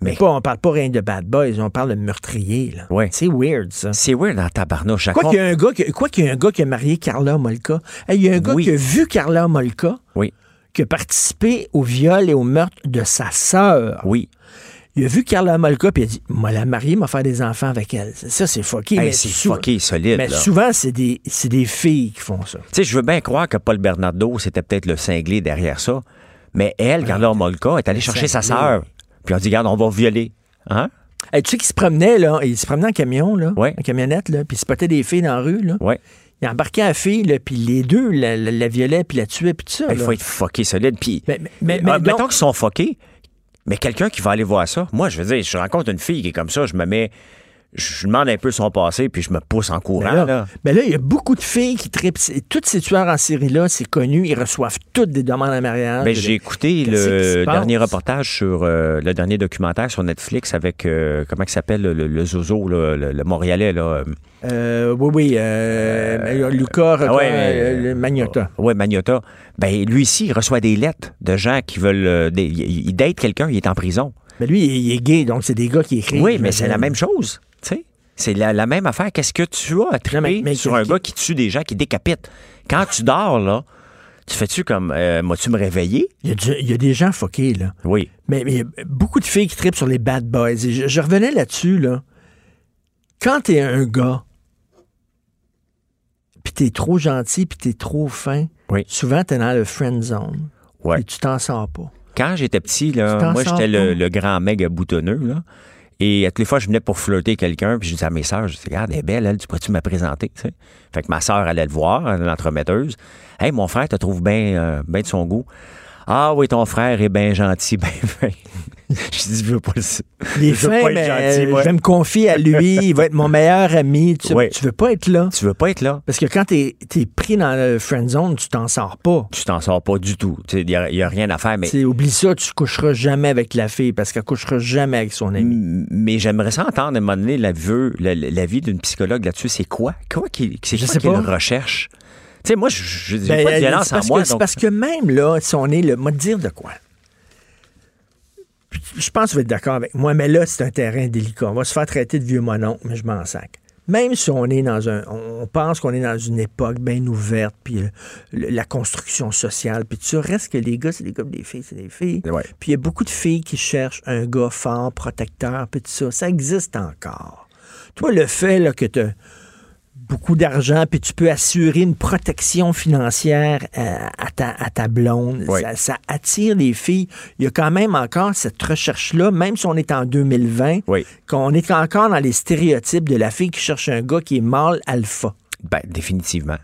Mais pas, on parle pas rien de bad boys, on parle de meurtrier, là. Oui. C'est weird, ça. C'est weird dans tabarnouche. Quoi qu'il y a un gars qui, quoi qu'il y a un gars qui a marié Carla Molka? Il y a un gars Oui. qui a vu Carla Molka? Oui. Qui a participé au viol et au meurtre de sa sœur. Oui. Il a vu Carla Molka puis il a dit Moi, la marier, m'a faire des enfants avec elle. Ça, c'est fucké. Hey, c'est fucké solide. Mais là. souvent, c'est des, des filles qui font ça. Tu sais, je veux bien croire que Paul Bernardo, c'était peut-être le cinglé derrière ça. Mais elle, Carla Molka, est allée chercher sa sœur. Puis on dit, regarde, on va violer. Hein? Hey, tu sais qu'il se promenait, là, il se promenait en camion, là, Ouais. en camionnette, là, puis il spottait des filles dans la rue, là. Ouais. Il embarquait la fille, là, puis les deux la, la, la violaient, puis la tuaient, puis tout ça. Il faut être fucké solide. Puis, mais, mais, mais Ah, donc- mettons qu'ils sont fuckés, mais quelqu'un qui va aller voir ça, moi, je veux dire, je rencontre une fille qui est comme ça, je me mets, je demande un peu son passé, puis je me pousse en courant. Mais là, là. mais là, il y a beaucoup de filles qui tripent. Tous ces tueurs en série-là, c'est connu. Ils reçoivent toutes des demandes en mariage. Ben, j'ai écouté le dernier reportage sur euh, le dernier documentaire sur Netflix avec euh, comment il s'appelle le, le Zozo, là, le, le Montréalais là. Euh, oui, oui. Euh, Lucas Ah ouais, euh, le Magnotta. Oui, Magnotta. Ben lui ici, il reçoit des lettres de gens qui veulent. euh, des- il, date quelqu'un, il est en prison. Mais lui, il est gay, donc c'est des gars qui écrivent. Oui, mais c'est la même chose. Tu sais, c'est la, la même affaire. Qu'est-ce que tu as à triper mais sur un gars qui tue des gens, qui décapite? Quand tu dors, là, tu fais-tu comme, euh, m'as-tu me réveillé? Il y, a du- il y a des gens fuckés, là. Oui. Mais, mais il y a beaucoup de filles qui tripent sur les bad boys. Et je, je revenais là-dessus, là. Quand t'es un gars, puis t'es trop gentil, puis t'es trop fin, souvent t'es dans le friend zone. Ouais. Et tu t'en sors pas. Quand j'étais petit, là, moi, j'étais le grand mec boutonneux, là. Et à toutes les fois, je venais pour flirter quelqu'un, puis je disais à mes sœurs, je disais, regarde, elle est belle, elle, tu pourrais-tu me présenter? Fait que ma sœur allait le voir, l'entremetteuse. Hey, mon frère te trouve bien euh, de son goût. Ah oui, ton frère est bien gentil, bien fin. je dis, je veux pas le Les je fins, pas être gentil, euh, moi. je vais me confier à lui, il va être mon meilleur ami. Tu, veux pas être là. Tu veux pas être là. Parce que quand t'es es pris dans le friend zone, tu t'en sors pas. Tu t'en sors pas du tout. Il n'y a, y a rien à faire, mais. Oublie ça, tu coucheras jamais avec la fille parce qu'elle couchera jamais avec son ami. M- Mais j'aimerais ça entendre à un moment donné la, vue- la, la vie d'une psychologue là-dessus. C'est quoi? Quoi qui, c'est quoi qu'elle recherche? Tu sais, moi, je j'ai Ben, pas de euh, violence en moi. C'est donc- parce que même là, si on est le. Moi, te dire de quoi? Je pense que tu vas être d'accord avec moi, mais là, c'est un terrain délicat. On va se faire traiter de vieux monon, mais je m'en sac. Même si on est dans un. On pense qu'on est dans une époque bien ouverte, puis euh, la construction sociale, puis tout ça, reste que les gars, c'est des gars, puis les filles, c'est des filles. Puis il y a beaucoup de filles qui cherchent un gars fort, protecteur, puis tout ça. Ça existe encore. Toi, le fait là, que tu beaucoup d'argent, puis tu peux assurer une protection financière euh, à, ta, à ta blonde. Oui. Ça, ça attire les filles. Il y a quand même encore cette recherche-là, même si on est en 2020, qu'on est encore dans les stéréotypes de la fille qui cherche un gars qui est mâle alpha, Ben, définitivement.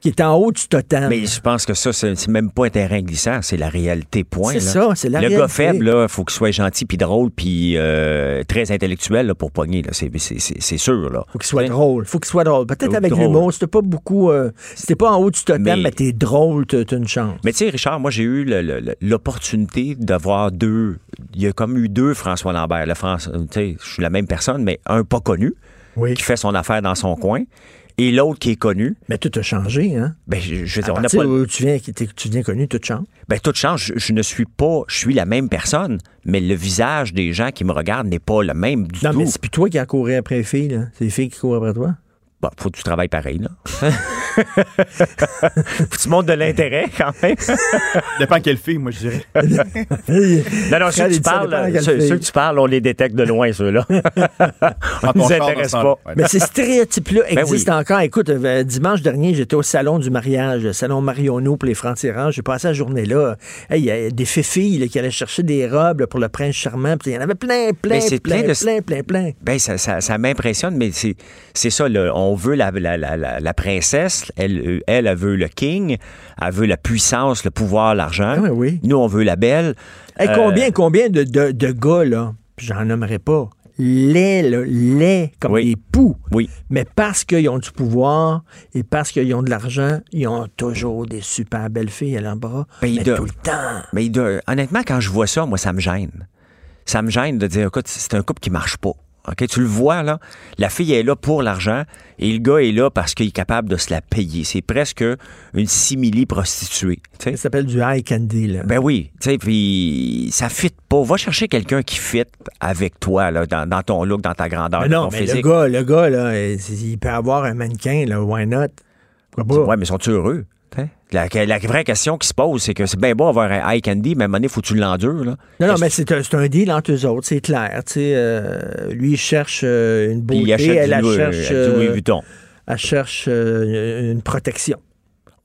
Qui est en haut du totem. Mais je pense que ça, c'est même pas un terrain glissant, c'est la réalité, point. C'est ça, c'est la Le réalité. gars faible, là, faut qu'il soit gentil, puis drôle, puis euh, très intellectuel là, pour pogner. là. C'est- sûr. Là. Faut qu'il soit drôle. Faut qu'il soit drôle. Peut-être avec l'humour, si t'es pas beaucoup. euh, t'es pas en haut du totem, mais, Mais- t'es drôle, t'as une chance. Mais tu sais, Richard, moi, j'ai eu le- le- le- l'opportunité d'avoir deux. Il y a comme eu deux François Lambert. Le France, je suis la même personne, mais un pas connu, qui fait son affaire dans son coin, et l'autre qui est connu. Mais tout a changé, hein? Ben, je, je veux À dire, on n'a partir pas. où tu viens, tu viens connu, tout change. Ben, tout change. Je, je ne suis pas. Je suis la même personne, mais le visage des gens qui me regardent n'est pas le même du Non, tout. mais c'est plus toi qui as couru après les filles, là. C'est les filles qui courent après toi. Bon, faut que tu travailles pareil, là. faut que tu montres de l'intérêt, quand même. Dépend quelle fille, moi, je dirais. Non, non, ceux que, tu parles, ceux, ceux que tu parles, on les détecte de loin, ceux-là. on ton nous intéresse pas. Mais ces stéréotypes-là Ben existent encore. Écoute, euh, dimanche dernier, j'étais au salon du mariage, le salon Marionneau pour les francs-tirants. J'ai passé la journée là. Hey, Il y a des filles qui allaient chercher des robes là, pour le prince charmant. Puis Il y en avait plein, plein, Ben, c'est plein, plein plein, de- plein, plein, Ben, ça, ça, ça m'impressionne, mais c'est, ça, là. on veut la, la, la, la, la elle, elle, elle veut le king, elle veut la puissance, le pouvoir, l'argent. Nous, on veut la belle. Hey, Euh, combien, combien de, de, de gars, là, j'en nommerai pas, laids, là, laids comme des poux. Oui. Mais parce qu'ils ont du pouvoir et parce qu'ils ont de l'argent, ils ont toujours des super belles filles à leur bras. Ben, mais doit- tout le temps. Mais doit- honnêtement, quand je vois ça, moi, ça me gêne. Ça me gêne de dire, écoute, c'est un couple qui marche pas. OK? Tu le vois, là? La fille est là pour l'argent et le gars est là parce qu'il est capable de se la payer. C'est presque une simili-prostituée. Ça s'appelle du high candy, là. Ben oui. Tu sais, puis ça fit pas. Va chercher quelqu'un qui fit avec toi, là, dans, dans ton look, dans ta grandeur, Mais dans non, ton mais physique. le gars, le gars, là, il peut avoir un mannequin, là, why not? Pourquoi pas? Ouais, mais sont-ils heureux? T'sais? La, la vraie question qui se pose, c'est que c'est bien beau avoir un high candy, mais à un moment donné, faut que tu l'endures. Là. Non, non, mais c'est un, deal entre eux autres, c'est clair. Euh, lui, il cherche euh, une Puis il beauté, achète elle, elle cherche... euh, Louis Vuitton. Elle cherche une protection.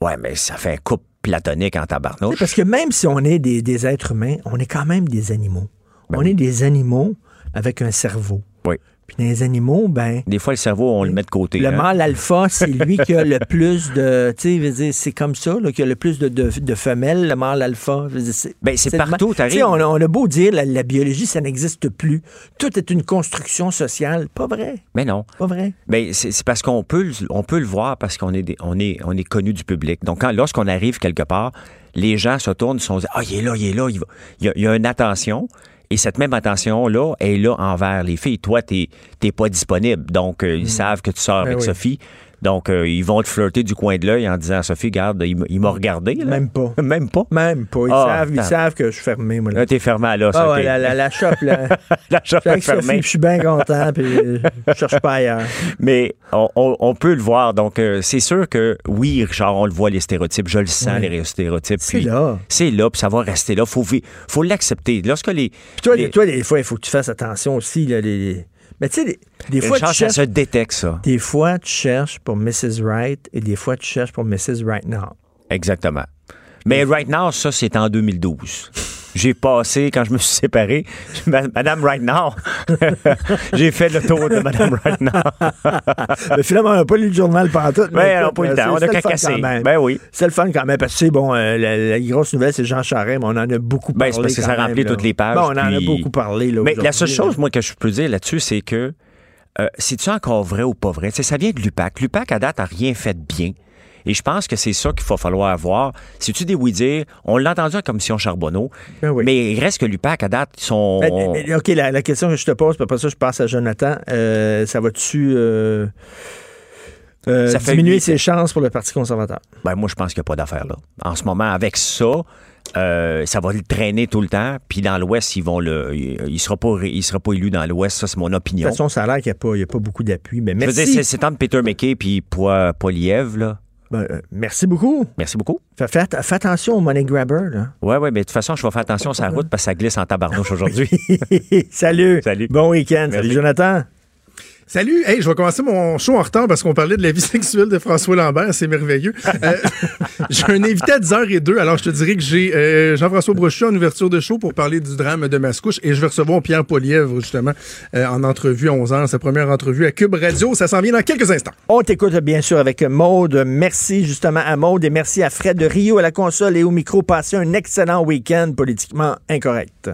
Ouais, mais ça fait un couple platonique en tabarnouche. Parce que même si on est des, des êtres humains, on est quand même des animaux. Ben on est des animaux avec un cerveau. Oui. Puis dans les animaux, ben... Des fois, le cerveau, on le met de côté. Le hein. mâle alpha, c'est lui qui a le plus de. Tu sais, c'est comme ça, là, qui a le plus de, de, de femelles, le mâle alpha. C'est Ben, partout, t'arrives. On, a- on a beau dire la, la biologie, ça n'existe plus. Tout est une construction sociale. Pas vrai. Mais non. Pas vrai. Ben, c'est parce qu'on peut, le- on peut le voir parce qu'on est, des- on est, on est connu du public. Donc, lorsqu'on arrive quelque part, les gens se tournent, se sont ah, il est là, il est là, il, va. il, y a, il y a une attention. Et cette même attention-là est là envers les filles. Toi, tu n'es pas disponible. Donc, euh, ils savent que tu sors Ben avec oui. Sophie. Donc, euh, ils vont te flirter du coin de l'œil en disant, Sophie, garde, il, m'a- il m'a regardé. là. Même pas. Même pas? Même pas. Ils, Ah, savent, ils savent que je suis fermé, moi. Là. Là, t'es fermé à l'os. Ah ouais, la, la, la shop, là. La shop est fermée. Je suis bien content, puis je cherche pas ailleurs. Mais on, on- on peut le voir. Donc, euh, c'est sûr que oui, Richard, on le voit, les stéréotypes. Je le sens, Oui. les stéréotypes. C'est Puis là. C'est là, puis ça va rester là. Faut, faut l'accepter. Lorsque les. Puis toi, les- toi, des fois, il faut que tu fasses attention aussi. Là, les- Mais tu sais, des, des fois, tu ça cherches... se détecte, ça. Des fois, tu cherches pour Mrs. Right et des fois, tu cherches pour Mrs. Right Now. Exactement. Mais right now, ça, c'est en 2012. J'ai passé, quand je me suis séparé, Ma- Madame Right Now, j'ai fait le tour de Madame Right Now. Mais finalement, on n'a pas lu le journal pantoute. Ouais, écoute, on n'a pas eu le euh, temps. On a cacassé. quand même. Ben oui. C'est le fun quand même. Parce que, bon, euh, la, la grosse nouvelle, c'est Jean Charest, mais on en a beaucoup Ben, parlé. c'est parce que ça remplit toutes les pages. On en a beaucoup parlé. Là, Mais la seule chose, moi, que je peux dire là-dessus, c'est que euh, c'est-tu encore vrai ou pas vrai? Tu sais, ça vient de l'UPAC. L'UPAC, à date, a rien fait de bien. Et je pense que c'est ça qu'il va falloir voir. Si tu dis oui dire, on l'a entendu en commission Charbonneau, mais il reste que l'UPAC, à date, ils sont... Ben, OK, la, la question que je te pose, puis après ça, je passe à Jonathan. Euh, ça va-tu. euh, euh, Ça diminuer ses chances pour le Parti conservateur? Ben, moi, je pense qu'il n'y a pas d'affaire là. En ce moment, avec ça, euh, ça va le traîner tout le temps. Puis dans l'Ouest, ils vont le. Il ne sera, pas il sera pas élu dans l'Ouest. Ça, c'est mon De opinion. toute façon, ça a l'air qu'il n'y a, a pas beaucoup d'appui. Mais merci. c'est- c'est entre Peter McKay puis Poi- Poiliev, là. Ben, euh, merci beaucoup. Merci beaucoup. Fais, fais att- fais attention au money grabber. Là. Ouais, ouais, mais de toute façon, je vais faire attention sur la route parce que ça glisse en tabarnouche aujourd'hui. Salut. Salut. Bon week-end. Salut. Jonathan. Salut, hey, je vais commencer mon show en retard parce qu'on parlait de la vie sexuelle de François Lambert, c'est merveilleux. Euh, j'ai un invité à 10h02, alors je te dirais que j'ai euh, Jean-François Brochu en ouverture de show pour parler du drame de Mascouche et je vais recevoir Pierre Polièvre justement euh, en entrevue à 11h, sa première entrevue à Cube Radio, ça s'en vient dans quelques instants. On t'écoute bien sûr avec Maude. Merci justement à Maude et merci à Fred de Rio à la console et au micro. Passez un excellent week-end politiquement incorrect.